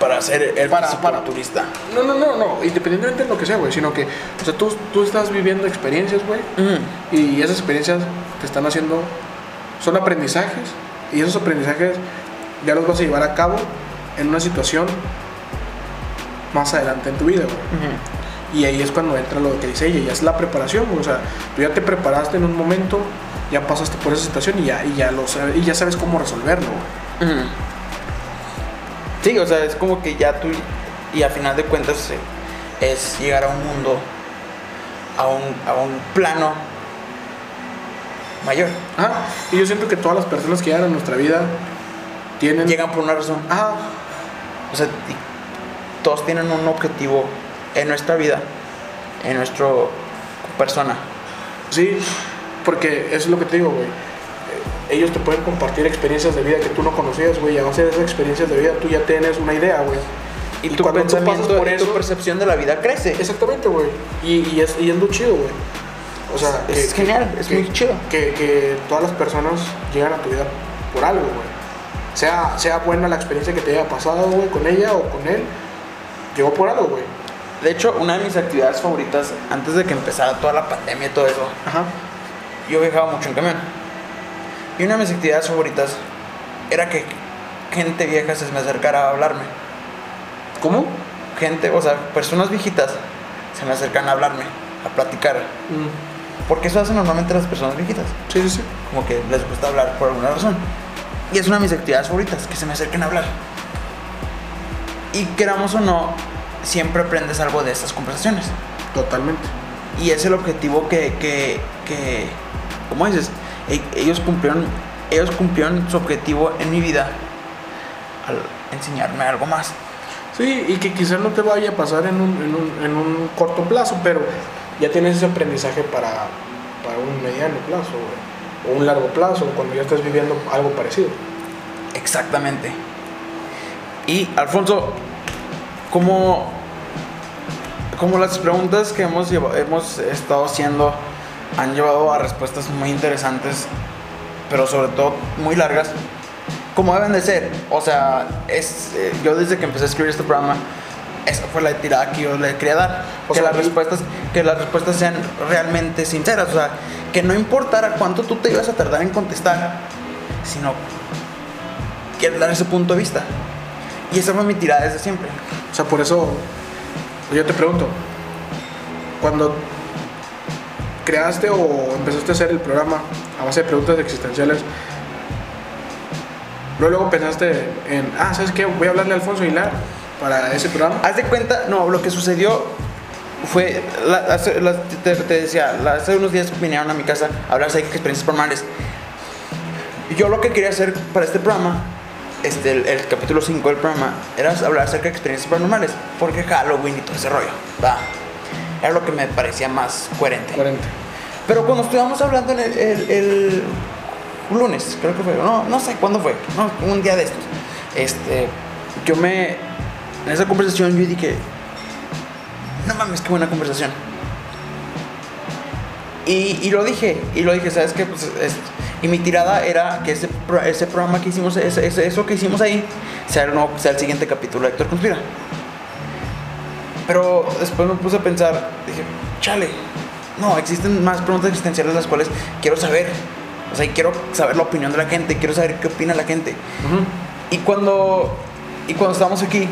Para ser el Para- para- turista. No, no, no, no. Independientemente de lo que sea, güey. Sino que, o sea, tú, tú estás viviendo experiencias, güey. Y esas experiencias te están haciendo. Son aprendizajes Y esos aprendizajes ya los vas a llevar a cabo en una situación más adelante en tu vida, güey. Y ahí es cuando entra lo que dice ella, ya es la preparación, güey. O sea, tú ya te preparaste en un momento, ya pasaste por esa situación y ya, y ya, lo, sabes- y ya sabes cómo resolverlo, güey. Sí, o sea, es como que ya tú, y a final de cuentas eh, es llegar a un mundo, a un, a un plano mayor. Ajá. Y yo siento que todas las personas que llegan a nuestra vida tienen... Llegan por una razón. Ajá. O sea, todos tienen un objetivo en nuestra vida, en nuestra persona. Sí, porque eso es lo que te digo, güey. Ellos te pueden compartir experiencias de vida que tú no conocías, güey. Y a base de esas experiencias de vida tú ya tienes una idea, güey. Y, tu cuando tú pasas por y tu eso- percepción de la vida crece. Exactamente, güey. Y, y es, y es muy chido, güey. O sea, Es genial, es muy chido. Que, que todas las personas llegan a tu vida por algo, güey. Sea, sea buena la experiencia que te haya pasado, güey, con ella o con él. Llegó por algo, güey. De hecho, una de mis actividades favoritas, antes de que empezara toda la pandemia y todo eso, Ajá. yo viajaba mucho en camión. Y una de mis actividades favoritas era que gente vieja se me acercara a hablarme. ¿Cómo? Gente, o sea, personas viejitas se me acercan a hablarme, a platicar. Mm, Porque eso hacen normalmente las personas viejitas. Sí, sí, sí. Como que les gusta hablar por alguna razón. Y es una de mis actividades favoritas, que se me acerquen a hablar. Y queramos o no, siempre aprendes algo de estas conversaciones. Totalmente. Y es el objetivo que, que, que ¿cómo dices? E- Ellos cumplieron, ellos cumplieron su objetivo en mi vida al enseñarme algo más. Sí, y que quizás no te vaya a pasar en un, en un, en un corto plazo, pero ya tienes ese aprendizaje para, para un mediano plazo, güey, o un largo plazo, cuando ya estás viviendo algo parecido. Exactamente. Y Alfonso, como, como las preguntas que hemos, lleva- hemos estado haciendo han llevado a respuestas muy interesantes, pero sobre todo muy largas, como deben de ser. O sea, es, eh, yo desde que empecé a escribir este programa, esa fue la tirada que yo le quería dar. O que, sea, las respuestas, que las respuestas sean realmente sinceras. O sea, que no importara cuánto tú te ibas a tardar en contestar, sino quiero dar ese punto de vista. Y esa fue mi tirada desde siempre. O sea, por eso yo te pregunto, cuando creaste o empezaste a hacer el programa a base de preguntas existenciales, luego, luego pensaste en, ah, ¿sabes qué? Voy a hablarle a Alfonso Aguilar para ese programa. Haz de cuenta, no, lo que sucedió fue, te, decía, hace unos días vinieron a mi casa a hablar de experiencias paranormales. Yo lo que quería hacer para este programa, este, el, el capítulo 5 del programa, era hablar acerca de experiencias paranormales, porque Halloween y todo ese rollo, ¿va? Era lo que me parecía más coherente. 40. Pero cuando estuvimos hablando el, el- el lunes, creo que fue, no, no sé cuándo fue, no, un día de estos, este, yo me, en esa conversación yo dije, no mames, qué buena conversación. Y, y lo dije, y lo dije, ¿sabes qué? Pues, es- y mi tirada era que ese, ese programa que hicimos, ese- ese- eso que hicimos ahí, sea el, nuevo- sea el siguiente capítulo de Héctor Conspira. Pero después me puse a pensar, dije, chale, no, existen más preguntas existenciales las cuales quiero saber. O sea, y quiero saber la opinión de la gente, quiero saber qué opina la gente. Y cuando, y cuando estábamos aquí,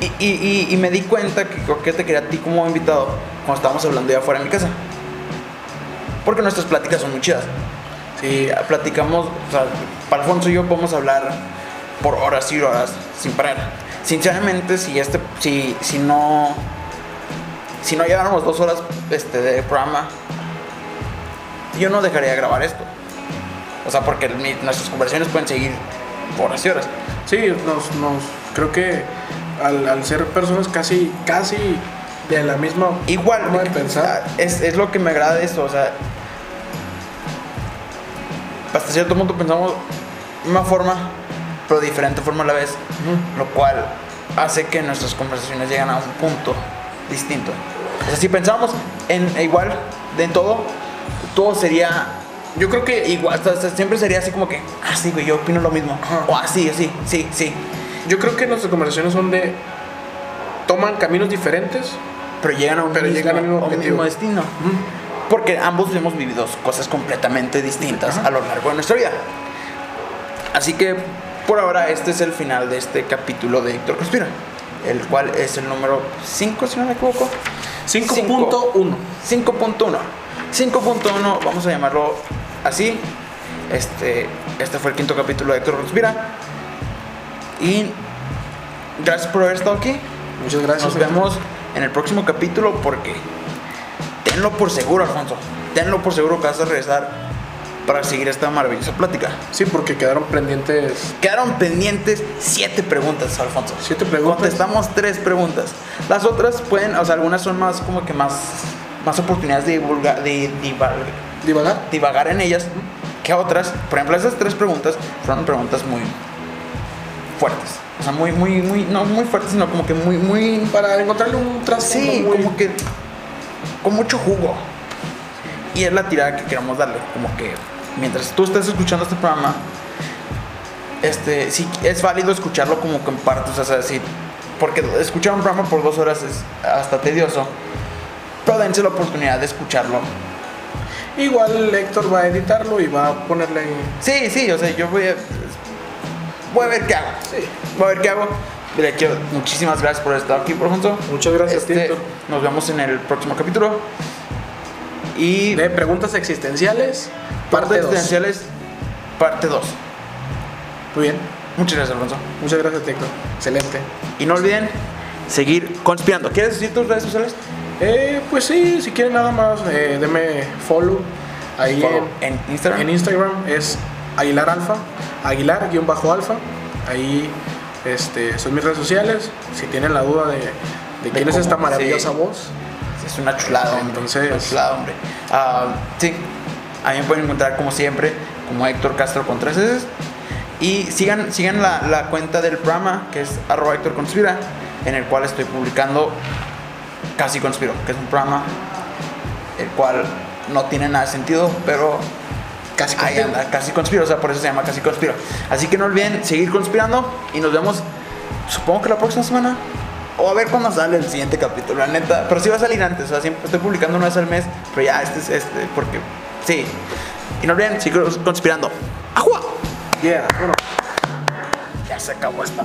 y, y- y- y me di cuenta que, que te quería a ti como invitado cuando estábamos hablando ya afuera de mi casa. Porque nuestras pláticas son muy chidas. Sí, platicamos, o sea, para Alfonso y yo podemos hablar por horas y horas sin parar. Sinceramente, si este, si, si no, si no lleváramos dos horas este, de programa, yo no dejaría de grabar esto. O sea, porque mi- nuestras conversaciones pueden seguir horas y horas. Sí, nos, nos, creo que al, al ser personas casi, casi de la misma Igual, forma de pensar, es, es lo que me agrada de esto, o sea, hasta cierto punto pensamos de una forma, pero de diferente forma a la vez, lo cual hace que nuestras conversaciones lleguen a un punto distinto. O sea, si pensamos en igual de en todo, todo sería yo creo que igual, hasta- hasta siempre sería así como que, ah, sí, güey, yo opino lo mismo, Ajá. o así, así, sí, sí, yo creo que nuestras conversaciones son de toman caminos diferentes, pero llegan a un, Pero mismo, llegan al mismo destino. Porque ambos hemos vivido cosas completamente distintas a lo largo de nuestra vida. Así que por ahora este es el final de este capítulo de Héctor Conspira, el cual es el número 5, si no me equivoco. 5.1. 5.1. 5.1, vamos a llamarlo así. Este, este fue el quinto capítulo de Héctor Conspira. Y gracias por haber estado aquí. Muchas gracias. Nos vemos en el próximo capítulo porque tenlo por seguro, Alfonso. Tenlo por seguro que vas a regresar para seguir esta maravillosa plática. Sí, porque quedaron pendientes Quedaron pendientes siete preguntas, Alfonso. siete preguntas. Contestamos tres preguntas. Las otras pueden, o sea, algunas son más como que más, más oportunidades de divulgar, de divagar, ¿Divagar? divagar en ellas que otras. Por ejemplo, esas tres preguntas fueron preguntas muy fuertes. O sea, muy, muy, muy, no muy fuertes, sino como que muy, muy... Para encontrarle un trasfondo Sí, muy- como que con mucho jugo. Y es la tirada que queremos darle. Como que mientras tú estés escuchando este programa, este, sí es válido escucharlo como que en partes. O sea, sí, porque escuchar un programa por dos horas es hasta tedioso. Pero dense la oportunidad de escucharlo. Igual Héctor va a editarlo y va a ponerle. Sí, sí, o sea, yo voy a. Voy a ver qué hago. Sí. Voy a ver qué hago. Le quiero muchísimas gracias por estar aquí, por ejemplo. Muchas gracias, Este. Nos vemos en el próximo capítulo. Y De preguntas existenciales, parte Partes 2. Existenciales, parte 2. Muy bien. Muchas gracias, Alfonso. Muchas gracias, Héctor. Excelente. Y no olviden seguir conspirando. ¿Quieres decir tus redes sociales? Eh, pues sí, si quieren nada más, eh, deme follow ahí Follow en, en Instagram. En Instagram es Aguilar Alfa, Aguilar-Alfa. Ahí este, son mis redes sociales. Si tienen la duda de, de quién es esta maravillosa sí. voz, Es una chulada, hombre. Entonces- Una chulada, hombre. Ah, sí, a mí me pueden encontrar como siempre, como Héctor Castro con tres S. Y sigan, sigan la, la cuenta del programa, que es arroba Héctor Conspira, en el cual estoy publicando Casi Conspiro, que es un programa el cual no tiene nada de sentido, pero casi Ahí conspiro. anda, casi conspiro, o sea, por eso se llama casi conspiro. Así que no olviden seguir conspirando y nos vemos, supongo que la próxima semana. O a ver cuándo sale el siguiente capítulo, la neta. Pero sí va a salir antes, o sea, siempre estoy publicando una vez al mes, pero ya este es este, porque sí. Y no olviden seguir conspirando. ¡Ajua! Yeah, bueno. Ya se acabó esta.